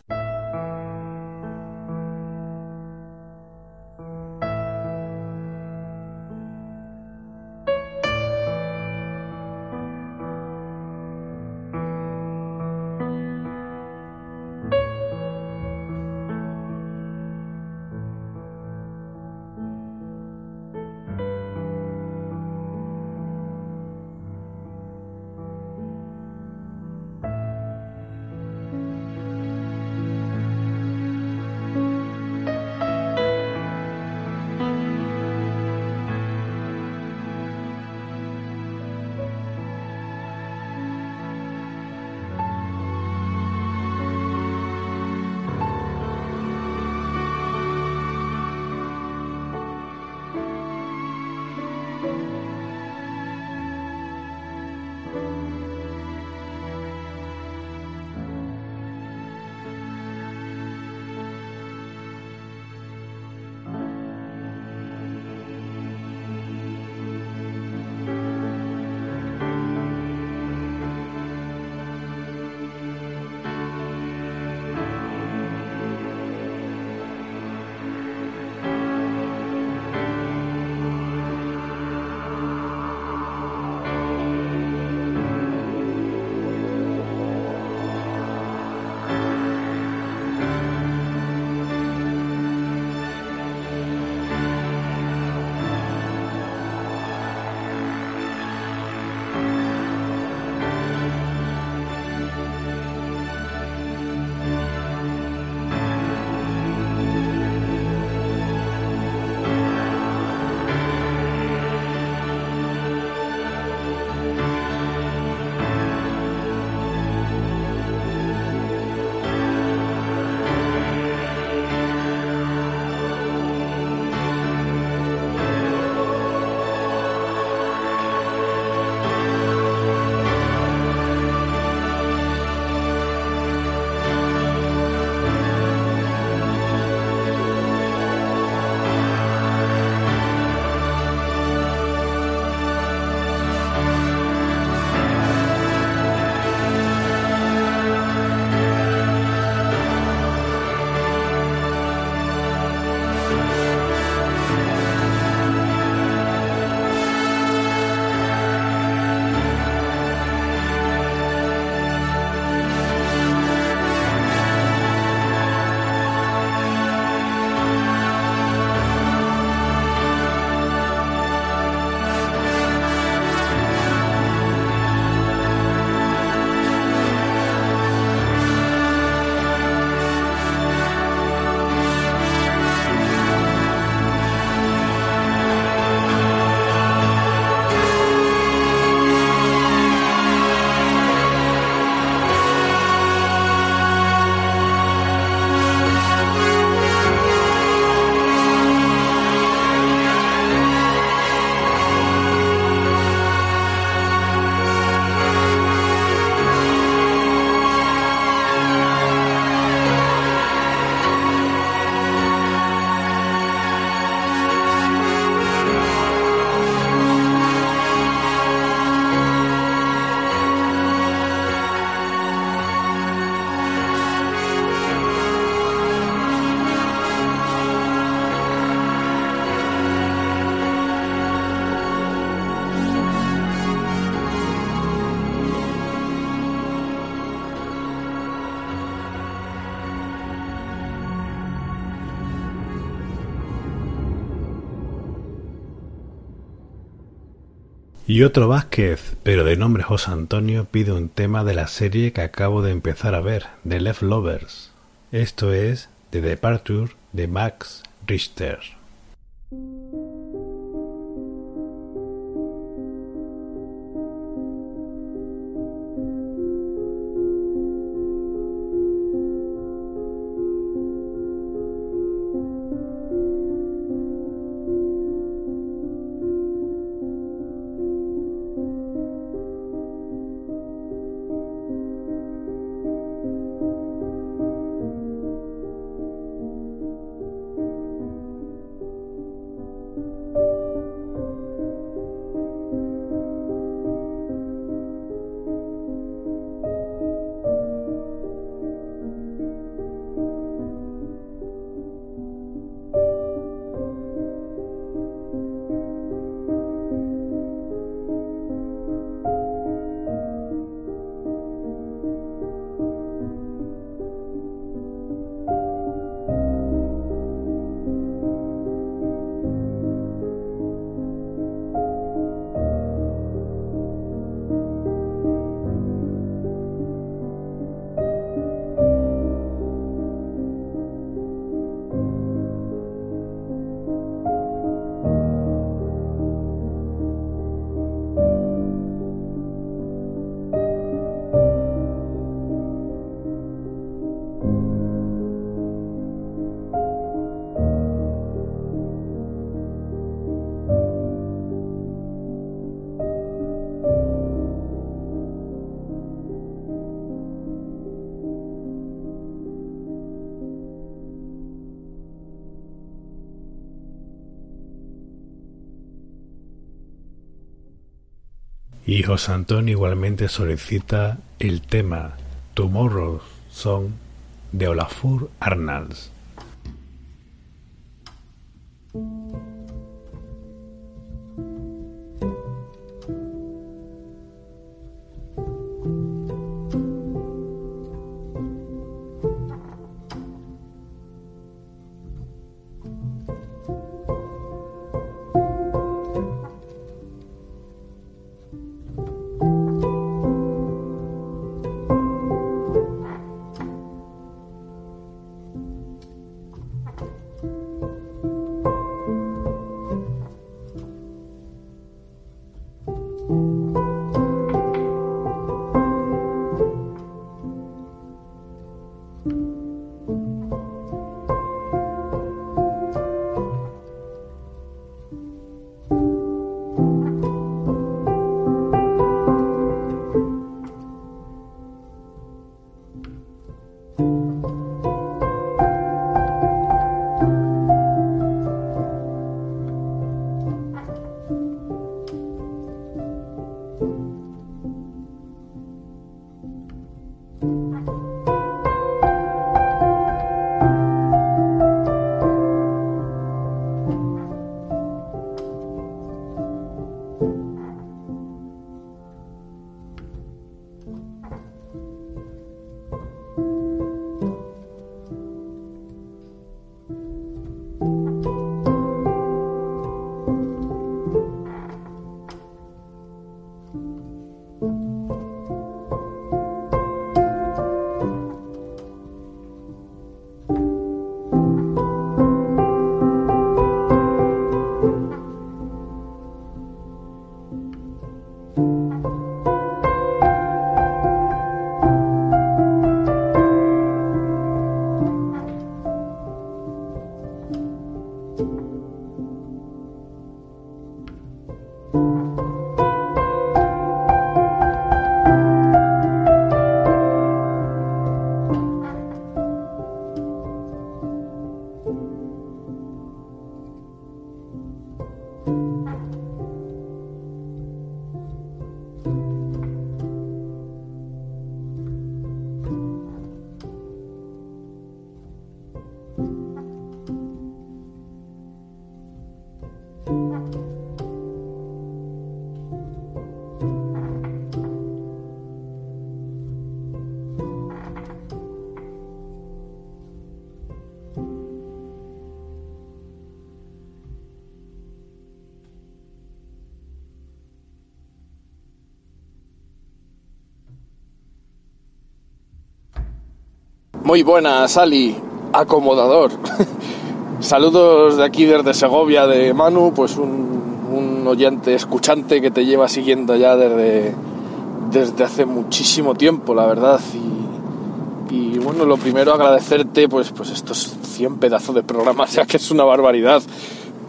Y otro Vázquez, pero de nombre José Antonio, pide un tema de la serie que acabo de empezar a ver, The Left Lovers. Esto es The Departure de Max Richter. José Antonio igualmente solicita el tema Tomorrow's Song de Olafur Arnalds. Muy buenas, Ali, acomodador. Saludos de aquí desde Segovia de Manu, pues un, oyente escuchante que te lleva siguiendo ya desde, desde hace muchísimo tiempo, la verdad. Y, bueno, lo primero agradecerte pues, pues estos 100 pedazos de programas, ya que es una barbaridad.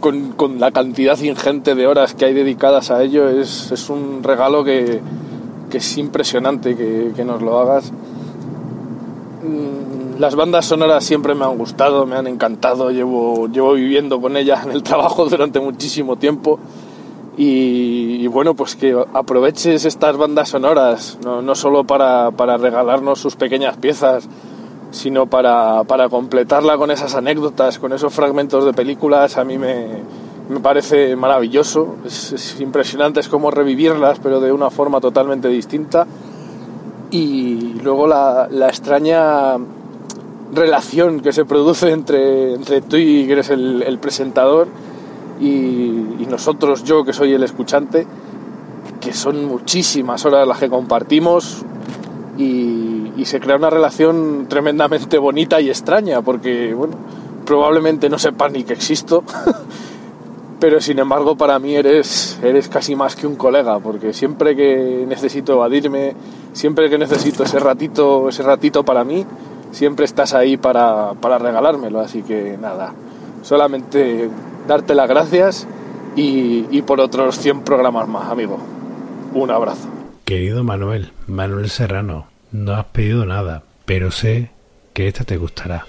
Con, con la cantidad ingente de horas que hay dedicadas a ello, es, es un regalo que, que es impresionante que, que nos lo hagas. Las bandas sonoras siempre me han gustado, me han encantado, llevo, llevo viviendo con ellas en el trabajo durante muchísimo tiempo y, bueno, pues que aproveches estas bandas sonoras, no, no solo para, para regalarnos sus pequeñas piezas, sino para, para completarla con esas anécdotas, con esos fragmentos de películas, a mí me, me parece maravilloso, es, es impresionante, es como revivirlas, pero de una forma totalmente distinta. Y luego la, la extraña relación que se produce entre, entre tú y que eres el, presentador y, nosotros, yo que soy el escuchante, que son muchísimas horas las que compartimos y, y se crea una relación tremendamente bonita y extraña porque, bueno, probablemente no sepas ni que existo, pero sin embargo para mí eres, eres casi más que un colega porque siempre que necesito evadirme, siempre que necesito ese ratito, ese ratito para mí, siempre estás ahí para, para regalármelo, así que nada, solamente darte las gracias y, y por otros 100 programas más, amigo. Un abrazo. Querido Manuel, Manuel Serrano, no has pedido nada, pero sé que esta te gustará.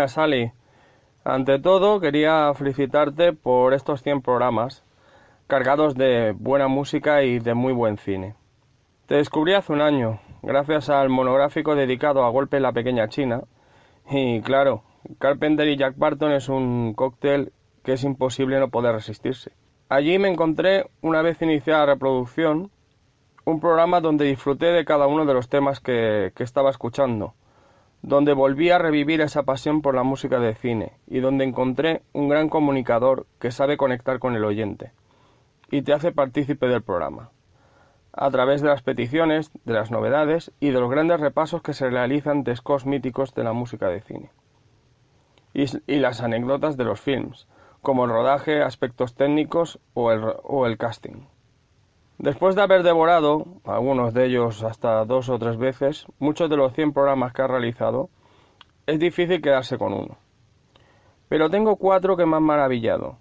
Buenas. Ante todo, quería felicitarte por estos 100 programas cargados de buena música y de muy buen cine. Te descubrí hace un año, gracias al monográfico dedicado a Golpe en la Pequeña China. Y claro, Carpenter y Jack Barton es un cóctel que es imposible no poder resistirse. Allí me encontré, una vez iniciada la reproducción, un programa donde disfruté de cada uno de los temas que estaba escuchando, donde volví a revivir esa pasión por la música de cine y donde encontré un gran comunicador que sabe conectar con el oyente y te hace partícipe del programa, a través de las peticiones, de las novedades y de los grandes repasos que se realizan de scores míticos de la música de cine. Y, y las anécdotas de los films, como el rodaje, aspectos técnicos o el, o el casting. Después de haber devorado, algunos de ellos hasta dos o tres veces, muchos de los 100 programas que ha realizado, es difícil quedarse con uno. Pero tengo cuatro que me han maravillado.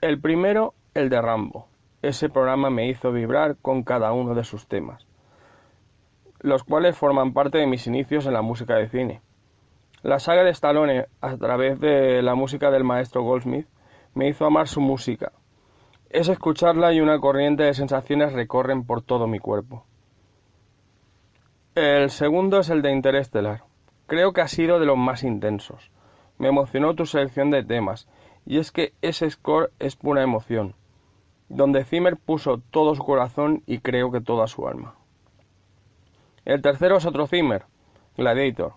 El primero, el de Rambo. Ese programa me hizo vibrar con cada uno de sus temas, los cuales forman parte de mis inicios en la música de cine. La saga de Stallone, a través de la música del maestro Goldsmith, me hizo amar su música. Es escucharla y una corriente de sensaciones recorren por todo mi cuerpo. El segundo es el de Interestelar. Creo que ha sido de los más intensos. Me emocionó tu selección de temas, y es que ese score es pura emoción, donde Zimmer puso todo su corazón y creo que toda su alma. El tercero es otro Zimmer, Gladiator.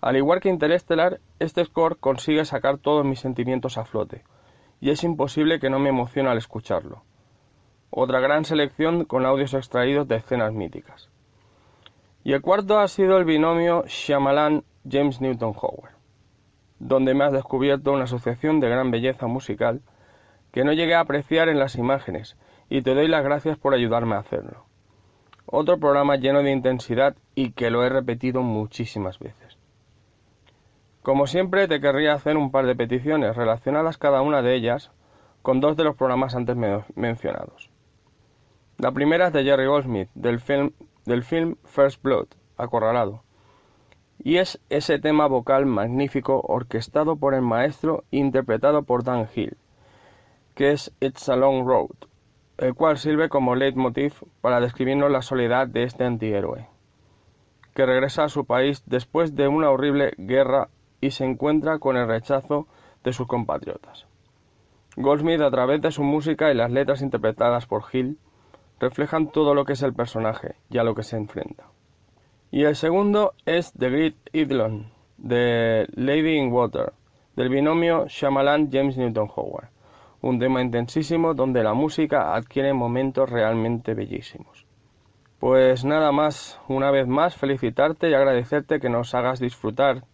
Al igual que Interestelar, este score consigue sacar todos mis sentimientos a flote, y es imposible que no me emocione al escucharlo. Otra gran selección con audios extraídos de escenas míticas. Y el cuarto ha sido el binomio Shyamalan-James Newton Howard, donde me has descubierto una asociación de gran belleza musical que no llegué a apreciar en las imágenes, y te doy las gracias por ayudarme a hacerlo. Otro programa lleno de intensidad y que lo he repetido muchísimas veces. Como siempre, te querría hacer un par de peticiones relacionadas cada una de ellas con dos de los programas antes mencionados. La primera es de Jerry Goldsmith, del film, del film First Blood, Acorralado, y es ese tema vocal magnífico orquestado por el maestro e interpretado por Dan Hill, que es It's a Long Road, el cual sirve como leitmotiv para describirnos la soledad de este antihéroe, que regresa a su país después de una horrible guerra y se encuentra con el rechazo de sus compatriotas. Goldsmith, a través de su música y las letras interpretadas por Hill, reflejan todo lo que es el personaje y a lo que se enfrenta. Y el segundo es The Great Idlon, de Lady in Water, del binomio Shyamalan-James Newton Howard, un tema intensísimo donde la música adquiere momentos realmente bellísimos. Pues nada más, una vez más felicitarte y agradecerte que nos hagas disfrutar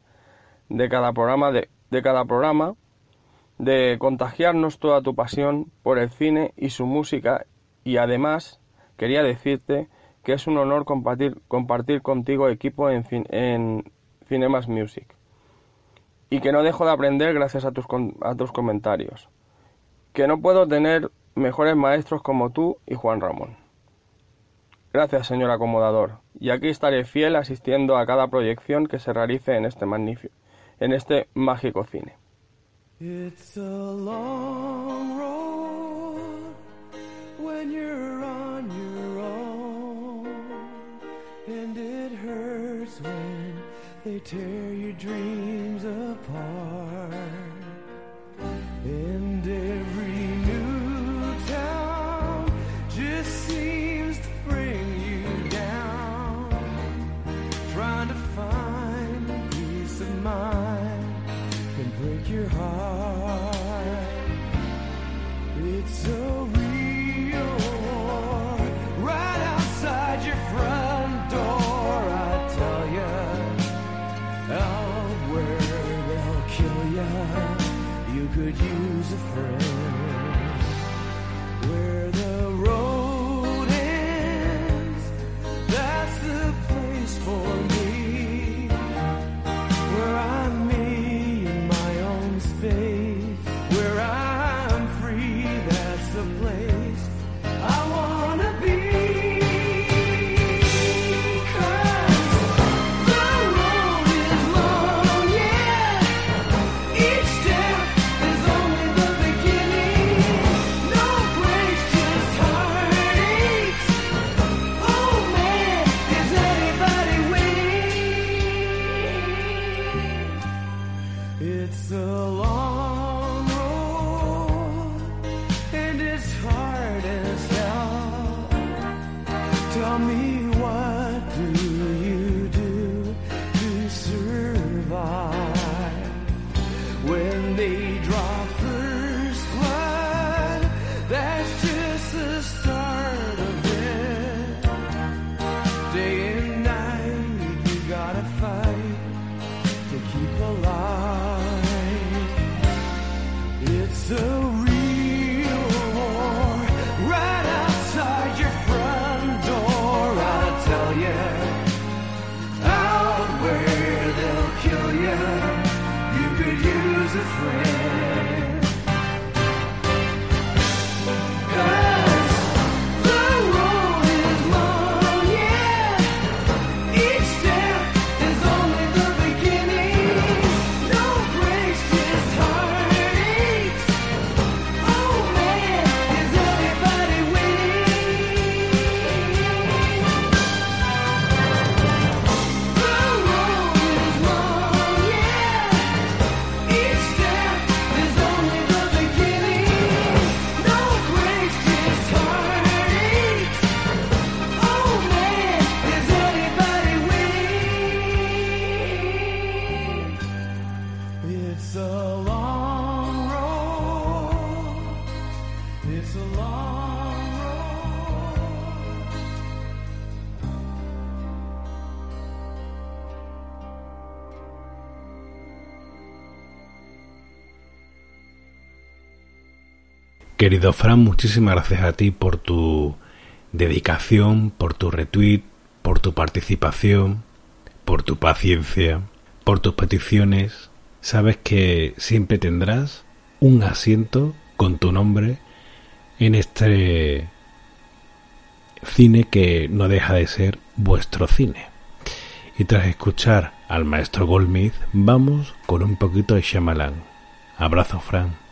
de cada programa de, de cada programa de contagiarnos toda tu pasión por el cine y su música. Y además quería decirte que es un honor compartir, compartir contigo equipo en, en Cinemas Music. Y que no dejo de aprender gracias a tus, a tus comentarios, que no puedo tener mejores maestros como tú y Juan Ramón. Gracias, señor acomodador, y aquí estaré fiel asistiendo a cada proyección que se realice en este magnífico en este mágico cine. It's a long road when you're on your own, and it hurts when they tear your dreams apart. Querido Fran, muchísimas gracias a ti por tu dedicación, por tu retweet, por tu participación, por tu paciencia, por tus peticiones. Sabes que siempre tendrás un asiento con tu nombre en este cine que no deja de ser vuestro cine. Y tras escuchar al maestro Goldsmith, vamos con un poquito de Shyamalan. Abrazo, Fran.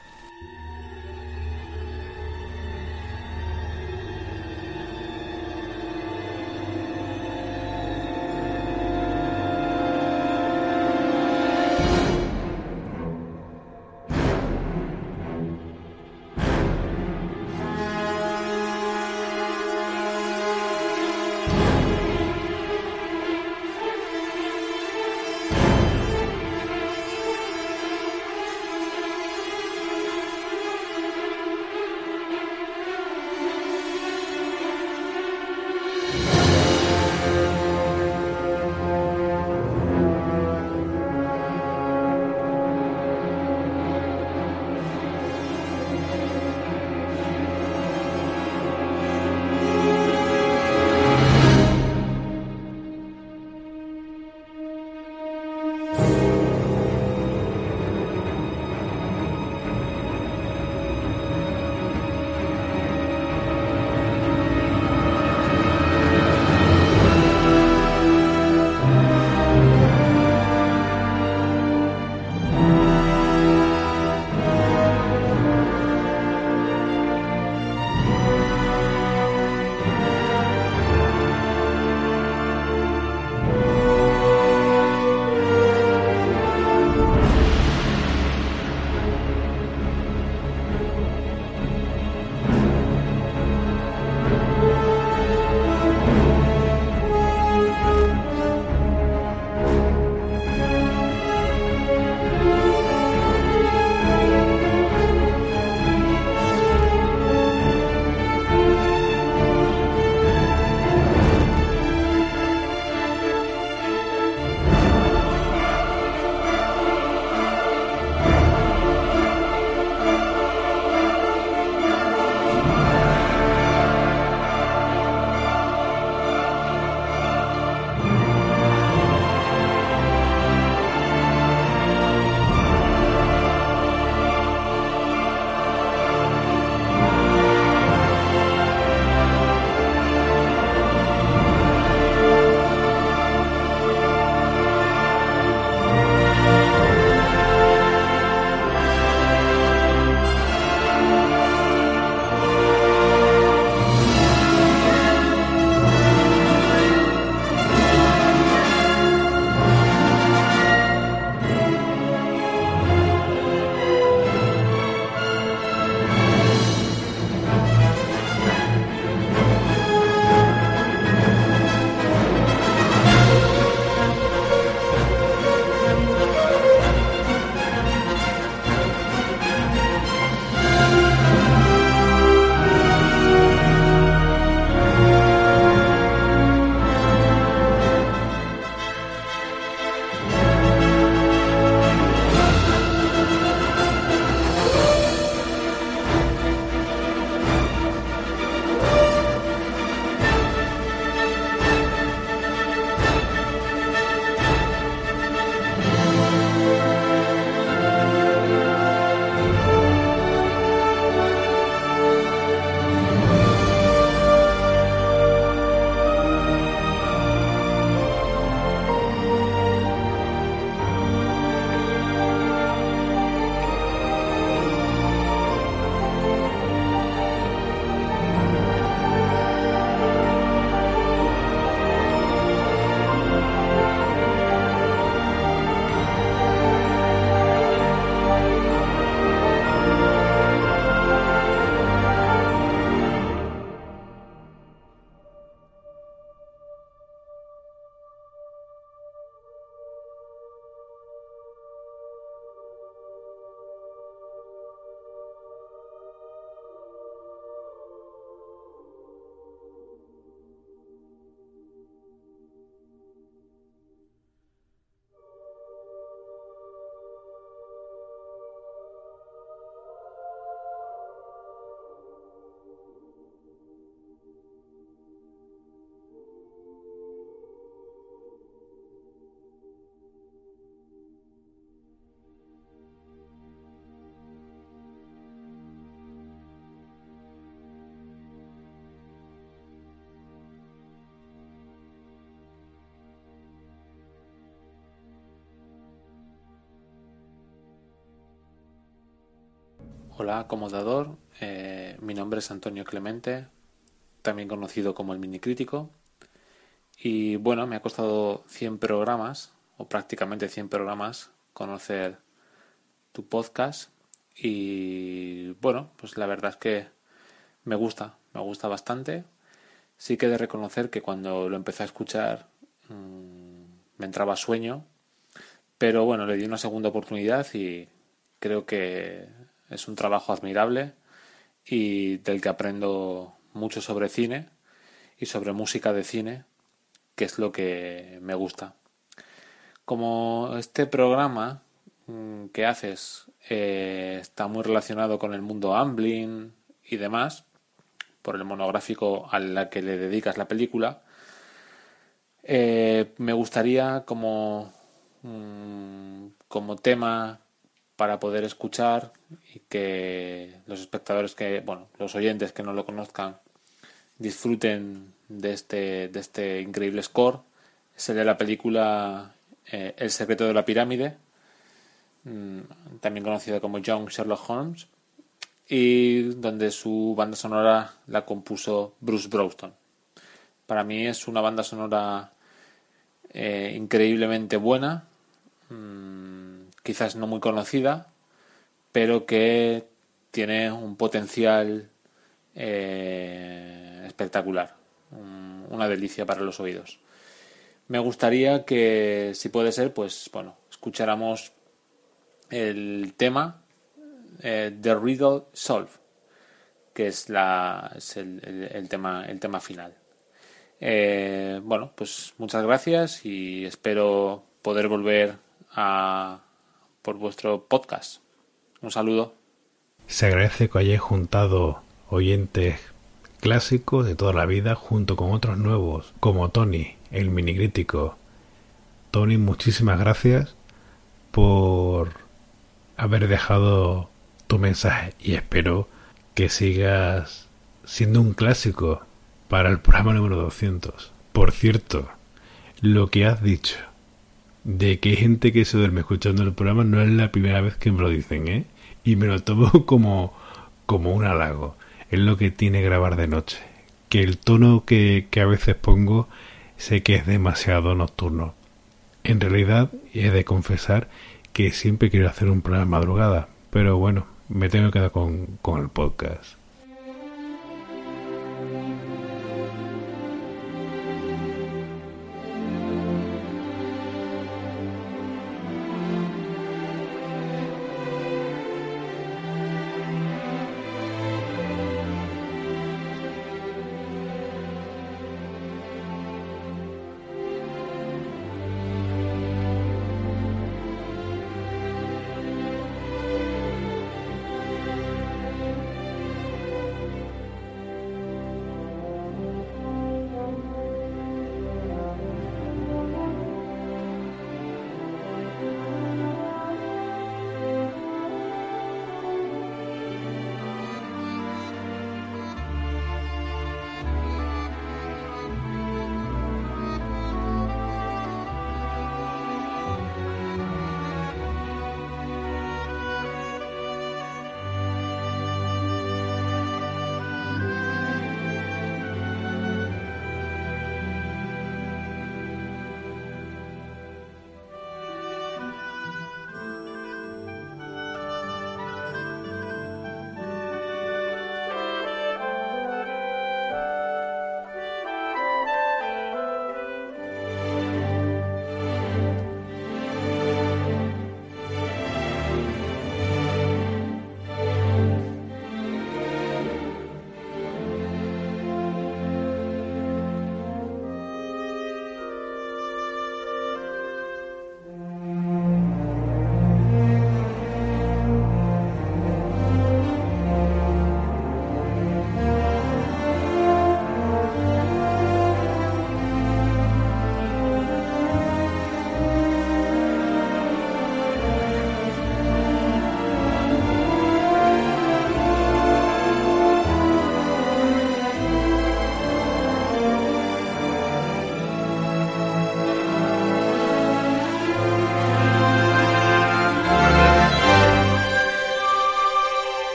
Hola, acomodador. Eh, mi nombre es Antonio Clemente, también conocido como el Mini Crítico. Y bueno, me ha costado 100 programas, o prácticamente 100 programas, conocer tu podcast. Y bueno, pues la verdad es que me gusta, me gusta bastante. Sí que he de reconocer que cuando lo empecé a escuchar mmm, me entraba sueño, pero bueno, le di una segunda oportunidad y creo que es un trabajo admirable y del que aprendo mucho sobre cine y sobre música de cine, que es lo que me gusta. Como este programa mm, que haces eh, está muy relacionado con el mundo Amblin y demás, por el monográfico a la que le dedicas la película, eh, me gustaría como, mm, como tema para poder escuchar y que los espectadores que, bueno, los oyentes que no lo conozcan disfruten de este, de este increíble score. Es el de la película eh, El secreto de la pirámide, mm, también conocida como Young Sherlock Holmes, y donde su banda sonora la compuso Bruce Browston. Para mí es una banda sonora eh, increíblemente buena, mmm, quizás no muy conocida, pero que tiene un potencial eh, espectacular, un, una delicia para los oídos. Me gustaría que, si puede ser, pues bueno, escucháramos el tema eh, The Riddle Solve, que es, la, es el, tema, el tema final. Eh, bueno, pues muchas gracias y espero poder volver a por vuestro podcast. Un saludo. Se agradece que hayáis juntado oyentes clásicos de toda la vida junto con otros nuevos, como Tony, el mini crítico. Tony, muchísimas gracias por haber dejado tu mensaje y espero que sigas siendo un clásico para el programa número 200. Por cierto, lo que has dicho de que gente que se duerme escuchando el programa no es la primera vez que me lo dicen, ¿eh? Y me lo tomo como, como un halago. Es lo que tiene grabar de noche. Que el tono que, que a veces pongo sé que es demasiado nocturno. En realidad, he de confesar que siempre quiero hacer un programa de madrugada, pero bueno, me tengo que quedar con, con el podcast.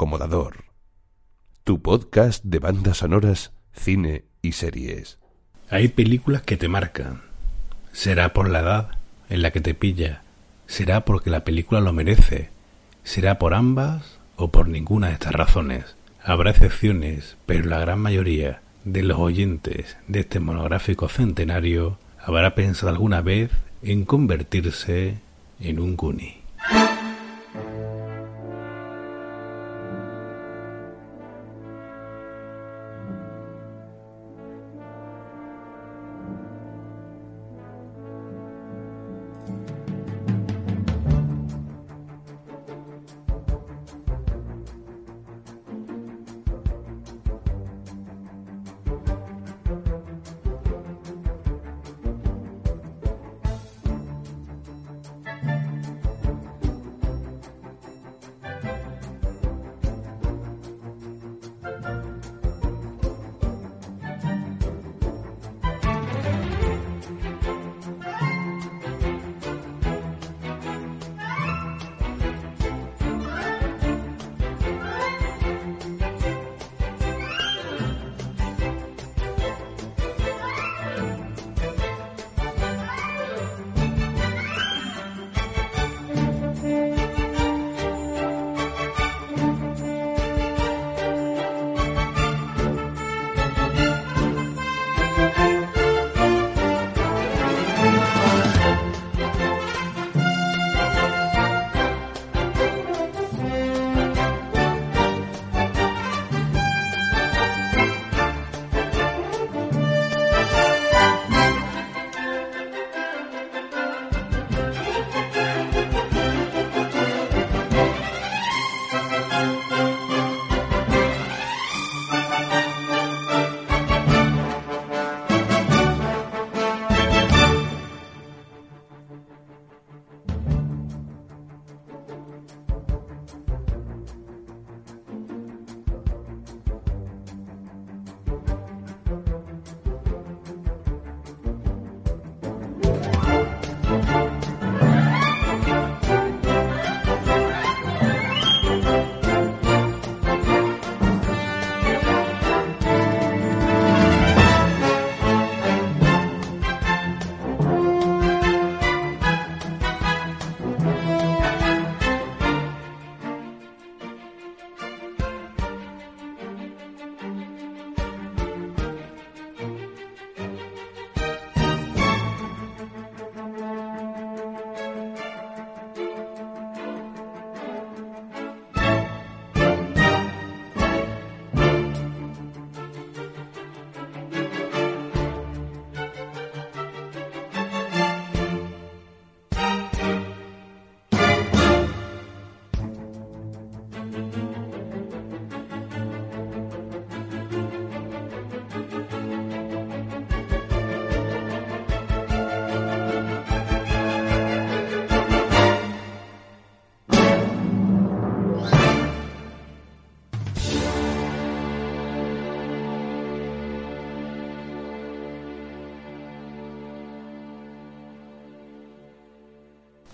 Acomodador. Tu podcast de bandas sonoras, cine y series. Hay películas que te marcan. Será por la edad en la que te pilla. Será porque la película lo merece. Será por ambas o por ninguna de estas razones. Habrá excepciones, pero la gran mayoría de los oyentes de este monográfico centenario habrá pensado alguna vez en convertirse en un Goonie.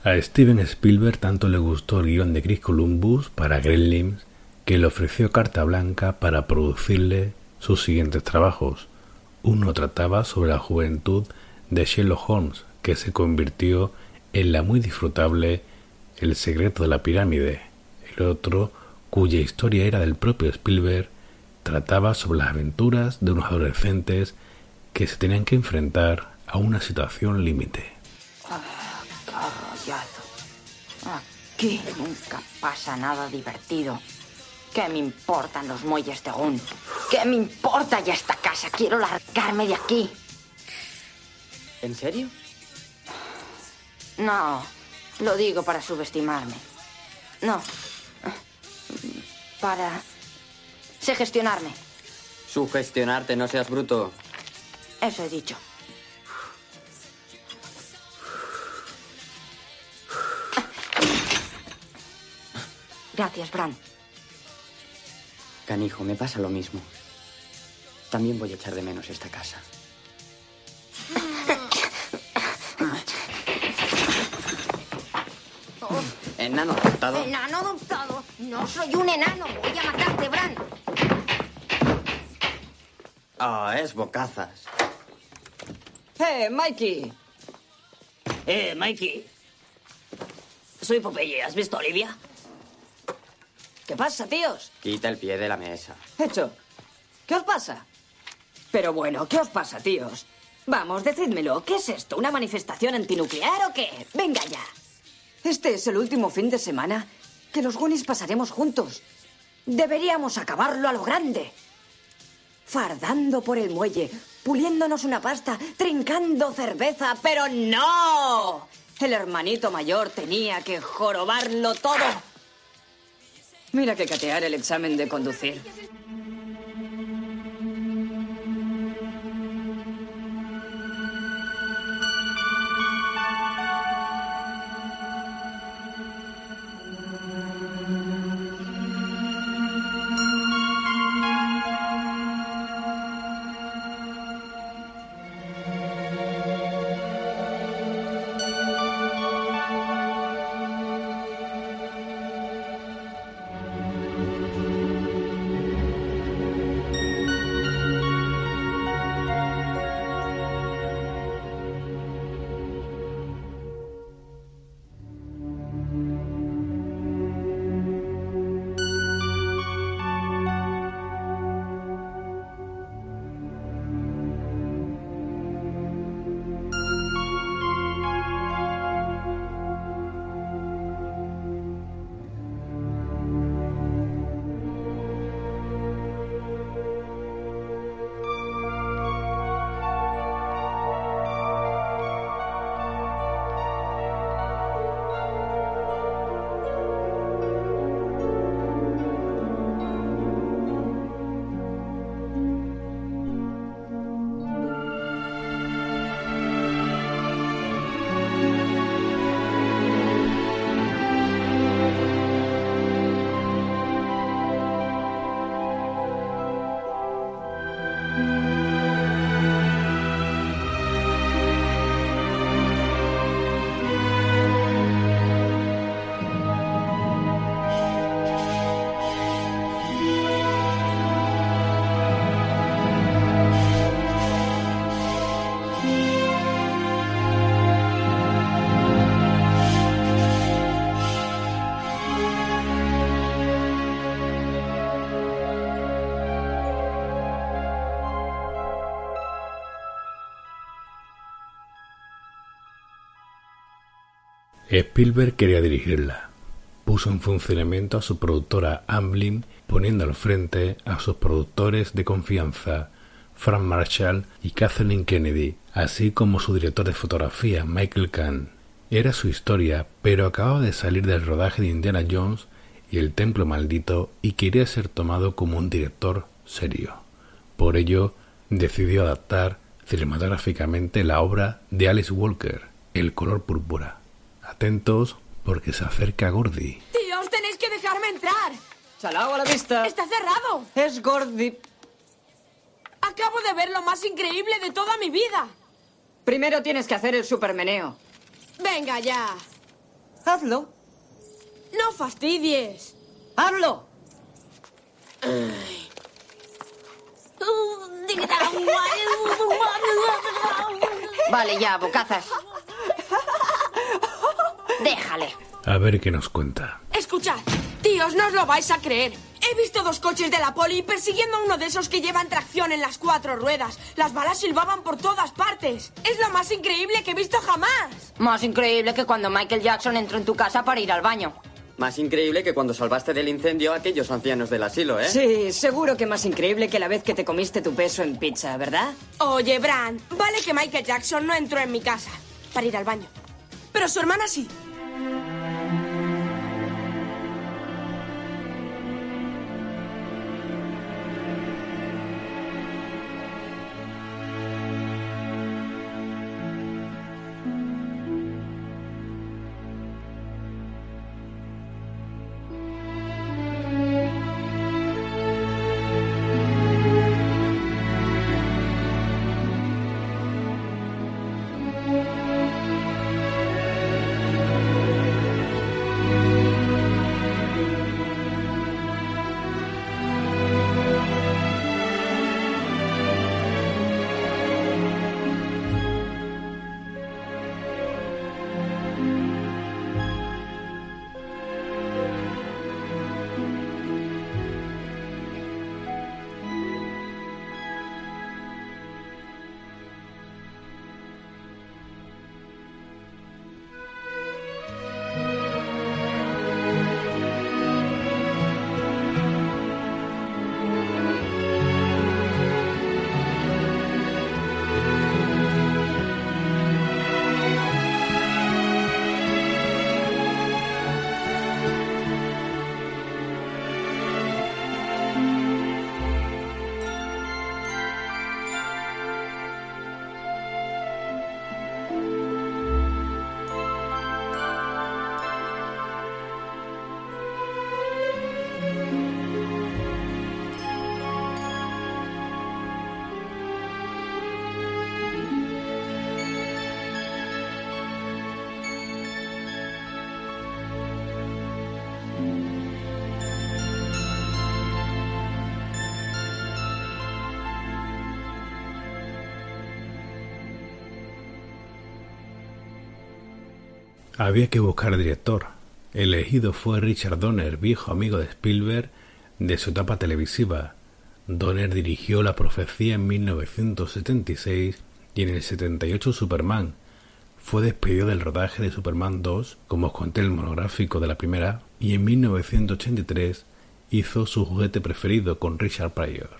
A Steven Spielberg tanto le gustó el guion de Chris Columbus para Gremlins que le ofreció carta blanca para producirle sus siguientes trabajos. Uno trataba sobre la juventud de Sherlock Holmes, que se convirtió en la muy disfrutable El secreto de la pirámide. El otro, cuya historia era del propio Spielberg, trataba sobre las aventuras de unos adolescentes que se tenían que enfrentar a una situación límite. Aquí nunca pasa nada divertido. ¿Qué me importan los muelles de Gun? ¿Qué me importa ya esta casa? Quiero largarme de aquí. ¿En serio? No, lo digo para subestimarme. No. Para... Sé gestionarme. Sugestionarte, no seas bruto. Eso he dicho. Gracias, Bran. Canijo, me pasa lo mismo. También voy a echar de menos esta casa. Enano adoptado. Enano adoptado. No soy un enano. Voy a matarte, Bran. Ah, es bocazas. ¡Eh, Mikey! Eh, Mikey. Soy Popeye. ¿Has visto a Olivia? ¿Qué pasa, tíos? Quita el pie de la mesa. Hecho. ¿Qué os pasa? Pero bueno, ¿qué os pasa, tíos? Vamos, decídmelo. ¿Qué es esto? ¿Una manifestación antinuclear o qué? Venga ya. Este es el último fin de semana que los Goonies pasaremos juntos. Deberíamos acabarlo a lo grande. Fardando por el muelle, puliéndonos una pasta, trincando cerveza, pero no. El hermanito mayor tenía que jorobarlo todo. Mira que catear el examen de conducir. Spielberg quería dirigirla. Puso en funcionamiento a su productora Amblin, poniendo al frente a sus productores de confianza, Frank Marshall y Kathleen Kennedy, así como su director de fotografía, Michael Kahn. Era su historia, pero acababa de salir del rodaje de Indiana Jones y El Templo Maldito y quería ser tomado como un director serio. Por ello, decidió adaptar cinematográficamente la obra de Alice Walker, El color púrpura. Atentos porque se acerca Gordy. Tíos, tenéis que dejarme entrar. Chalao a la vista. Está cerrado. Es Gordy. Acabo de ver lo más increíble de toda mi vida. Primero tienes que hacer el supermeneo. Venga ya. Hazlo. No fastidies. ¡Hazlo! Vale, ya, bocazas. Déjale. A ver qué nos cuenta. Escuchad, tíos, no os lo vais a creer. He visto dos coches de la poli persiguiendo a uno de esos que llevan tracción en las cuatro ruedas. Las balas silbaban por todas partes. Es lo más increíble que he visto jamás. Más increíble que cuando Michael Jackson entró en tu casa para ir al baño. Más increíble que cuando salvaste del incendio a aquellos ancianos del asilo, ¿eh? Sí, seguro que más increíble que la vez que te comiste tu peso en pizza, ¿verdad? Oye, Bran, vale que Michael Jackson no entró en mi casa para ir al baño. Pero su hermana sí. Había que buscar director. El elegido fue Richard Donner, viejo amigo de Spielberg de su etapa televisiva. Donner dirigió La Profecía en 1976 y en el 78 Superman. Fue despedido del rodaje de Superman 2, como os conté el monográfico de la primera, y en 1983 hizo su juguete preferido con Richard Pryor.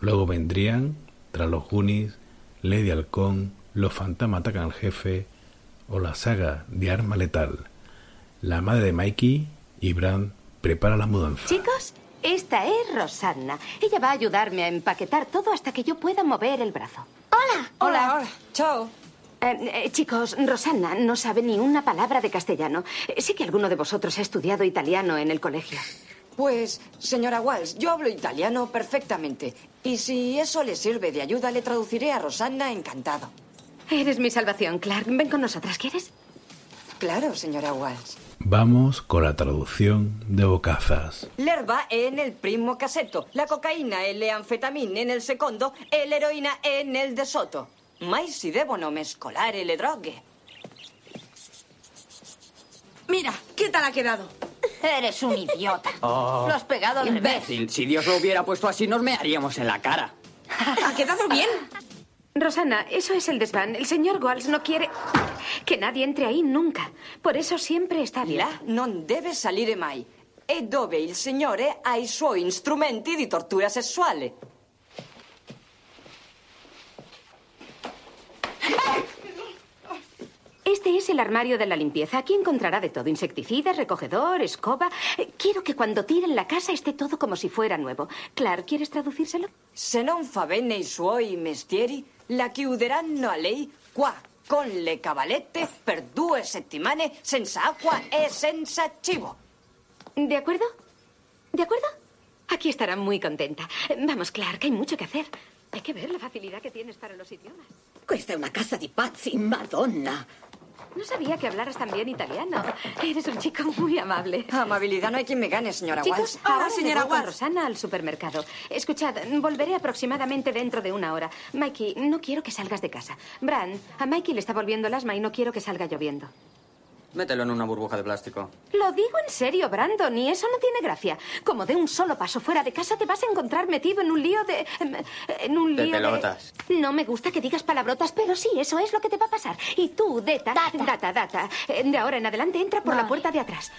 Luego vendrían, tras los Goonies, Lady Halcón, Los fantasmas atacan al jefe o la saga de Arma Letal. La madre de Mikey y Brand prepara la mudanza. Chicos, esta es Rosanna. Ella va a ayudarme a empaquetar todo hasta que yo pueda mover el brazo. Hola. Hola, hola. Chao. Eh, eh, chicos, Rosanna no sabe ni una palabra de castellano. Eh, Sé que alguno de vosotros ha estudiado italiano en el colegio. Pues, señora Walsh, yo hablo italiano perfectamente. Y si eso le sirve de ayuda, le traduciré a Rosanna encantado. Eres mi salvación, Clark. Ven con nosotras, ¿quieres? Claro, señora Walsh. Vamos con la traducción de Bocazas. L'erba è nel primo cassetto, la cocaina e le anfetamine nel secondo e l'eroina è nel de sotto. Mai si devono mescolare le droghe. Mira, ¿qué tal ha quedado? Eres un idiota. Oh, Lo has pegado al revés. imbécil. Si Dios lo hubiera puesto así, nos mearíamos en la cara. ¿Ha quedado bien? Rosanna, eso es el desván. El señor Walsh no quiere que nadie entre ahí nunca. Por eso siempre está bien. Là non deve salire mai. È dove il signore ha i suoi strumenti di tortura sessuale. Este es el armario de la limpieza. Aquí encontrará de todo. Insecticidas, recogedor, escoba. Eh, Quiero que cuando tiren la casa esté todo como si fuera nuevo. Clark, ¿quieres traducírselo? Se non fa bene i suoi mestieri, la chiuderanno a lei qua, con le cavalette, per due settimane, senza acqua e senza cibo. ¿De acuerdo? ¿De acuerdo? Aquí estará muy contenta. Vamos, Clark, hay mucho que hacer. Hay que ver la facilidad que tienes para los idiomas. Questa è una casa di pazzi, madonna. No sabía que hablaras tan bien italiano. Eres un chico muy amable. Amabilidad no hay quien me gane, señora Chicos, Walsh. ahora señora voy con Rosana al supermercado. Escuchad, volveré aproximadamente dentro de una hora. Mikey, no quiero que salgas de casa. Bran, a Mikey le está volviendo el asma y no quiero que salga lloviendo. Mételo en una burbuja de plástico. Lo digo en serio, Brandon, y eso no tiene gracia. Como de un solo paso fuera de casa te vas a encontrar metido en un lío de... em, En un De lío pelotas. No me gusta que digas palabrotas, pero sí, eso es lo que te va a pasar. Y tú, Deta... Data, data. eh, De ahora en adelante entra por la puerta de atrás.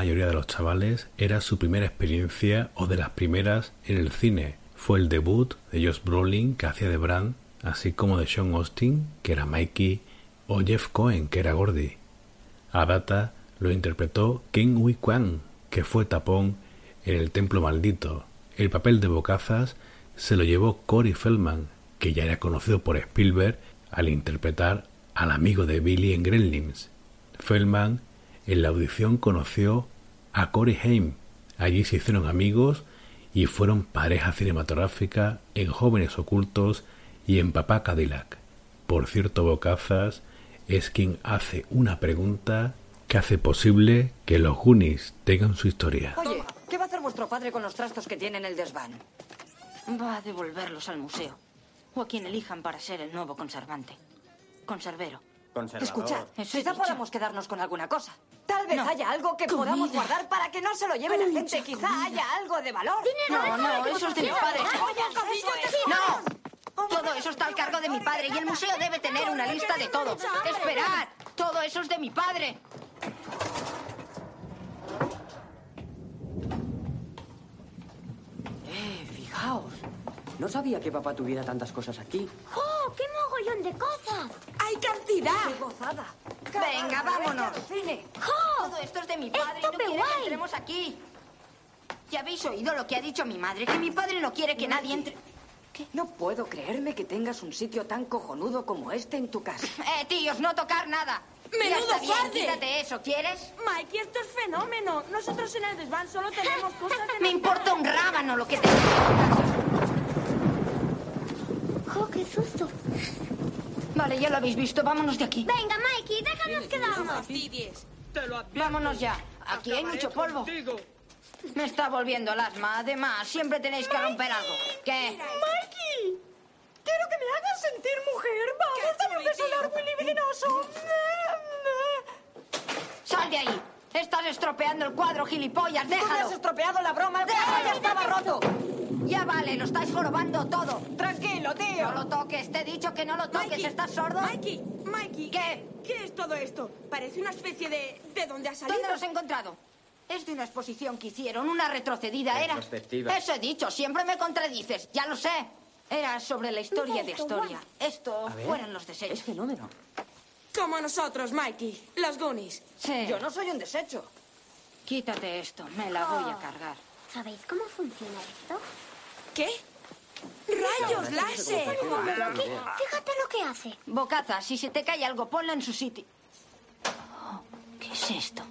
Mayoría de los chavales era su primera experiencia o de las primeras en el cine. Fue el debut de Josh Brolin, que hacía de Brand, así como de Sean Austin, que era Mikey, o Jeff Cohen, que era Gordy. A Data lo interpretó Ken Hui Kwan, que fue tapón en El Templo Maldito. El papel de Bocazas se lo llevó Corey Feldman, que ya era conocido por Spielberg al interpretar al amigo de Billy en Gremlins. Feldman en la audición conoció a Corey Haim. Allí se hicieron amigos y fueron pareja cinematográfica en Jóvenes Ocultos y en Papá Cadillac. Por cierto, Bocazas es quien hace una pregunta que hace posible que los Goonies tengan su historia. Oye, ¿qué va a hacer vuestro padre con los trastos que tiene en el desván? Va a devolverlos al museo. O a quien elijan para ser el nuevo conservante. Conservero. Conservador. Escucha, Quizá podamos quedarnos con alguna cosa. Tal vez No. haya algo que podamos Comida. guardar para que no se lo lleve la Mucha gente. Quizá comida. haya algo de valor. No, no, eso es de mi padre. No. Todo eso está al cargo de mi padre y el museo debe tener una lista de todo. Esperad, todo eso es de mi padre. Eh, fijaos. No sabía que papá tuviera tantas cosas aquí. ¡Oh, qué mogollón de cosas! ¡Hay cantidad! ¡Qué gozada! Venga, vámonos. Cine. Todo esto es de mi padre y no quiere que entremos aquí. ¿Ya habéis oído lo que ha dicho mi madre? Que mi padre no quiere que nadie entre... No puedo creerme que tengas un sitio tan cojonudo como este en tu casa. Eh, tíos, no tocar nada. ¡Menudo bien, quítate eso, ¿quieres? Mikey, esto es fenómeno. Nosotros en el desván solo tenemos cosas de... Me importa un rábano lo que te... ¡Jo, qué susto! Vale, ya lo habéis visto, vámonos de aquí. Venga, Mikey, déjanos quedarnos. fastidies. Vámonos ya. Aquí hay mucho polvo. Me está volviendo el asma. Además, siempre tenéis que romper algo. ¿Qué? ¡Mikey! Quiero que me hagas sentir mujer. Vamos, dame un beso largo y libidinoso. ¡Sal de ahí! Estás estropeando el cuadro, gilipollas. Tú me Déjalo. has estropeado la broma. Cuadro ya estaba roto. Ya vale, lo estáis jorobando todo. Tranquilo, tío. No lo toques, te he dicho que no lo toques. Mikey, ¿Estás sordo? Mikey, Mikey. ¿Qué? ¿Qué es todo esto? Parece una especie de... ¿De dónde ha salido? ¿Dónde los he encontrado? Es de una exposición que hicieron, una retrocedida era. Eso he dicho, siempre me contradices, ya lo sé. Era sobre la historia de Astoria. Esto A ver. fueron los desechos. Es fenómeno. Como nosotros, Mikey. Los Goonies. Sí. Yo no soy un desecho. Quítate esto, me la voy a cargar. ¿Sabéis cómo funciona esto? ¿Qué? ¡Rayos láser! Fíjate lo que hace. Bocaza, si se te cae algo, ponlo en su sitio. Oh, ¿Qué es esto?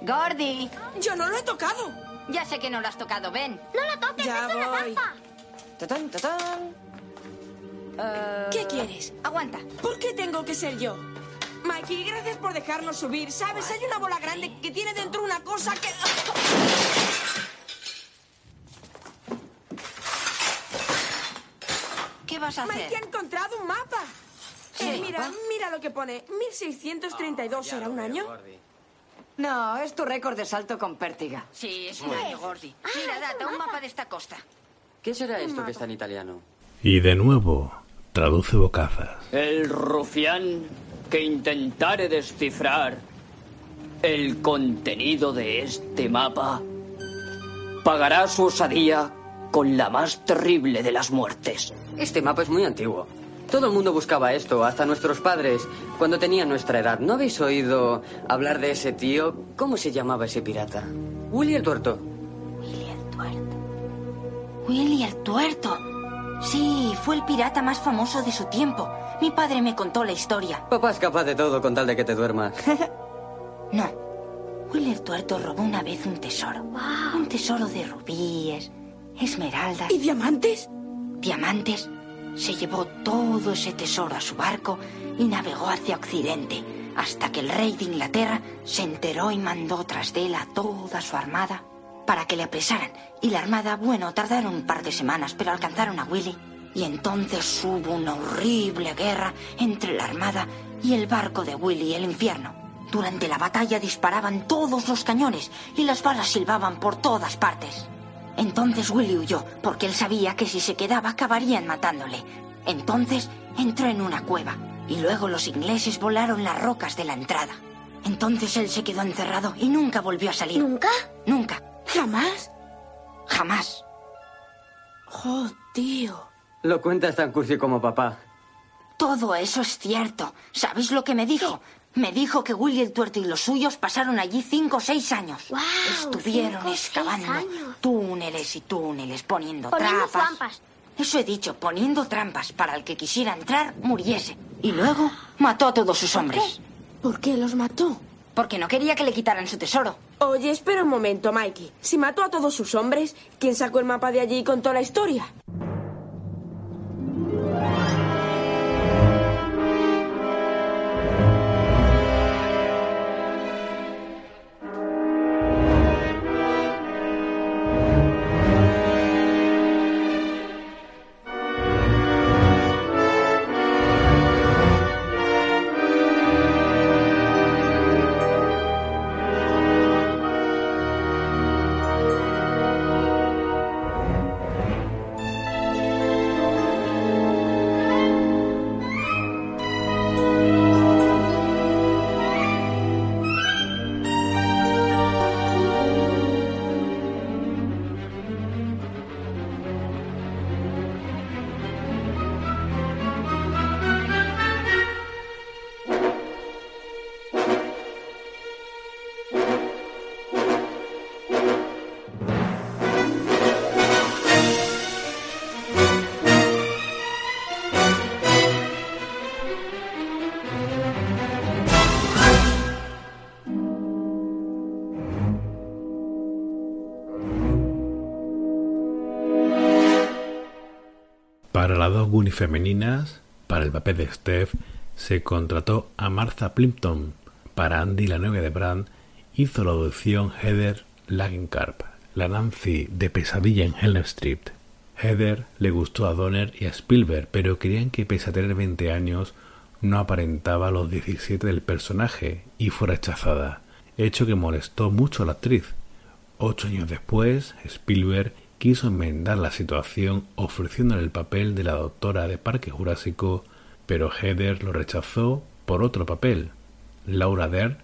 Gordy, ¡Yo no lo he tocado! Ya sé que no lo has tocado, ven. ¡No lo toques! Ya ¡Es una voy. trampa! Tatán, tatán. Eh, ¿Qué quieres? Aguanta. ¿Por qué tengo que ser yo? Mikey, gracias por dejarnos subir. ¿Sabes? Hay una bola grande que tiene dentro una cosa que... ¿Qué vas a Mikey ha hacer? encontrado un mapa. Sí. Eh, mira, mira lo que pone. 1632 Ya era lo un veo, año. Gordy. No, es tu récord de salto con pértiga. Sí, es un año, Gordy. Mira, data un mapa de esta costa. ¿Qué será esto que está en italiano? Y de nuevo, traduce Bocazas. El rufián que intentare descifrar el contenido de este mapa pagará su osadía con la más terrible de las muertes. Este mapa es muy antiguo. Todo el mundo buscaba esto, hasta nuestros padres, cuando tenían nuestra edad. ¿No habéis oído hablar de ese tío? ¿Cómo se llamaba ese pirata? Willy el Tuerto. Willy el Tuerto. Willy el Tuerto. Sí, fue el pirata más famoso de su tiempo. Mi padre me contó la historia. Papá es capaz de todo con tal de que te duermas. No. Willy el Tuerto robó una vez un tesoro. Un tesoro de rubíes, esmeraldas. ¿Y diamantes? Diamantes. Se llevó todo ese tesoro a su barco y navegó hacia Occidente, hasta que el rey de Inglaterra se enteró y mandó tras de él a toda su armada para que le apresaran. Y la armada, bueno, tardaron un par de semanas, pero alcanzaron a Willy. Y entonces hubo una horrible guerra entre la armada y el barco de Willy el infierno. Durante la batalla disparaban todos los cañones y las balas silbaban por todas partes. Entonces Willy huyó, porque él sabía que si se quedaba acabarían matándole. Entonces entró en una cueva y luego los ingleses volaron las rocas de la entrada. Entonces él se quedó encerrado y nunca volvió a salir. ¿Nunca? Nunca. ¿Jamás? Jamás. Oh, tío. Lo cuentas tan cursi como papá. Todo eso es cierto. ¿Sabéis lo que me dijo? Me dijo que Willy el tuerto y los suyos pasaron allí cinco o seis años. Estuvieron cinco o seis excavando años. túneles y túneles, poniendo, Poniendo trampas. trampas. Eso he dicho, poniendo trampas para el que quisiera entrar muriese. Y luego mató a todos sus hombres. ¿Por qué los mató? Porque no quería que le quitaran su tesoro. Oye, espera un momento, Mikey. Si mató a todos sus hombres, ¿quién sacó el mapa de allí y contó la historia? Para las dos Goonies femeninas, para el papel de Steph, se contrató a Martha Plimpton. Para Andy, la novia de Brand, hizo la audición Heather Langenkarp, la Nancy de Pesadilla en Elm Street. Heather le gustó a Donner y a Spielberg, pero creían que pese a tener 20 años, no aparentaba los 17 del personaje y fue rechazada, hecho que molestó mucho a la actriz. Ocho años después, Spielberg quiso enmendar la situación ofreciéndole el papel de la doctora de Parque Jurásico, pero Heather lo rechazó por otro papel. Laura Dern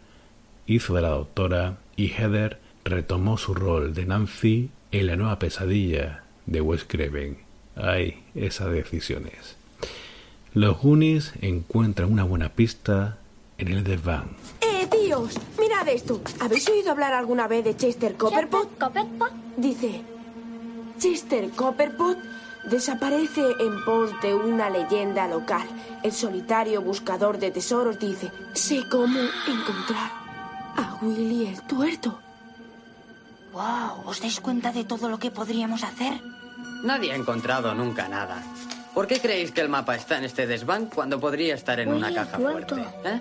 hizo de la doctora y Heather retomó su rol de Nancy en la nueva pesadilla de Wes Craven. Ay, esas decisiones. Los Goonies encuentran una buena pista en el desván. ¡Eh, tíos! Mirad esto. ¿Habéis oído hablar alguna vez de Chester Copperpot? ¿Copperpot? Dice... Chester Copperpot desaparece en pos de una leyenda local. El solitario buscador de tesoros dice... Sé cómo encontrar a Willy el tuerto. ¡Wow! ¿Os dais cuenta de todo lo que podríamos hacer? Nadie ha encontrado nunca nada. ¿Por qué creéis que el mapa está en este desván cuando podría estar en una caja tuerto. fuerte? ¿Eh?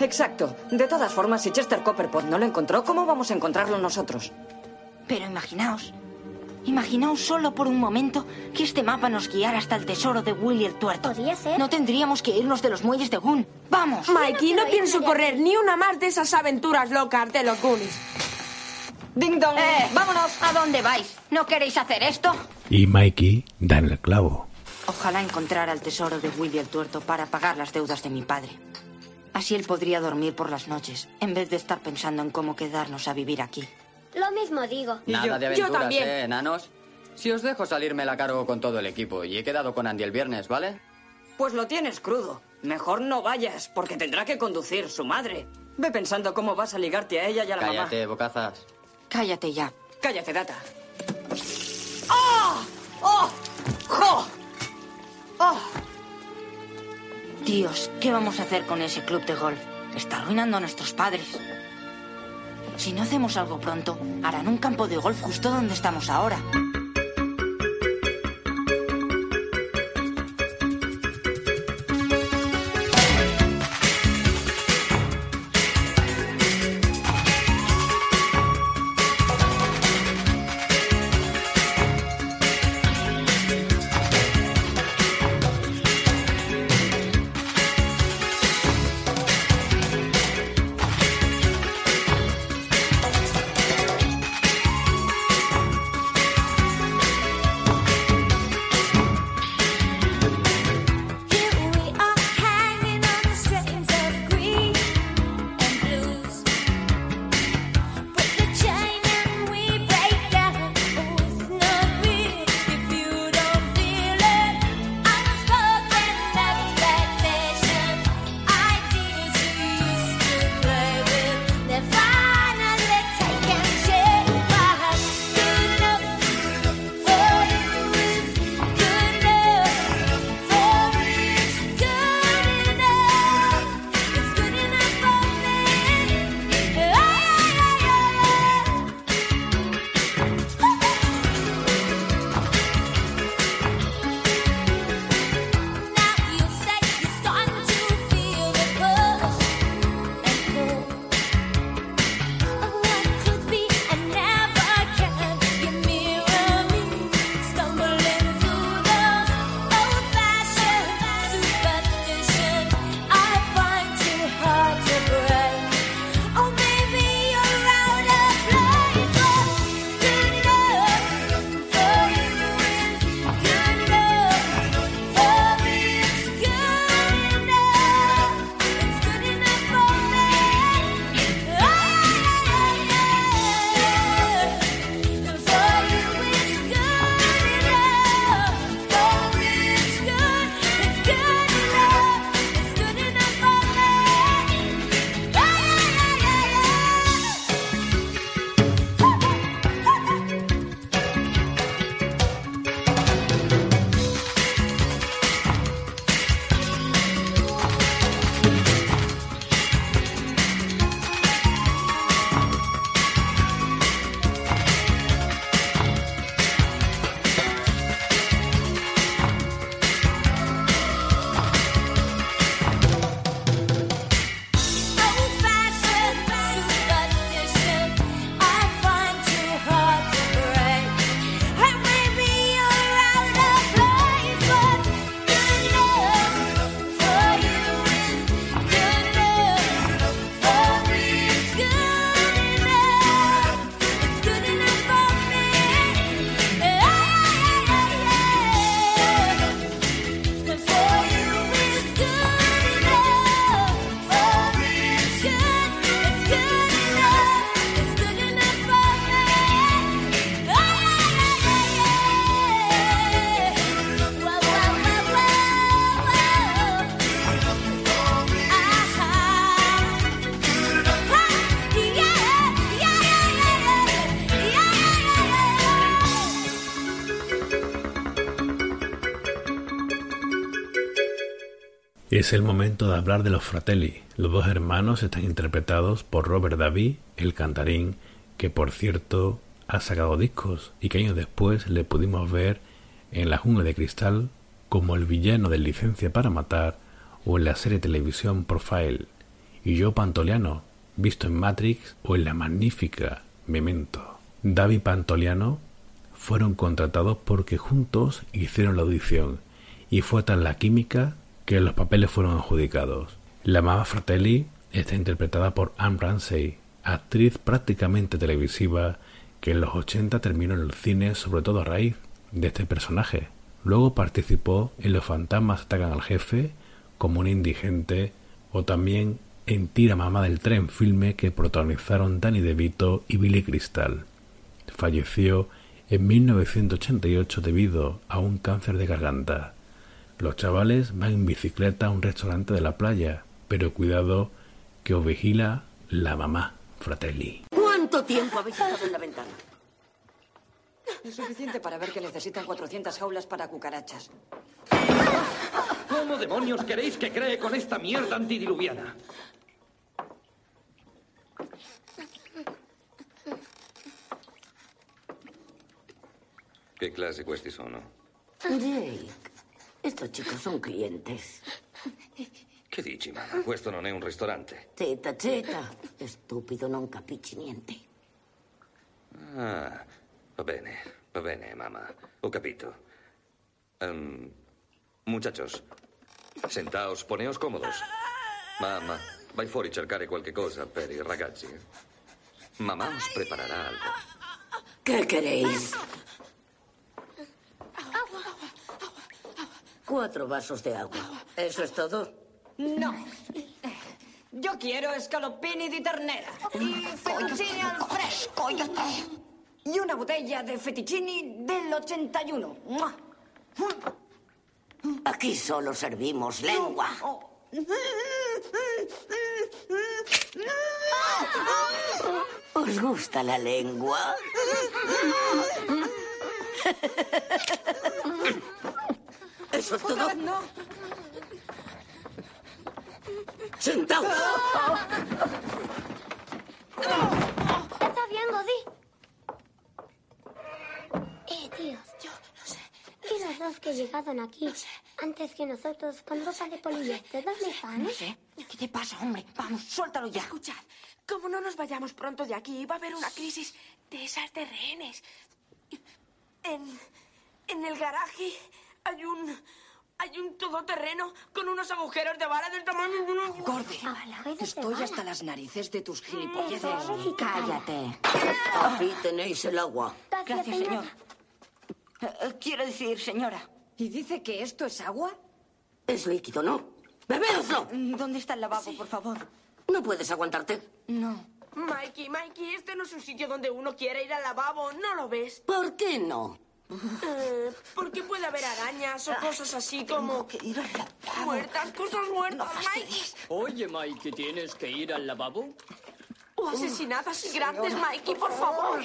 Exacto. De todas formas, si Chester Copperpot no lo encontró, ¿cómo vamos a encontrarlo nosotros? Pero imaginaos, imaginaos solo por un momento que este mapa nos guiara hasta el tesoro de Willy el tuerto. Podría ser. No tendríamos que irnos de los muelles de Gun. ¡Vamos! Mikey, no pienso correr ni una más de esas aventuras locas de los Goonies. ¡Ding dong! ¡Eh! ¡Vámonos! ¿A dónde vais? ¿No queréis hacer esto? Y Mikey da en el clavo. Ojalá encontrara el tesoro de Willy el tuerto para pagar las deudas de mi padre. Así él podría dormir por las noches, en vez de estar pensando en cómo quedarnos a vivir aquí. Lo mismo digo. Nada de aventuras, ¿eh, enanos? Si os dejo salir, me la cargo con todo el equipo. Y he quedado con Andy el viernes, ¿vale? Pues lo tienes crudo. Mejor no vayas, porque tendrá que conducir su madre. Ve pensando cómo vas a ligarte a ella y a la Cállate, bocazas. Cállate ya. mamá. Cállate, data. ¡Oh! ¡Oh! ¡Jo! ¡Oh! Tíos, ¿qué vamos a hacer con ese club de golf? Está arruinando a nuestros padres. Si no hacemos algo pronto, harán un campo de golf justo donde estamos ahora. Es el momento de hablar de los Fratelli. Los dos hermanos están interpretados por Robert David, el cantarín, que por cierto ha sacado discos y que años después le pudimos ver en La jungla de cristal como el villano de Licencia para matar o en la serie televisión Profile, y Joe Pantoliano, visto en Matrix o en la magnífica Memento. David Pantoliano fueron contratados porque juntos hicieron la audición y fue tan la química que los papeles fueron adjudicados. La mamá Fratelli está interpretada por Anne Ramsey, actriz prácticamente televisiva que en los 80 terminó en el cine sobre todo a raíz de este personaje. Luego participó en Los fantasmas atacan al jefe como un indigente o también en Tira mamá del tren filme que protagonizaron Danny DeVito y Billy Crystal. Falleció en 1988 debido a un cáncer de garganta. Los chavales van en bicicleta a un restaurante de la playa, pero cuidado que os vigila la mamá, Fratelli. ¿Cuánto tiempo habéis estado en la ventana? Es suficiente para ver que necesitan 400 jaulas para cucarachas. ¿Cómo demonios queréis que cree con esta mierda antidiluviana? Che classe questi sono? Jake, estos chicos son clientes. Che dici, mamma? Questo non è un ristorante. Zeta, zeta. Stupido, non capisci niente. Ah, va bene, va bene, mamma. Ho capito. Ehm, muchachos, sentaos, poneos comodos. Mamma, vai fuori a cercare qualche cosa per i ragazzi. eh? Mamma os prepararà algo. ¿Qué queréis? Cuatro vasos de agua. ¿Eso es todo? No. Yo quiero escalopini di ternera y fettuccine al fresco. Y una botella de fettuccini del 81. ¡Mua! Aquí solo servimos lengua. ¿Os gusta la lengua? ¿Eso es todo? No. ¡Sentaos! Está bien, Godi. Eh, tío. Yo no sé. Y los dos que llegaron aquí antes que nosotros con ropa de poliéster, ¿dónde están? No sé. ¿Qué te pasa, hombre? Vamos, suéltalo ya. Escuchad, como no nos vayamos pronto de aquí, va a haber una crisis de esas de rehenes. En, en el garaje hay un... Hay un todoterreno con unos agujeros de bala del tamaño de una... Gordi, estoy hasta las narices de tus gilipolleces. Cállate. Aquí tenéis el agua. Gracias, señor. Eh, eh, Quiero decir, señora. ¿Y dice que esto es agua? Es líquido, ¿no? ¡Bebéoslo! ¿Dónde está el lavabo, por favor? ¿No puedes aguantarte? No. Mikey, Mikey, este no es un sitio donde uno quiera ir al lavabo, ¿no lo ves? ¿Por qué no? Eh, porque puede haber arañas o cosas así como... Muertas, cosas muertas, Mikey. Oye, Mikey, ¿tienes que ir al lavabo? O asesinadas grandes, Mikey, por favor.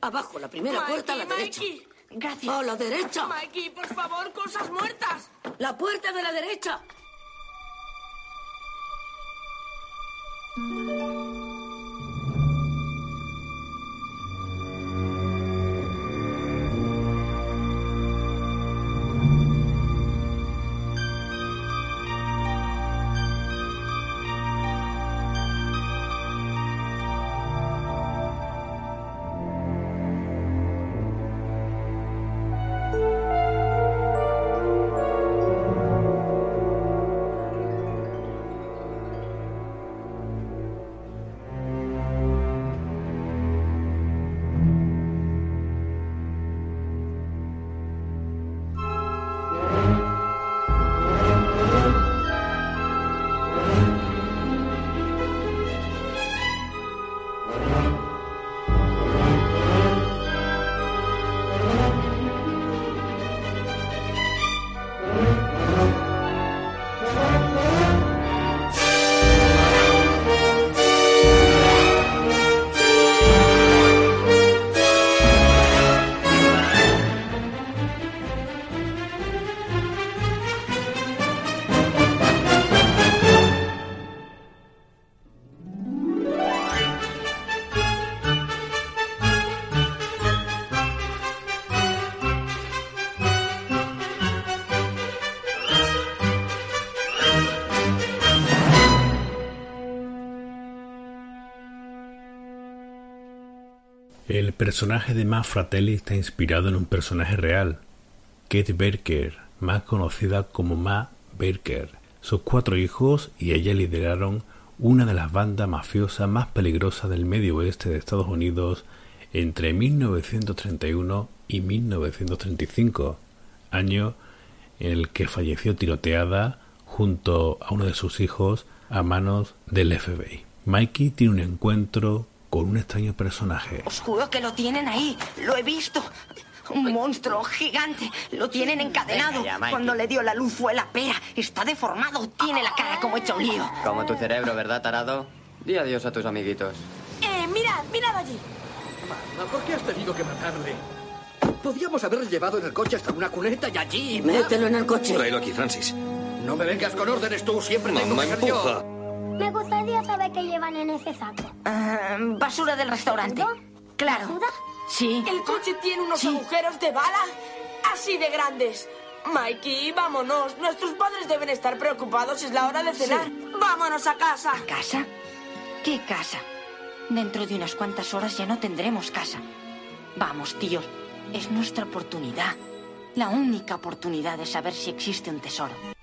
Abajo, la primera Mikey, puerta a la derecha. Mikey. Gracias. A la derecha. Mikey, por favor, cosas muertas. La puerta de la derecha. Personaje de Ma Fratelli está inspirado en un personaje real, Kate Berker, más conocida como Ma Berker. Sus cuatro hijos y ella lideraron una de las bandas mafiosas más peligrosas del medio oeste de Estados Unidos entre 1931 y 1935, año en el que falleció tiroteada junto a uno de sus hijos a manos del FBI. Mikey tiene un encuentro con un extraño personaje. Os juro que lo tienen ahí. Lo he visto. Un monstruo gigante. Lo tienen encadenado. Venga ya. Cuando le dio la luz fue la pera. Está deformado. Tiene la cara como hecha un lío. Como tu cerebro, ¿verdad, tarado? Di adiós a tus amiguitos. Eh, mirad, mirad allí. ¿por qué has tenido que matarle? Podíamos haberle llevado en el coche hasta una cuneta y allí... Mételo en el coche. Tráelo aquí, Francis. No me vengas con órdenes tú, siempre tengo Mamá, que ser empuja. yo. Me gustaría saber qué llevan en ese saco. Ah, basura del restaurante. Claro. Sí. El coche tiene unos agujeros de bala así de grandes. Mikey, vámonos. Nuestros padres deben estar preocupados. Es la hora de cenar. Vámonos a casa. ¿A casa? ¿Qué casa? Dentro de unas cuantas horas ya no tendremos casa. Vamos, tíos. Es nuestra oportunidad. La única oportunidad de saber si existe un tesoro.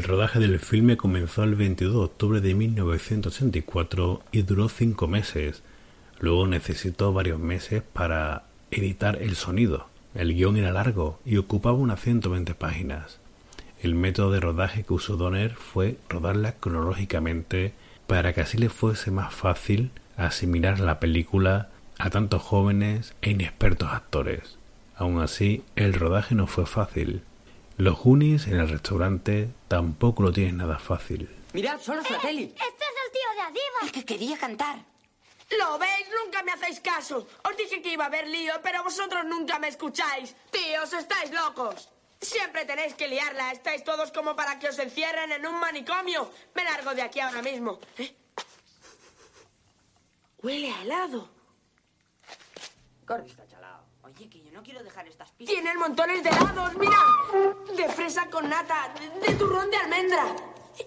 El rodaje del filme comenzó el 22 de octubre de 1984 y duró cinco meses. Luego necesitó varios meses para editar el sonido. El guion era largo y ocupaba unas 120 páginas. El método de rodaje que usó Donner fue rodarla cronológicamente para que así le fuese más fácil asimilar la película a tantos jóvenes e inexpertos actores. Aun así, el rodaje no fue fácil. Los Goonies en el restaurante tampoco lo tienen nada fácil. Mirad, son los Fratelli. Este es el tío de arriba. El que quería cantar. ¿Lo veis? Nunca me hacéis caso. Os dije que iba a haber lío, pero vosotros nunca me escucháis. Tíos, estáis locos. Siempre tenéis que liarla. Estáis todos como para que os encierren en un manicomio. Me largo de aquí ahora mismo. ¿Eh? Huele a helado. Gordy está chalao. Oye, que yo no quiero dejar estas pistas. Tienen montones de helados, mira. De fresa con nata, de, de turrón de almendra.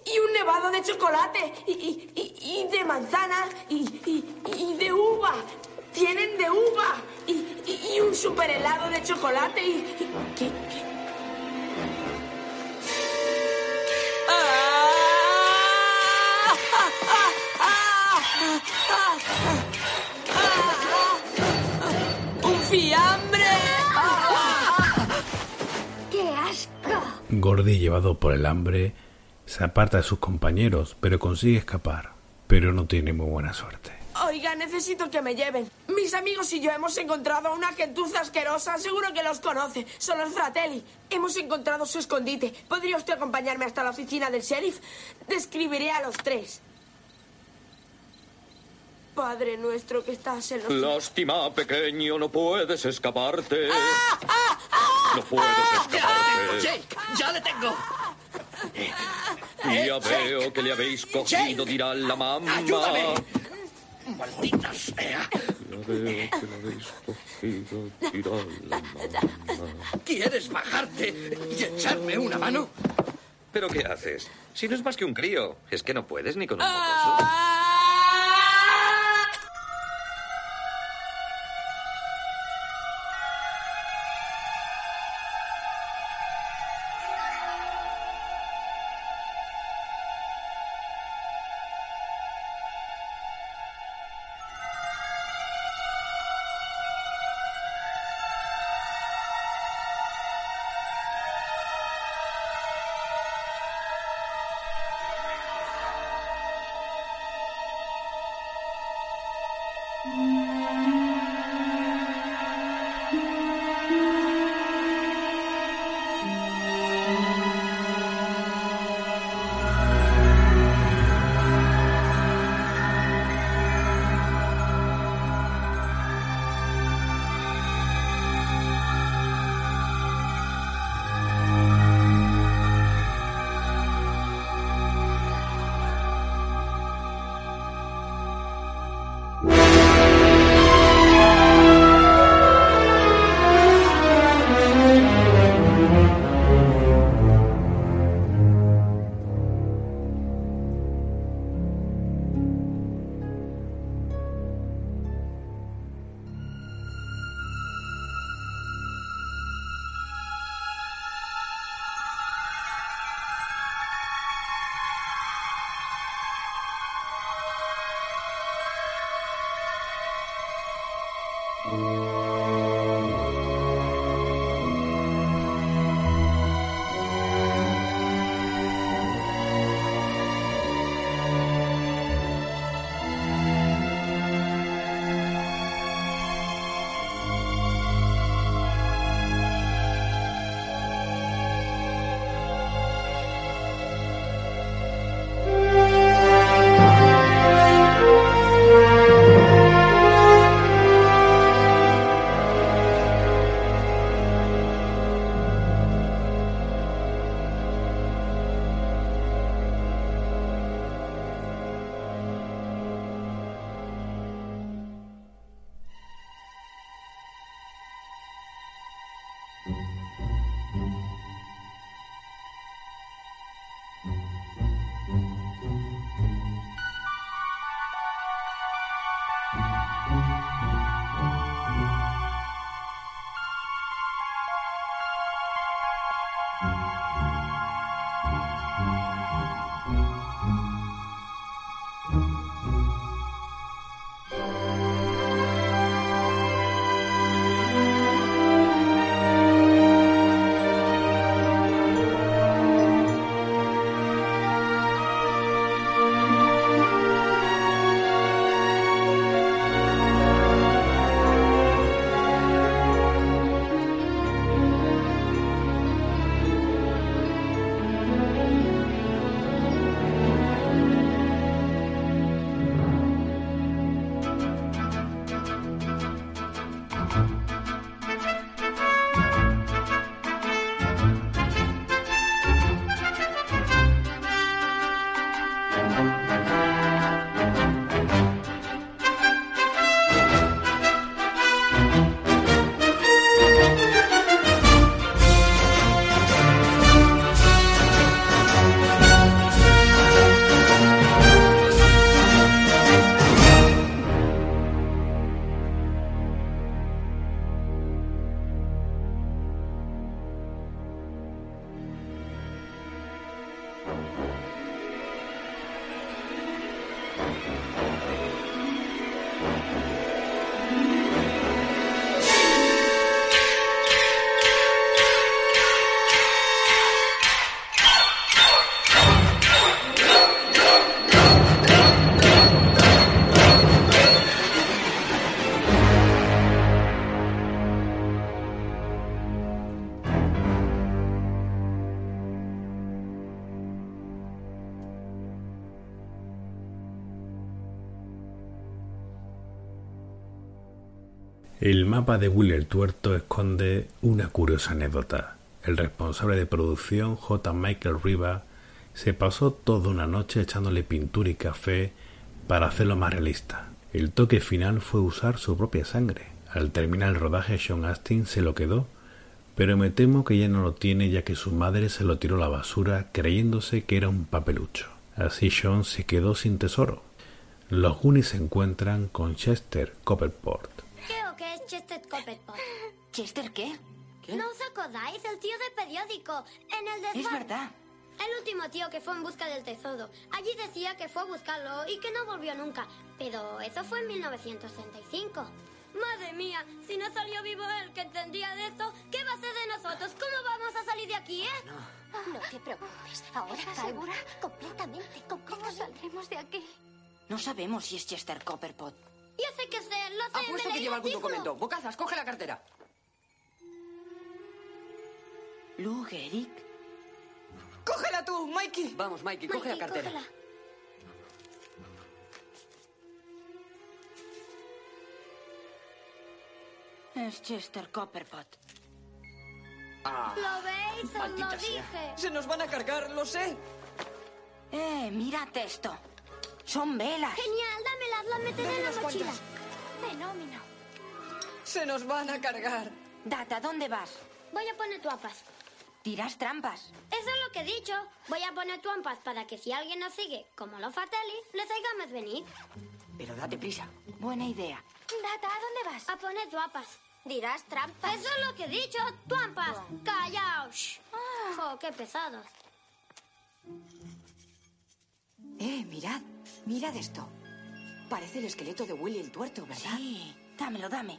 Y un nevado de chocolate. Y, y- y- y de manzana. Y, y- y de uva. Tienen de uva. Y, y- y un super helado de chocolate. Y, y- ¿qué- qué? ¡Un fiambre! Gordy, llevado por el hambre, se aparta de sus compañeros, pero consigue escapar. Pero no tiene muy buena suerte. Oiga, necesito que me lleven. Mis amigos y yo hemos encontrado a una gentuza asquerosa. Seguro que los conoce. Son los Fratelli. Hemos encontrado su escondite. ¿Podría usted acompañarme hasta la oficina del sheriff? Describiré a los tres. Padre nuestro que estás en los... Lástima, pequeño, no puedes escaparte. ¡Ah! No puedes escaparte. ¡Jake! ¡Ya le tengo! Ya veo que le habéis cogido, dirá la mamá. ¡Ayúdame! ¡Maldita sea! Ya veo que le habéis cogido, dirá la mamá. ¿Quieres bajarte y echarme una mano? ¿Pero qué haces? Si no es más que un crío. Es que no puedes ni con un Ah. mocoso. Mapa de el Tuerto esconde una curiosa anécdota. El responsable de producción, J. Michael Riva, se pasó toda una noche echándole pintura y café para hacerlo más realista. El toque final fue usar su propia sangre. Al terminar el rodaje, Sean Astin se lo quedó, pero me temo que ya no lo tiene ya que su madre se lo tiró a la basura creyéndose que era un papelucho. Así Sean se quedó sin tesoro. Los Goonies se encuentran con Chester Copperport, que es Chester Copperpot. ¿Chester qué? ¿No os acordáis? El tío del periódico. En el desván. Es verdad. El último tío que fue en busca del tesoro. Allí decía que fue a buscarlo y que no volvió nunca. Pero eso fue en 1935. Madre mía, si no salió vivo él que entendía de esto, ¿qué va a hacer de nosotros? ¿Cómo vamos a salir de aquí, eh? No te preocupes. Ahora ¿Estás calma. segura? Completamente, completamente. ¿Cómo saldremos de aquí? No sabemos si es Chester Copperpot. Ya sé que sé, lo sé. Apuesto que lleva algún documento. Bocazas, coge la cartera. Lou Gehrig. ¡Cógela tú, Mikey! Vamos, Mikey, coge la cartera. Es Chester Copperpot. Ah, ¿Lo veis? Os lo sea. dije. Se nos van a cargar, lo sé. Eh, mirad esto. Son velas. Genial, dámelas, las meteré en la mochila. Fenómeno. Se nos van a cargar. Data, ¿dónde vas? Voy a poner trampas. Tiras trampas. Eso es lo que he dicho. Voy a poner trampas para que si alguien nos sigue, como los Fatelli, les hagamos venir. Pero date prisa. Buena idea. Data, ¿a dónde vas? A poner trampas. Dirás trampas. Eso es lo que he dicho. Trampas. Callaos. Jo, qué pesados. Eh, mirad. Mirad esto. Parece el esqueleto de Willy el tuerto, ¿verdad? Sí. Dámelo, dame.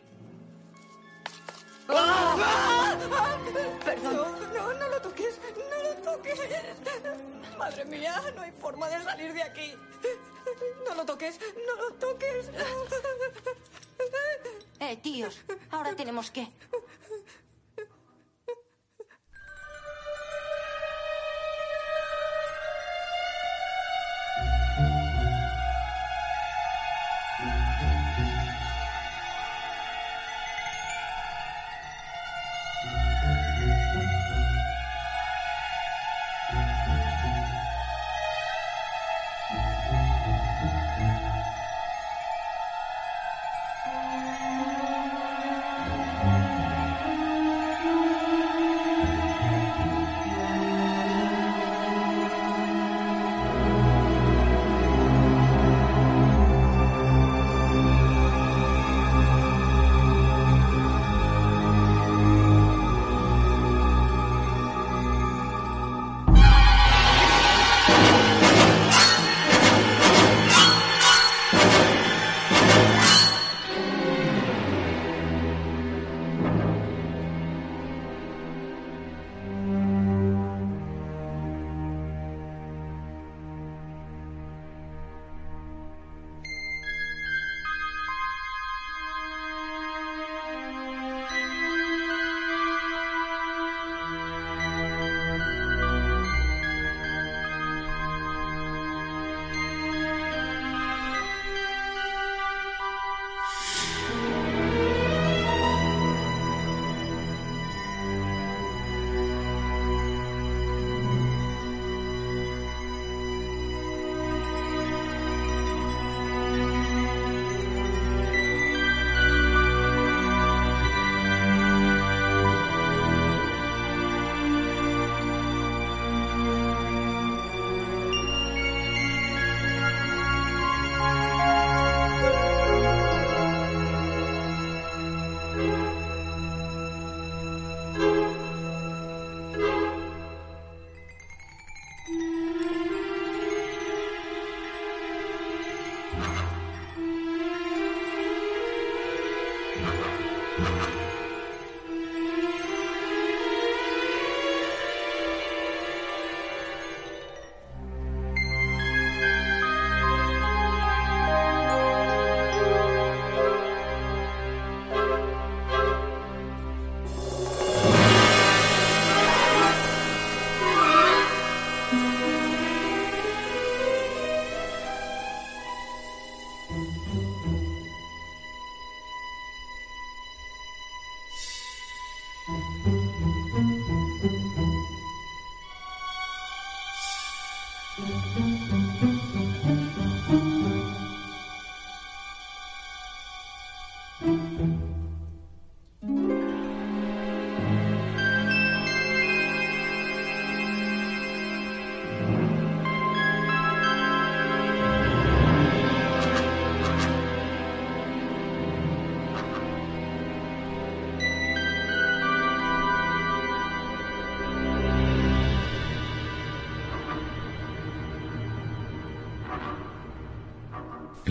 Perdón. No, no, no lo toques. No lo toques. Madre mía, no hay forma de salir de aquí. No lo toques. No lo toques. Eh, tíos, ahora tenemos que.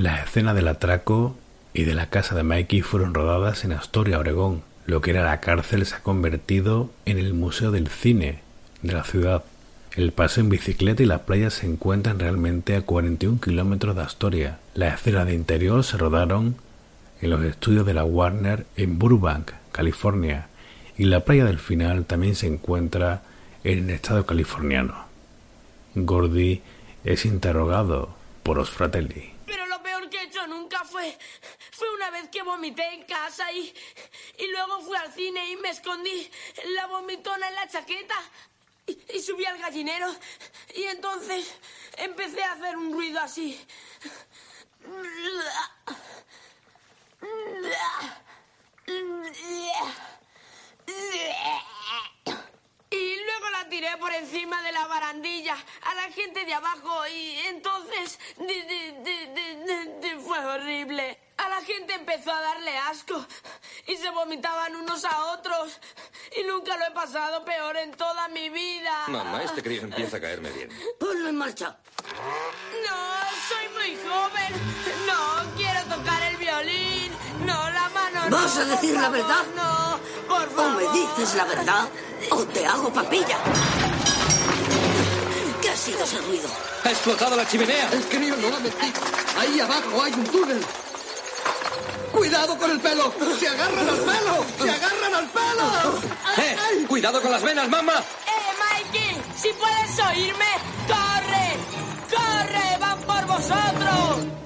Las escenas del atraco y de la casa de Mikey fueron rodadas en Astoria, Oregón. Lo que era la cárcel se ha convertido en el Museo del Cine de la ciudad. El paseo en bicicleta y la playa se encuentran realmente a 41 kilómetros de Astoria. Las escenas de interior se rodaron en los estudios de la Warner en Burbank, California, y la playa del final también se encuentra en el estado californiano. Gordy es interrogado por los fratelli. Pero lo peor que he hecho nunca fue. Fue una vez que vomité en casa y. Y luego fui al cine y me escondí la vomitona en la chaqueta. Y, subí al gallinero. Y entonces empecé a hacer un ruido así. Y luego la tiré por encima de la barandilla a la gente de abajo y entonces di- di- di- fue horrible. A la gente empezó a darle asco y se vomitaban unos a otros y nunca lo he pasado peor en toda mi vida. Mamá, este crío empieza a caerme bien. Ponlo en marcha. No, soy muy joven. No quiero tocar el violín. No, la. ¿Vas a decir la verdad? No, por O me dices la verdad o te hago papilla. ¿Qué ha sido ese ruido? ¡Ha explotado la chimenea! El crío no ha mentido. Ahí abajo hay un túnel. ¡Cuidado con el pelo! ¡Se agarran al pelo! ¡Se agarran al pelo! ¡Eh! ¡Cuidado con las venas, mamá! ¡Eh, Mikey! ¡Si puedes oírme! ¡Corre! ¡Corre! ¡Van por vosotros!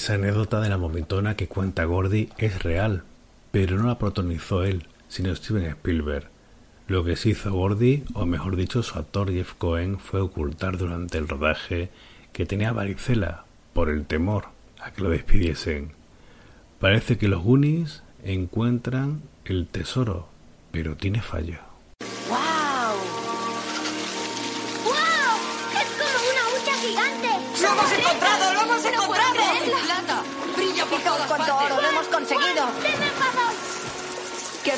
Esa anécdota de la momentona que cuenta Gordy es real, pero no la protagonizó él, sino Steven Spielberg. Lo que sí hizo Gordy, o mejor dicho su actor Jeff Cohen, fue ocultar durante el rodaje que tenía varicela por el temor a que lo despidiesen. Parece que los Goonies encuentran el tesoro, pero tiene fallo.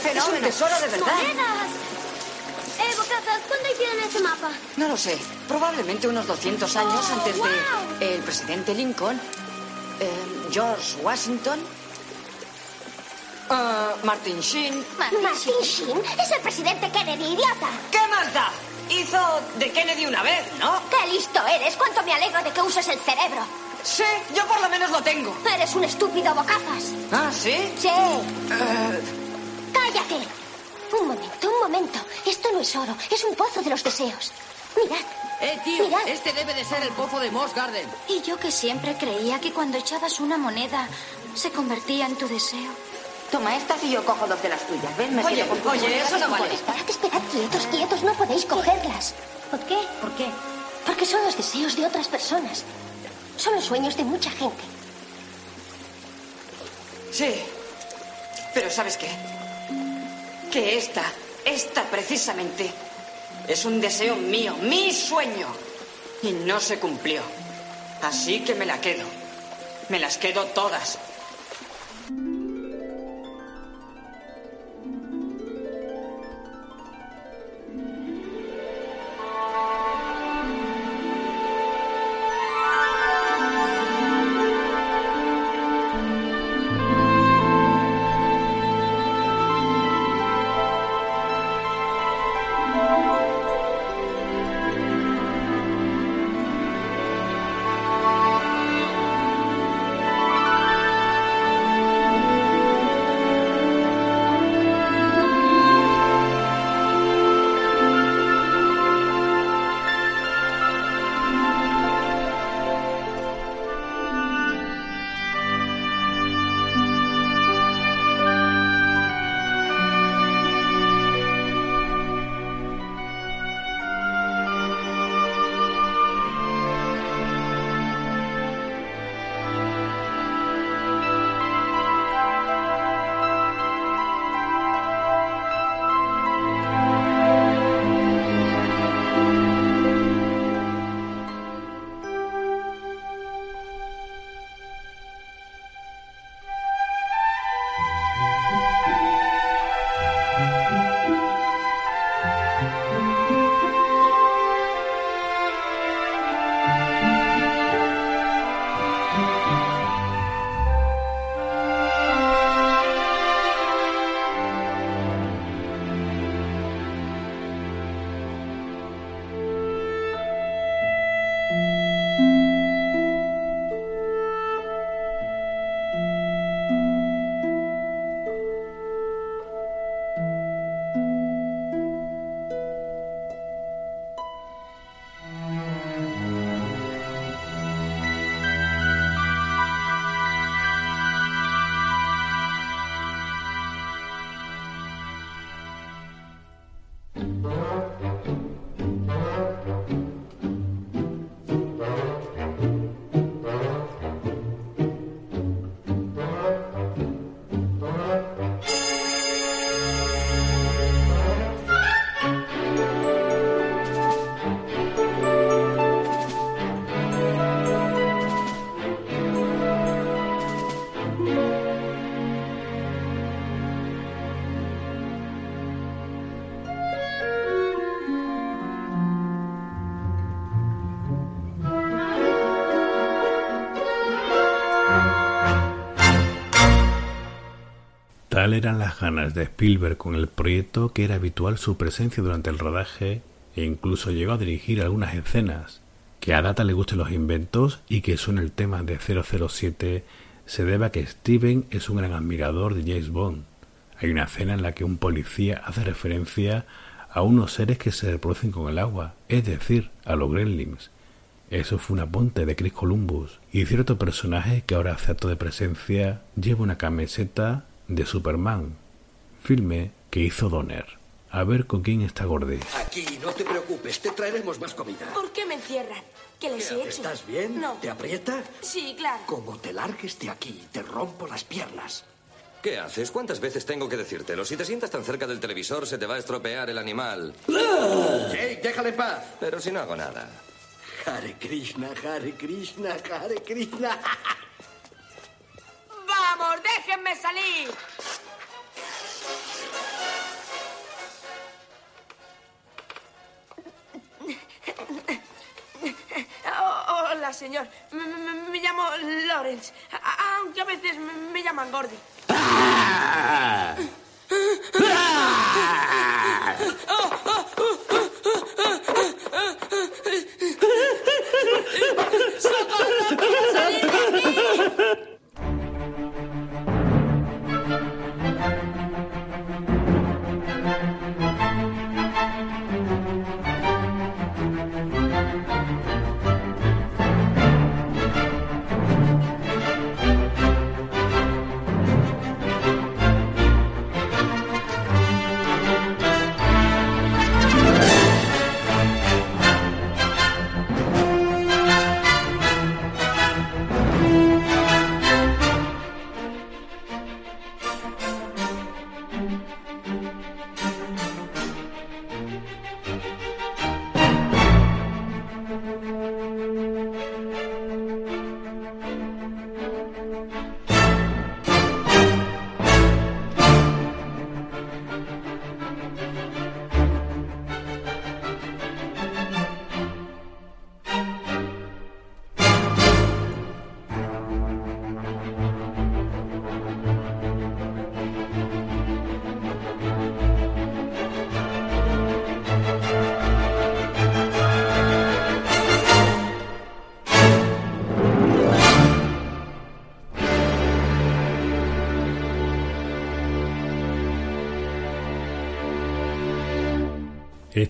Fenómeno! Es un tesoro de verdad. ¡Monedas! Eh, Bocazas, ¿cuándo hicieron ese mapa? No lo sé. Probablemente unos 200 años Oh, antes wow. de el presidente Lincoln, eh, George Washington, ah, Martin Sheen. Martin Sheen es el presidente Kennedy, idiota. ¿Qué más da? Hizo de Kennedy una vez, ¿no? ¡Qué listo eres! ¿Cuánto me alegro de que uses el cerebro? Sí, yo por lo menos lo tengo. Eres un estúpido bocazas. Ah, ¿sí? Sí. Eh, ¡Cállate! Un momento, un momento. Esto no es oro, es un pozo de los deseos. Mirad. Eh, tío, Mirad. este debe de ser el pozo de Moss Garden. Y yo que siempre creía que cuando echabas una moneda se convertía en tu deseo. Toma estas y yo cojo dos de las tuyas. ¿Ves? Me Oye, con oye, eso no vale. Esperad, esperad, quietos, quietos. No podéis cogerlas. ¿Por qué? ¿Por qué? Porque son los deseos de otras personas. Son los sueños de mucha gente. sí. Pero ¿sabes qué? Que esta, esta precisamente, es un deseo mío, mi sueño. Y no se cumplió. Así que me la quedo. Me las quedo todas. Tal eran las ganas de Spielberg con el proyecto que era habitual su presencia durante el rodaje e incluso llegó a dirigir algunas escenas. Que a Data le gusten los inventos y que suene el tema de 007 se debe a que Steven es un gran admirador de James Bond. Hay una escena en la que un policía hace referencia a unos seres que se reproducen con el agua, es decir, a los gremlins. Eso fue un apunte de Chris Columbus y cierto personaje que ahora hace de presencia lleva una camiseta de Superman, filme que hizo Donner. A ver con quién está Gordy. Aquí, no te preocupes, te traeremos más comida. ¿Por qué me encierran? ¿Que les he hecho? ¿Estás bien? No. ¿Te aprieta? Sí, claro. Como te largues de aquí, te rompo las piernas. ¿Qué haces? ¿Cuántas veces tengo que decírtelo? Si te sientas tan cerca del televisor, se te va a estropear el animal. Jake, déjale en paz. Pero si no hago nada. Hare Krishna, Hare Krishna, Hare Krishna. ¡Vamos, déjenme salir! Oh, hola, señor. Me, me- me llamo Lawrence, aunque a veces me, me llaman Gordy.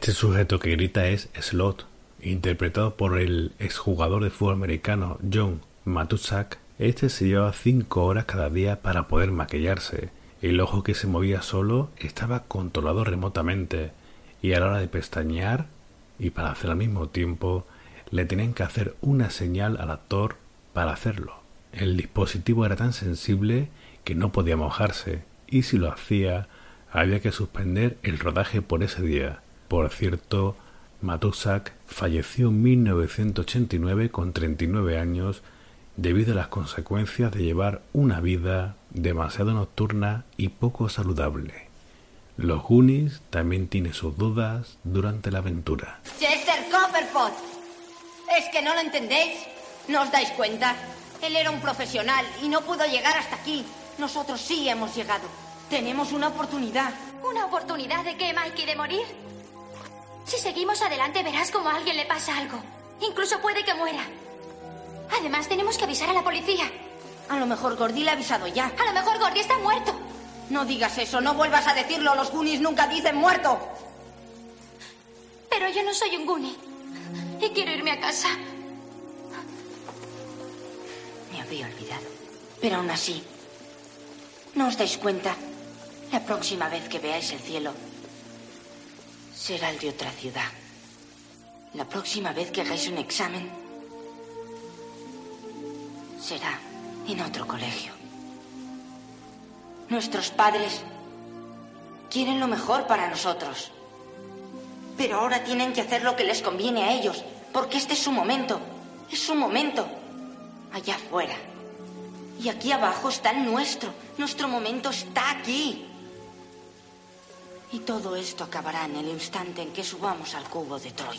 Este sujeto que grita es Slot, interpretado por el exjugador de fútbol americano John Matusak. Este se llevaba cinco horas cada día para poder maquillarse. El ojo que se movía solo estaba controlado remotamente y a la hora de pestañear y para hacer al mismo tiempo le tenían que hacer una señal al actor para hacerlo. El dispositivo era tan sensible que no podía mojarse y si lo hacía había que suspender el rodaje por ese día. Por cierto, Matusak falleció en 1989 con 39 años debido a las consecuencias de llevar una vida demasiado nocturna y poco saludable. Los Goonies también tienen sus dudas durante la aventura. Chester Copperpot. ¿Es que no lo entendéis? ¿No os dais cuenta? Él era un profesional y no pudo llegar hasta aquí. Nosotros sí hemos llegado. Tenemos una oportunidad. ¿Una oportunidad de qué, Mikey? ¿De morir? Si seguimos adelante verás como a alguien le pasa algo. Incluso puede que muera. Además, tenemos que avisar a la policía. A lo mejor Gordy le ha avisado ya. A lo mejor Gordy está muerto. No digas eso, no vuelvas a decirlo. Los Goonies nunca dicen muerto. Pero yo no soy un Goonie. Y quiero irme a casa. Me había olvidado. Pero aún así, ¿no os dais cuenta? La próxima vez que veáis el cielo será el de otra ciudad. La próxima vez que hagáis un examen será en otro colegio. Nuestros padres quieren lo mejor para nosotros. Pero ahora tienen que hacer lo que les conviene a ellos, porque este es su momento. Es su momento. Allá afuera. Y aquí abajo está el nuestro. Nuestro momento está aquí. Y todo esto acabará en el instante en que subamos al cubo de Troy.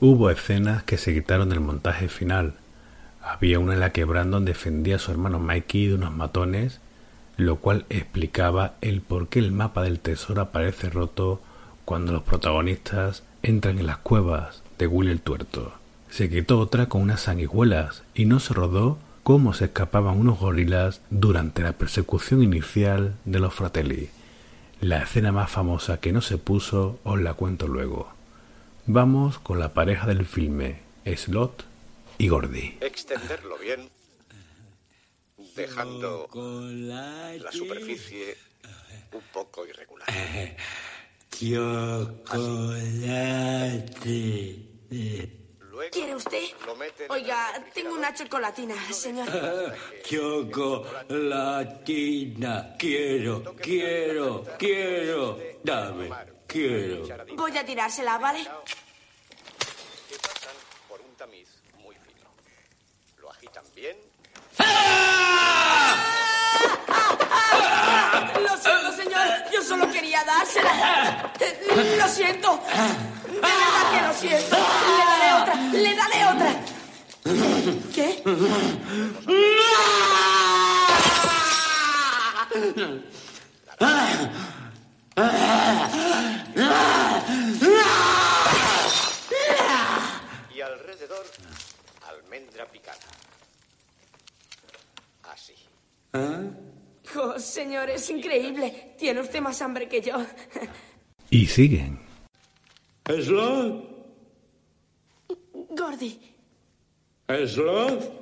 Hubo escenas que se quitaron del montaje final. Había una en la que Brandon defendía a su hermano Mikey de unos matones, lo cual explicaba el por qué el mapa del tesoro aparece roto cuando los protagonistas entran en las cuevas de Willy el Tuerto. Se quitó otra con unas sanguijuelas y no se rodó cómo se escapaban unos gorilas durante la persecución inicial de los fratelli. La escena más famosa que no se puso os la cuento luego. Vamos con la pareja del filme, Slot y Gordy. Extenderlo bien, dejando la superficie un poco irregular. Chocolate. ¿Quiere usted? Oiga, tengo una chocolatina, señor. Chocolatina. Quiero, quiero, quiero. Dame, quiero. Voy a tirársela, ¿vale? Que pasan por un tamiz muy fino. Lo agitan bien. Lo siento, señor. Yo solo quería dársela. Lo siento. De verdad que lo siento. Le daré otra. Le daré otra. ¿Qué? Y alrededor, almendra picada. Así. Oh, señor, es increíble. Tiene usted más hambre que yo. Y siguen. ¿Slot? Gordy. ¿Slot?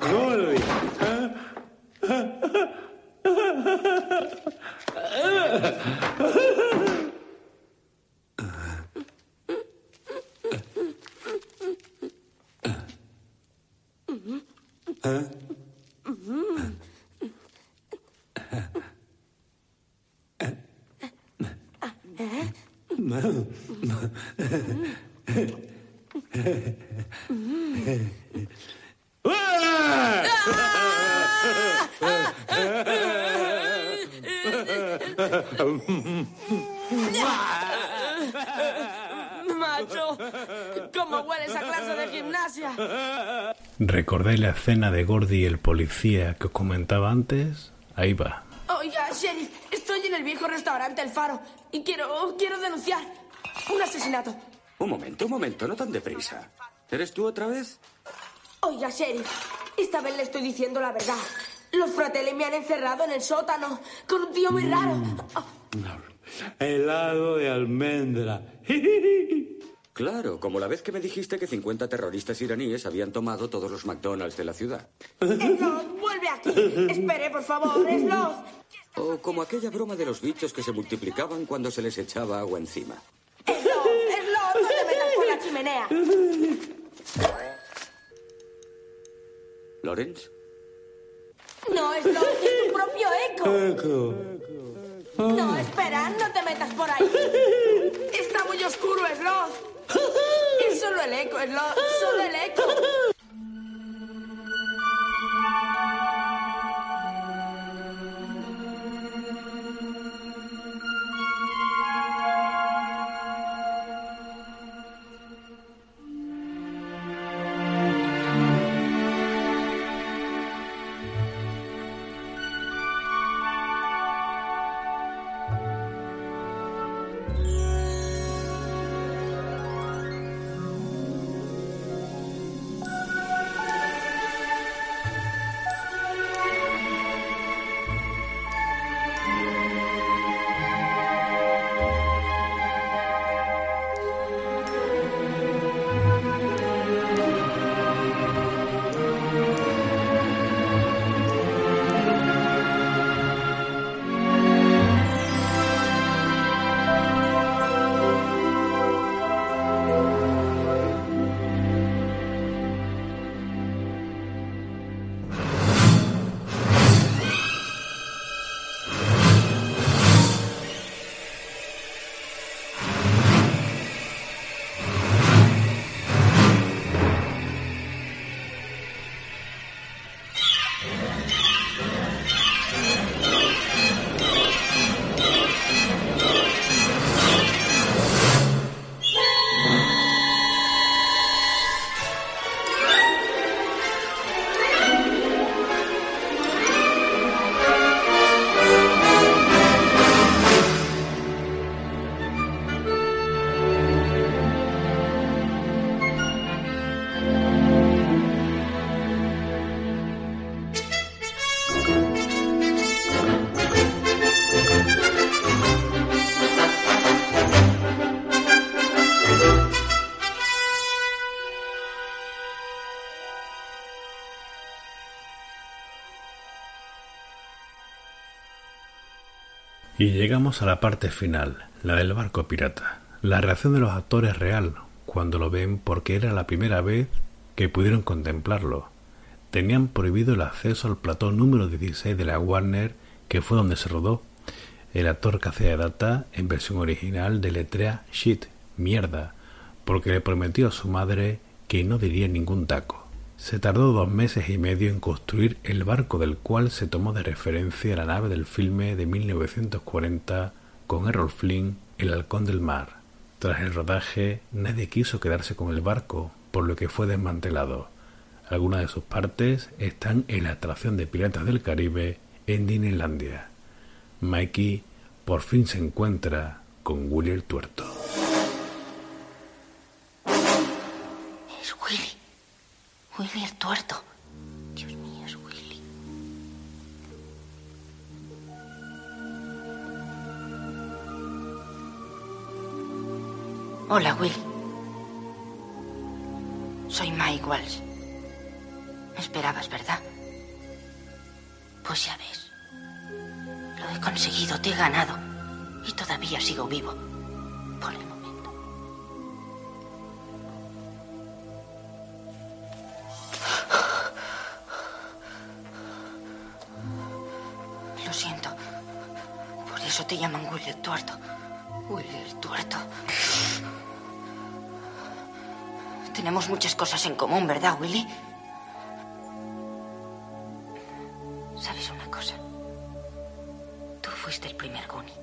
Gordy. Ah! ah! ah! Macho, ¿cómo huele esa clase de gimnasia? ¿Recordáis la escena de Gordy y el policía que os comentaba antes? Ahí va. Oiga, sheriff, estoy en el viejo restaurante El Faro y quiero, quiero denunciar un asesinato. Un momento, un momento, no tan deprisa. ¿Eres tú otra vez? Oiga, sheriff, esta vez le estoy diciendo la verdad. Los fratelli me han encerrado en el sótano con un tío muy raro. Helado de almendra. Claro, como la vez que me dijiste que 50 terroristas iraníes habían tomado todos los McDonald's de la ciudad. Slot, vuelve aquí. Espere, por favor, Slot. O como aquella broma de los bichos que se multiplicaban cuando se les echaba agua encima. Slot, Slot, no te metas por la chimenea. ¿Lawrence? No, Slot, es tu propio eco. Eco. No, espera, no te metas por ahí. Está muy oscuro, Slot. Es solo el eco, Slot, solo el eco. Y llegamos a la parte final, la del barco pirata. La reacción de los actores es real cuando lo ven porque era la primera vez que pudieron contemplarlo. Tenían prohibido el acceso al plató número 16 de la Warner, que fue donde se rodó. El actor que hacía de Data, en versión original, deletrea shit, mierda, porque le prometió a su madre que no diría ningún taco. Se tardó dos meses y medio en construir el barco del cual se tomó de referencia la nave del filme de 1940 con Errol Flynn, El Halcón del Mar. Tras el rodaje, nadie quiso quedarse con el barco, por lo que fue desmantelado. Algunas de sus partes están en la atracción de Piratas del Caribe en Disneylandia. Mikey por fin se encuentra con Willy el Tuerto. Es. Willy el tuerto. Dios mío, es Willy. Hola, Willy. Soy Mike Walsh. Me esperabas, ¿verdad? Pues ya ves. Lo he conseguido, te he ganado. Y todavía sigo vivo. Por Lo siento. Por eso te llaman Willy el tuerto. Willy el tuerto. Tenemos muchas cosas en común, ¿verdad, Willy? ¿Sabes una cosa? Tú fuiste el primer Goonie.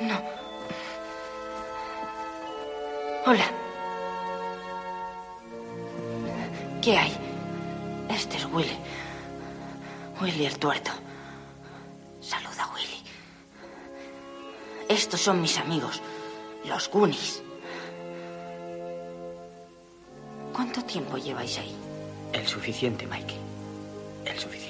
No. Hola. ¿Qué hay? Este es Willy. Willy el tuerto. Saluda, Willy. Estos son mis amigos, los Goonies. ¿Cuánto tiempo lleváis ahí? El suficiente, Mikey. El suficiente.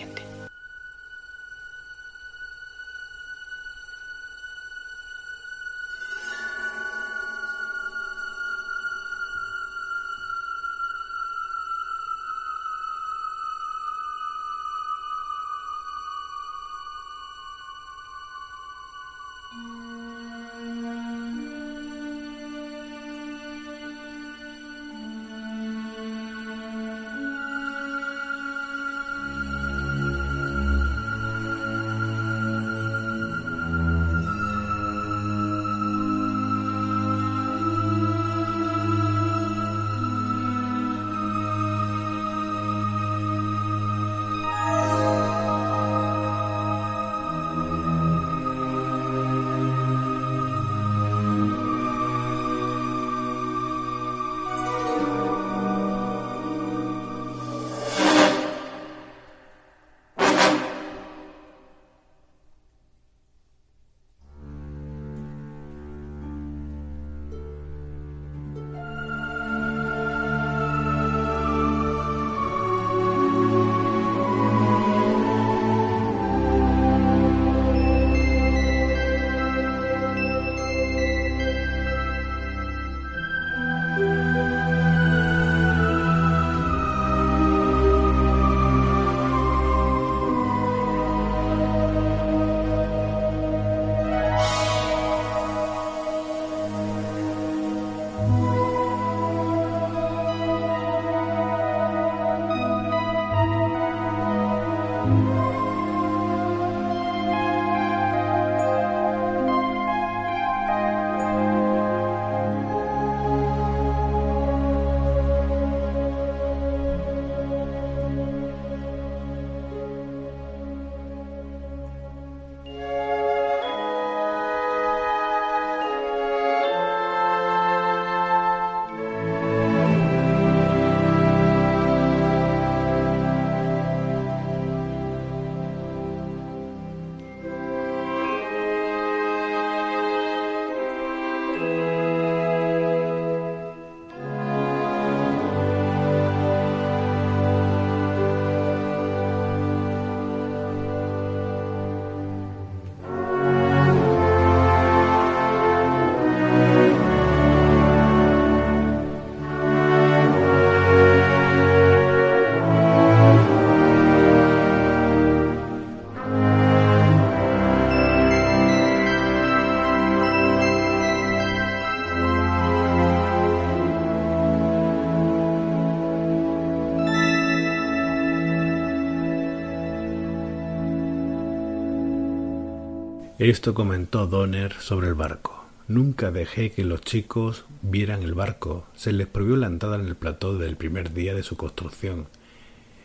Esto comentó Donner sobre el barco. Nunca dejé que los chicos vieran el barco. Se les prohibió la entrada en el plató del primer día de su construcción.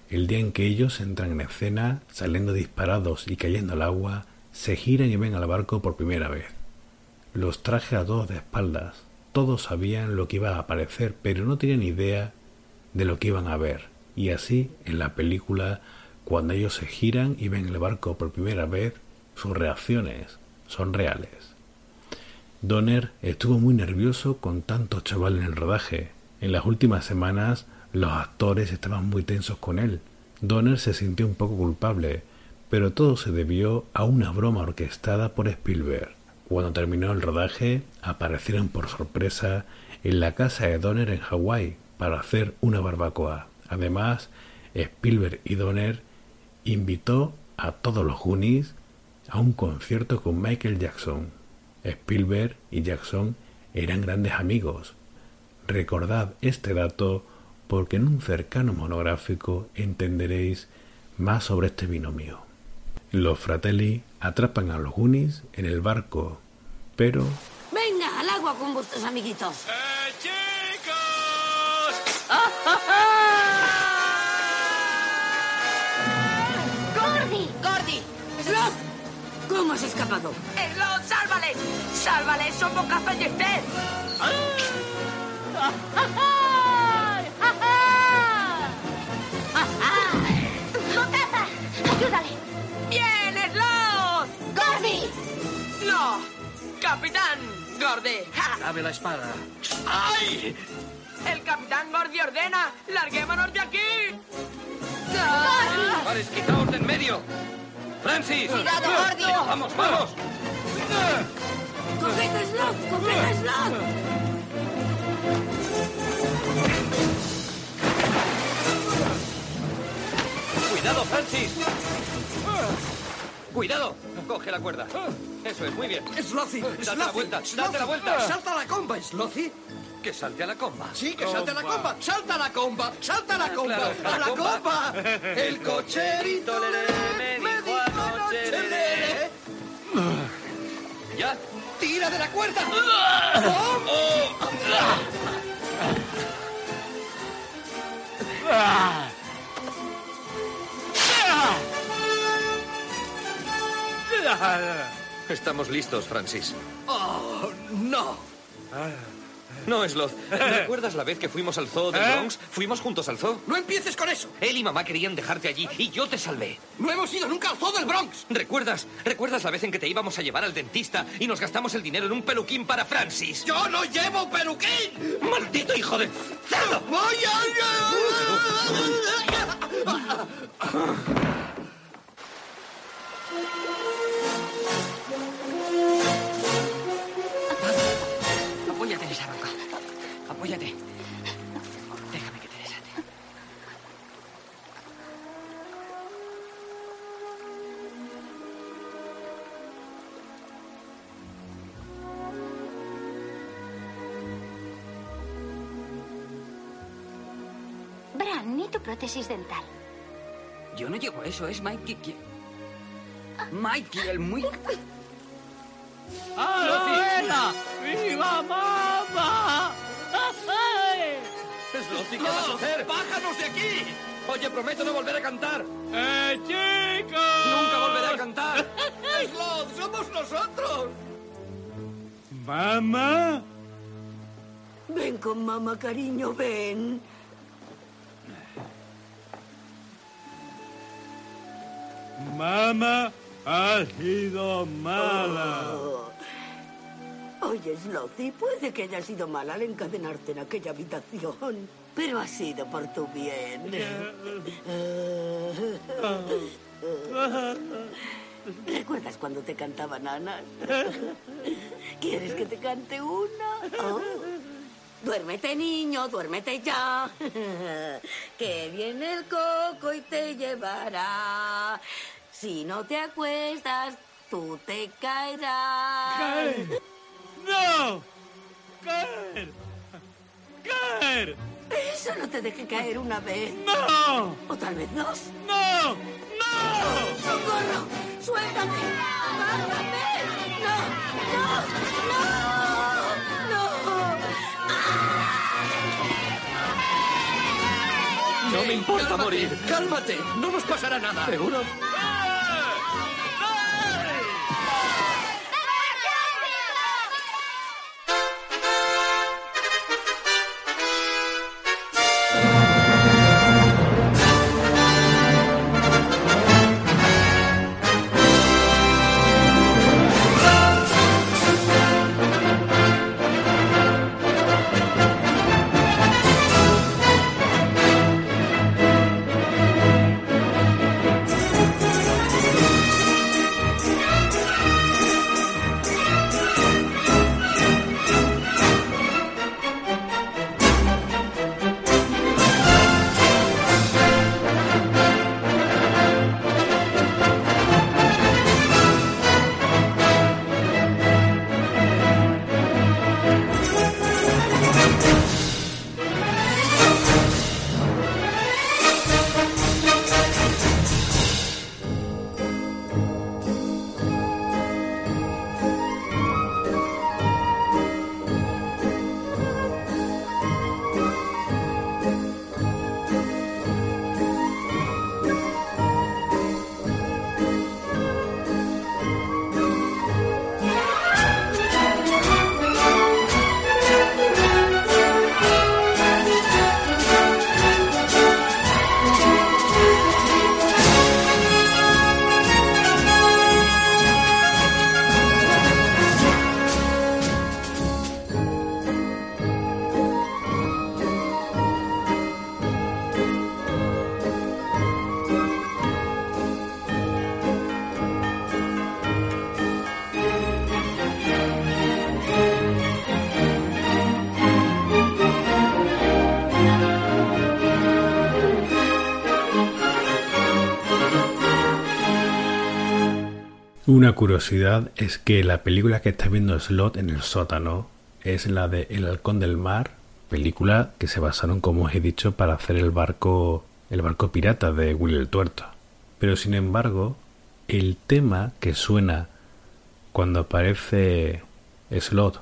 El día en que ellos entran en escena, saliendo disparados y cayendo al agua, se giran y ven al barco por primera vez. Los traje a todos de espaldas. Todos sabían lo que iba a aparecer, pero no tenían idea de lo que iban a ver. Y así, en la película, cuando ellos se giran y ven el barco por primera vez, sus reacciones son reales. Donner estuvo muy nervioso con tanto chaval en el rodaje. En las últimas semanas los actores estaban muy tensos con él. Donner se sintió un poco culpable, pero todo se debió a una broma orquestada por Spielberg. Cuando terminó el rodaje, aparecieron por sorpresa en la casa de Donner en Hawái para hacer una barbacoa. Además, Spielberg y Donner invitó a todos los Goonies a un concierto con Michael Jackson. Spielberg y Jackson eran grandes amigos. Recordad este dato porque en un cercano monográfico entenderéis más sobre este binomio. Los fratelli atrapan a los Goonies en el barco, pero Venga, al agua con vuestros amiguitos. ¡Eh, chicos! ¿Cómo has escapado? ¡Slot, sálvales! ¡Sálvales! ¡Son boca fallecer! ¡Motaza! ¡Ayúdale! ¡Bien, Slot! ¡Gordy! ¡No! ¡Capitán! ¡Gordy! ¡Ja! Dame la espada. ¡Ay! El capitán Gordy ordena. ¡Larguémonos de aquí! ¡Pares, quitaos de en medio! ¡Francis! ¡Cuidado, Gordy! ¡Vamos, vamos! ¡Coged a Sloth! ¡Coged a Sloth! ¡Cuidado, Francis! ¡Cuidado! Coge la cuerda. Eso es, muy bien. ¡Slothy! Date la vuelta, date la vuelta. ¡Salta la comba, Slothy! Que salte a la comba. Sí, que salte a la comba. ¡Salta a la comba! ¡Salta a la comba! Claro, ¡A la comba. El cocherito Lerere, me dijo anoche. ¿Ya? ¡Tira de la cuerda! Estamos listos, Francis. ¡Oh, no! No, Sloth. ¿Recuerdas la vez que fuimos al zoo del ¿Eh? Bronx? Fuimos juntos al zoo. ¡No empieces con eso! Él y mamá querían dejarte allí y yo te salvé. ¡No hemos ido nunca al zoo del Bronx! ¿Recuerdas? ¿Recuerdas la vez en que te íbamos a llevar al dentista y nos gastamos el dinero en un peluquín para Francis? ¡Yo no llevo peluquín! ¡Maldito hijo de... cerdo! ¡Voy Apóyate en esa roca. Apóyate. Déjame que te desate. Bran, ni tu prótesis dental. Yo no llevo eso, es Mikey quien... Mikey, el muy... ¡Abuela! ¡Viva mamá! Slothy, ¿qué vas a hacer? ¡Bájanos de aquí! Oye, prometo no volver a cantar. ¡Eh, chicos! Nunca volveré a cantar. ¡Sloth, somos nosotros! ¿Mamá? Ven con mamá, cariño, ven. Mamá ha sido mala. Oh. Oye, Slothy, puede que haya sido mal al encadenarte en aquella habitación, pero ha sido por tu bien. ¿Recuerdas cuando te cantaba nanas? ¿Quieres que te cante una? Oh. Duérmete, niño, duérmete ya. Que viene el coco y te llevará. Si no te acuestas, tú te caerás. ¡No! ¡Caer! ¡Caer! Eso no te dejé caer una vez. ¡No! ¿O tal vez dos? ¡No! ¡No! ¡Socorro! ¡Suéltame! ¡Bájame! ¡No! ¡No! ¡No! ¡No! No me importa Cálmate. morir. Cálmate, no nos pasará nada. ¿Seguro? Una curiosidad es que la película que está viendo Slot en el sótano es la de El halcón del mar, película que se basaron, como os he dicho, para hacer el barco el barco pirata de Willy el Tuerto. Pero sin embargo, el tema que suena cuando aparece Slot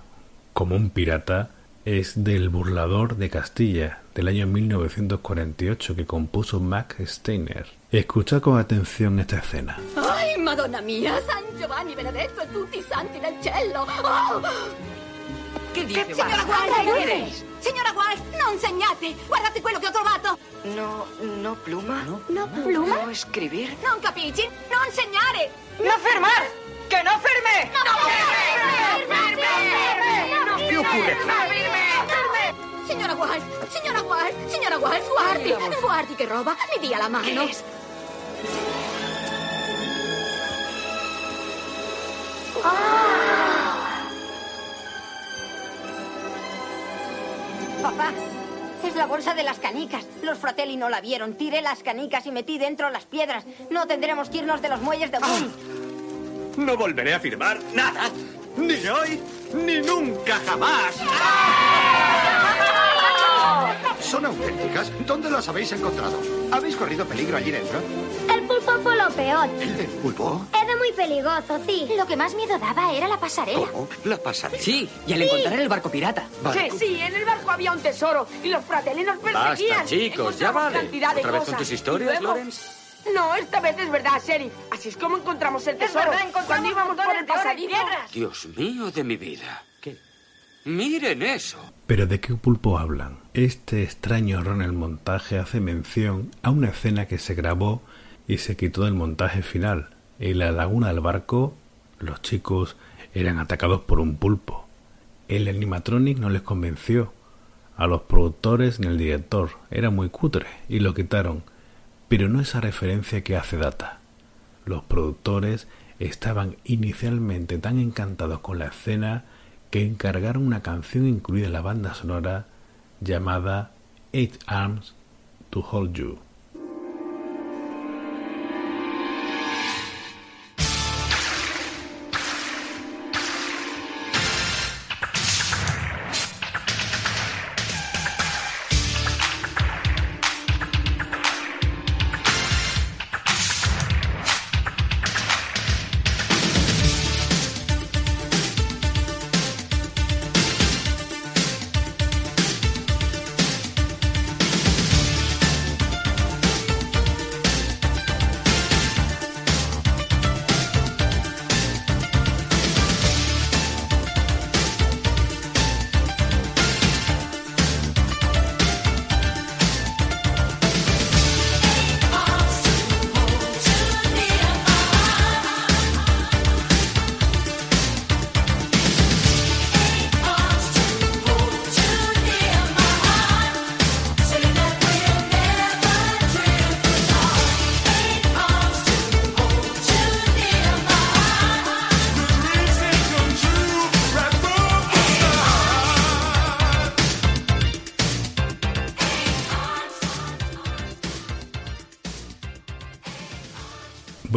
como un pirata es del Burlador de Castilla del año 1948 que compuso Max Steiner. Escucha con atención esta escena. Ai, Madonna mia, San Giovanni Benedetto e tutti i santi del cielo! Oh! Che dice, Signora Che aiuto! Signora Gual, non segnate! Guardate quello che ho trovato! No, no pluma. No pluma? No escribir. Non capisci? Non segnare! No firmar! ¡Que no firme! No firme! No ¿Qué ocurre? firme! Signora Gual, signora Gual, signora Gual, guardi! Guardi che roba! Mi dia la mano! Papá, es la bolsa de las canicas. Los fratelli no la vieron. Tiré las canicas y metí dentro las piedras. No tendremos que irnos de los muelles de Bull. No volveré a firmar nada. Ni hoy, ni nunca jamás. ¿Son auténticas? ¿Dónde las habéis encontrado? ¿Habéis corrido peligro allí dentro? El pulpo fue lo peor. ¿El del pulpo? Era muy peligroso, sí. Lo que más miedo daba era la pasarela. La pasarela. Sí, y al Sí. encontrar el barco pirata. Que sí, en el barco había un tesoro y los fratelli nos perseguían. Basta, chicos, ya vale. cantidad de ¿Otra vez con tus historias, luego- Lorenz? No, esta vez es verdad, Sheriff. Así es como encontramos el tesoro. verdad, encontramos Cuando íbamos por el pasadizo. Dios mío de mi vida. ¿Qué? Miren eso. ¿Pero de qué pulpo hablan? Este extraño error en el montaje hace mención a una escena que se grabó y se quitó del montaje final. En la laguna del barco, los chicos eran atacados por un pulpo. El animatronic no les convenció. A los productores ni al director. Era muy cutre y lo quitaron. Pero no esa referencia que hace Data. Los productores estaban inicialmente tan encantados con la escena que encargaron una canción incluida en la banda sonora llamada Eight Arms to Hold You.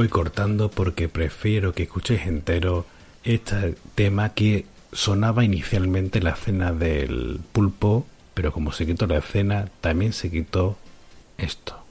Voy cortando porque prefiero que escuchéis entero este tema que sonaba inicialmente en la escena del pulpo, pero como se quitó la escena, también se quitó esto.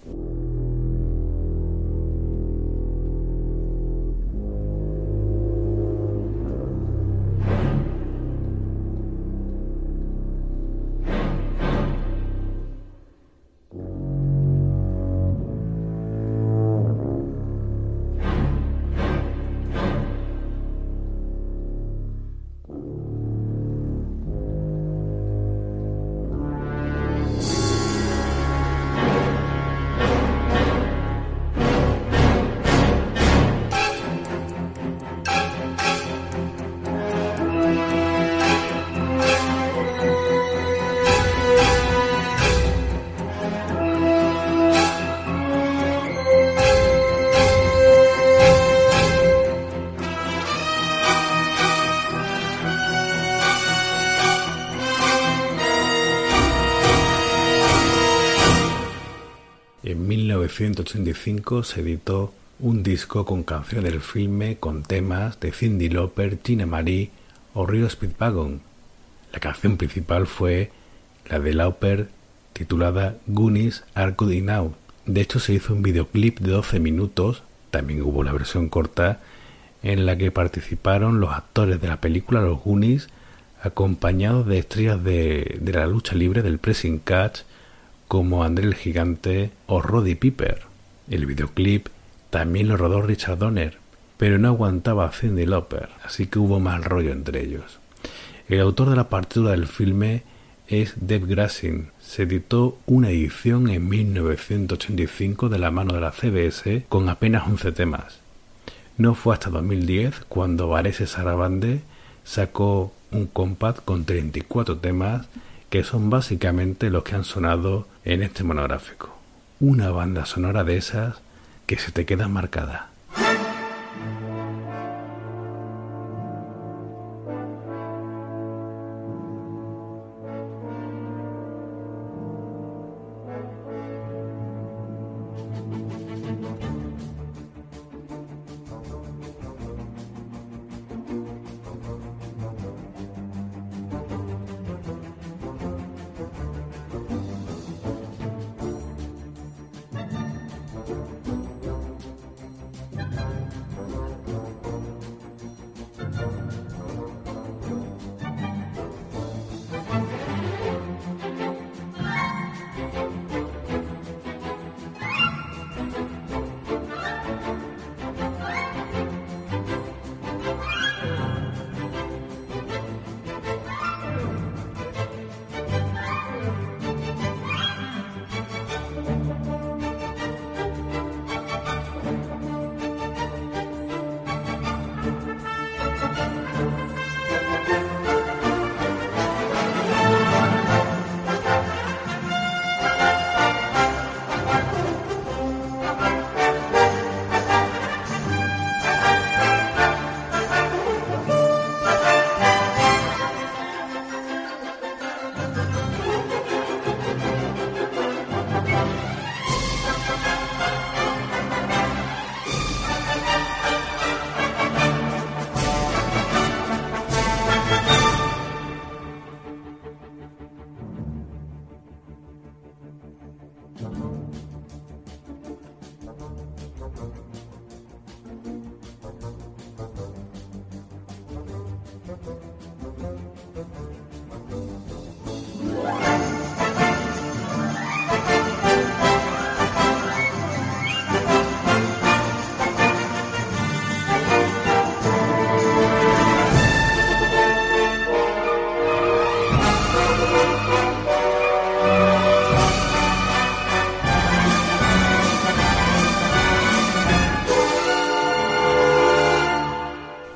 1985 se editó un disco con canciones del filme con temas de Cindy Lauper, Tina Marie o Rio Speedwagon. La canción principal fue la de Lauper titulada Goonies Are Good Now. De hecho se hizo un videoclip de 12 minutos, también hubo la versión corta, en la que participaron los actores de la película Los Goonies acompañados de estrellas de, de la lucha libre del pressing catch como André el Gigante o Roddy Piper. El videoclip también lo rodó Richard Donner, pero no aguantaba a Cindy Lauper, así que hubo mal rollo entre ellos. El autor de la partitura del filme es Deb Grassin. Se editó una edición en 1985 de la mano de la CBS con apenas 11 temas. No fue hasta 2010 cuando Varese Sarabande sacó un compact con 34 temas que son básicamente los que han sonado en este monográfico. Una banda sonora de esas que se te queda marcada.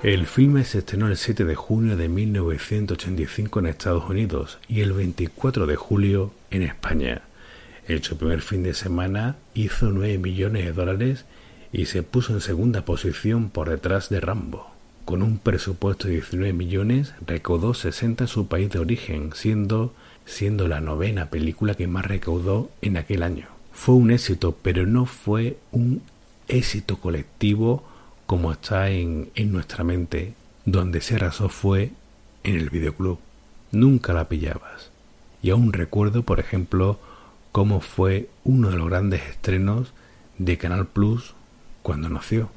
El filme se estrenó el 7 de junio de 1985 en Estados Unidos y el 24 de julio en España. En su primer fin de semana hizo 9 millones de dólares y se puso en segunda posición por detrás de Rambo. Con un presupuesto de 19 millones, recaudó 60 en su país de origen, siendo, siendo la novena película que más recaudó en aquel año. Fue un éxito, pero no fue un éxito colectivo como está en, en nuestra mente. Donde se arrasó fue en el videoclub. Nunca la pillabas. Y aún recuerdo, por ejemplo, cómo fue uno de los grandes estrenos de Canal Plus cuando nació.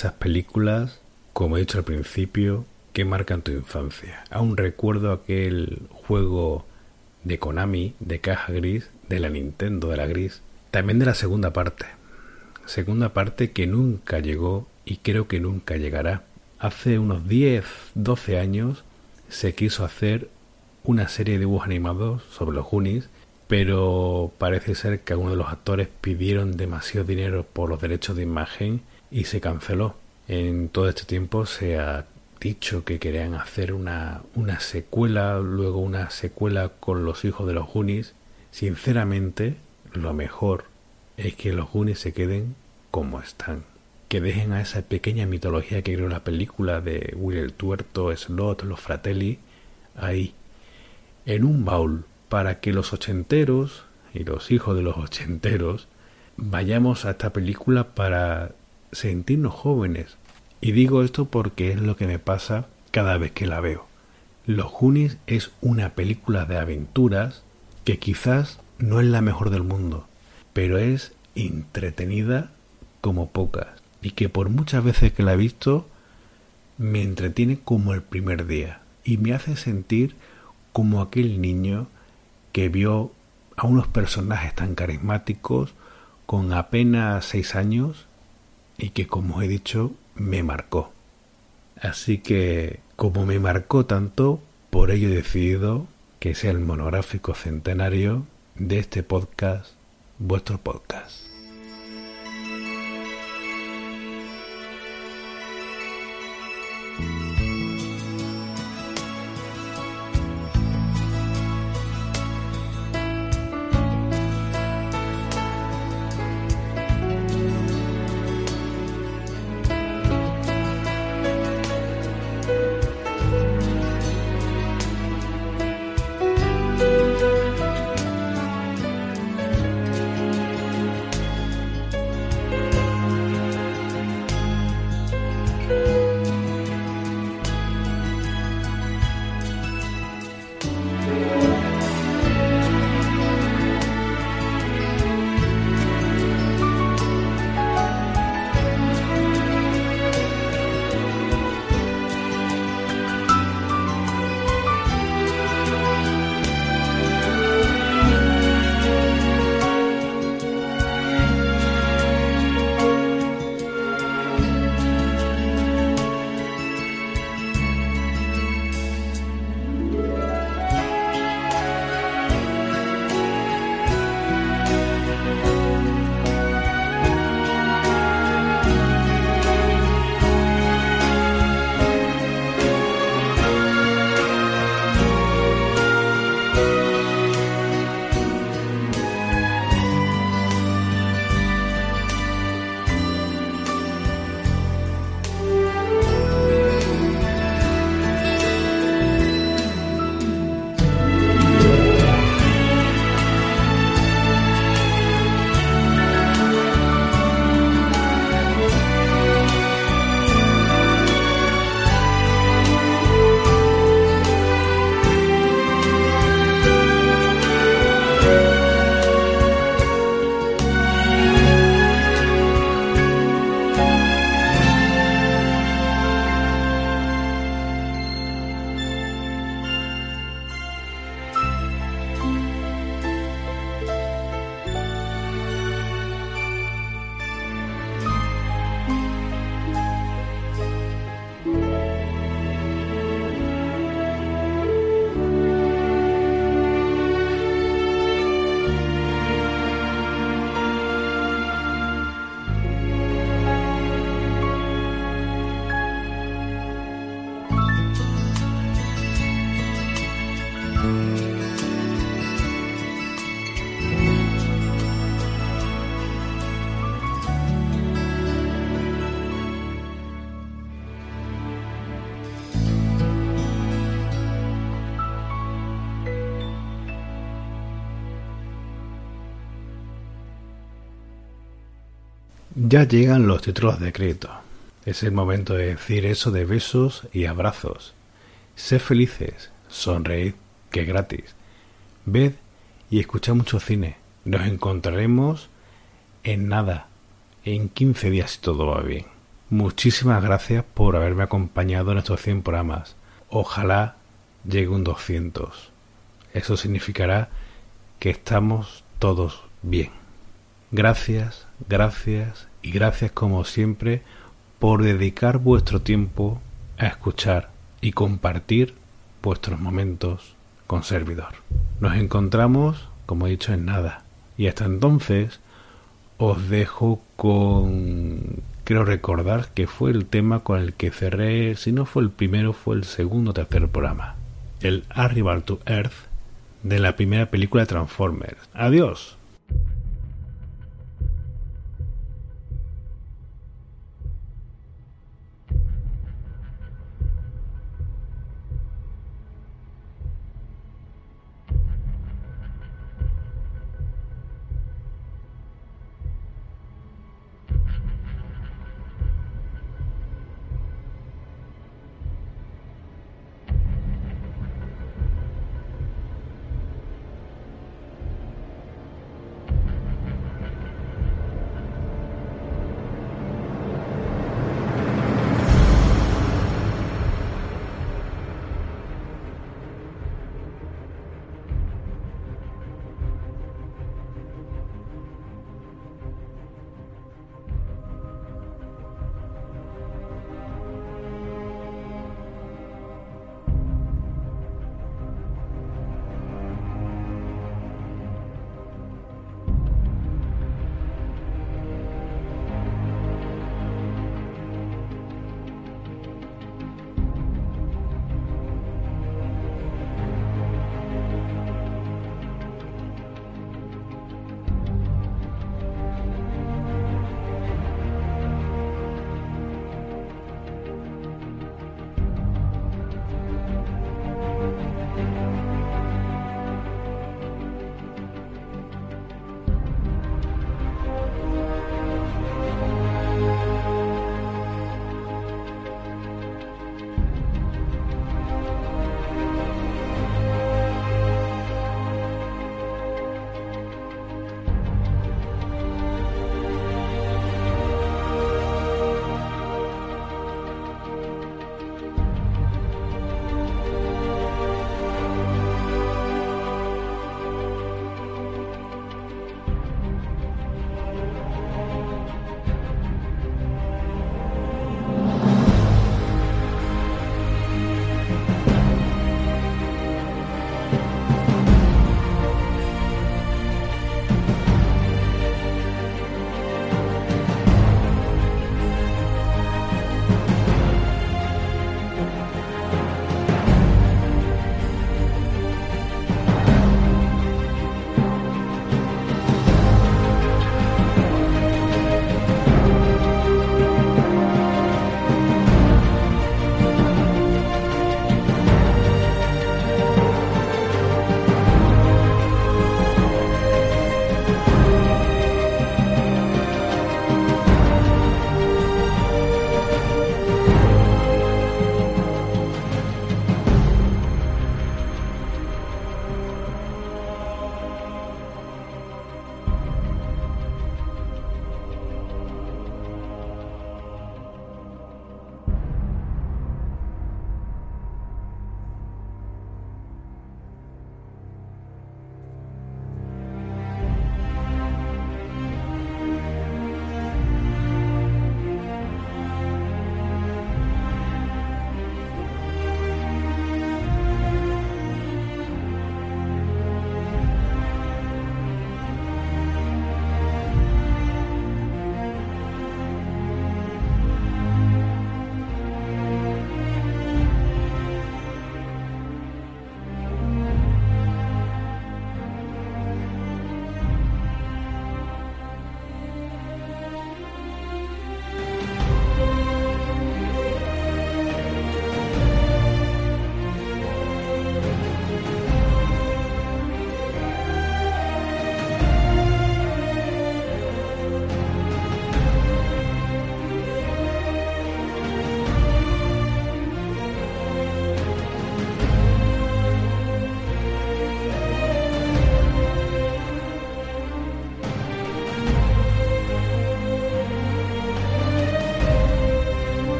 Esas películas, como he dicho al principio, que marcan tu infancia. Aún recuerdo aquel juego de Konami, de caja gris, de la Nintendo, de la gris, también de la segunda parte. Segunda parte que nunca llegó y creo que nunca llegará. Hace unos 10, 12 años se quiso hacer una serie de dibujos animados sobre los Goonies pero parece ser que algunos de los actores pidieron demasiado dinero por los derechos de imagen y se canceló. En todo este tiempo se ha dicho que querían hacer una, una secuela, luego una secuela con los hijos de los Goonies. Sinceramente, lo mejor es que los Goonies se queden como están. Que dejen a esa pequeña mitología que creó la película de Will el Tuerto, Slot, los Fratelli, ahí, en un baúl para que los ochenteros y los hijos de los ochenteros vayamos a esta película para sentirnos jóvenes. Y digo esto porque es lo que me pasa cada vez que la veo. Los Goonies es una película de aventuras que quizás no es la mejor del mundo, pero es entretenida como pocas y que por muchas veces que la he visto me entretiene como el primer día y me hace sentir como aquel niño que vio a unos personajes tan carismáticos con apenas seis años y que, como he dicho, me marcó. Así que, como me marcó tanto, por ello he decidido que sea el monográfico centenario de este podcast, vuestro podcast. Ya llegan los títulos de crédito. Es el momento de decir eso de besos y abrazos. Sed felices, sonreíd, que gratis. Ved y escuchad mucho cine. Nos encontraremos en nada, en 15 días si todo va bien. Muchísimas gracias por haberme acompañado en estos 100 programas. Ojalá llegue un 200. Eso significará que estamos todos bien. Gracias, gracias y gracias como siempre por dedicar vuestro tiempo a escuchar y compartir vuestros momentos con servidor. Nos encontramos, como he dicho, en nada. Y hasta entonces os dejo con... Quiero recordar que fue el tema con el que cerré, si no fue el primero, fue el segundo o tercer programa. El Arrival to Earth de la primera película de Transformers. Adiós.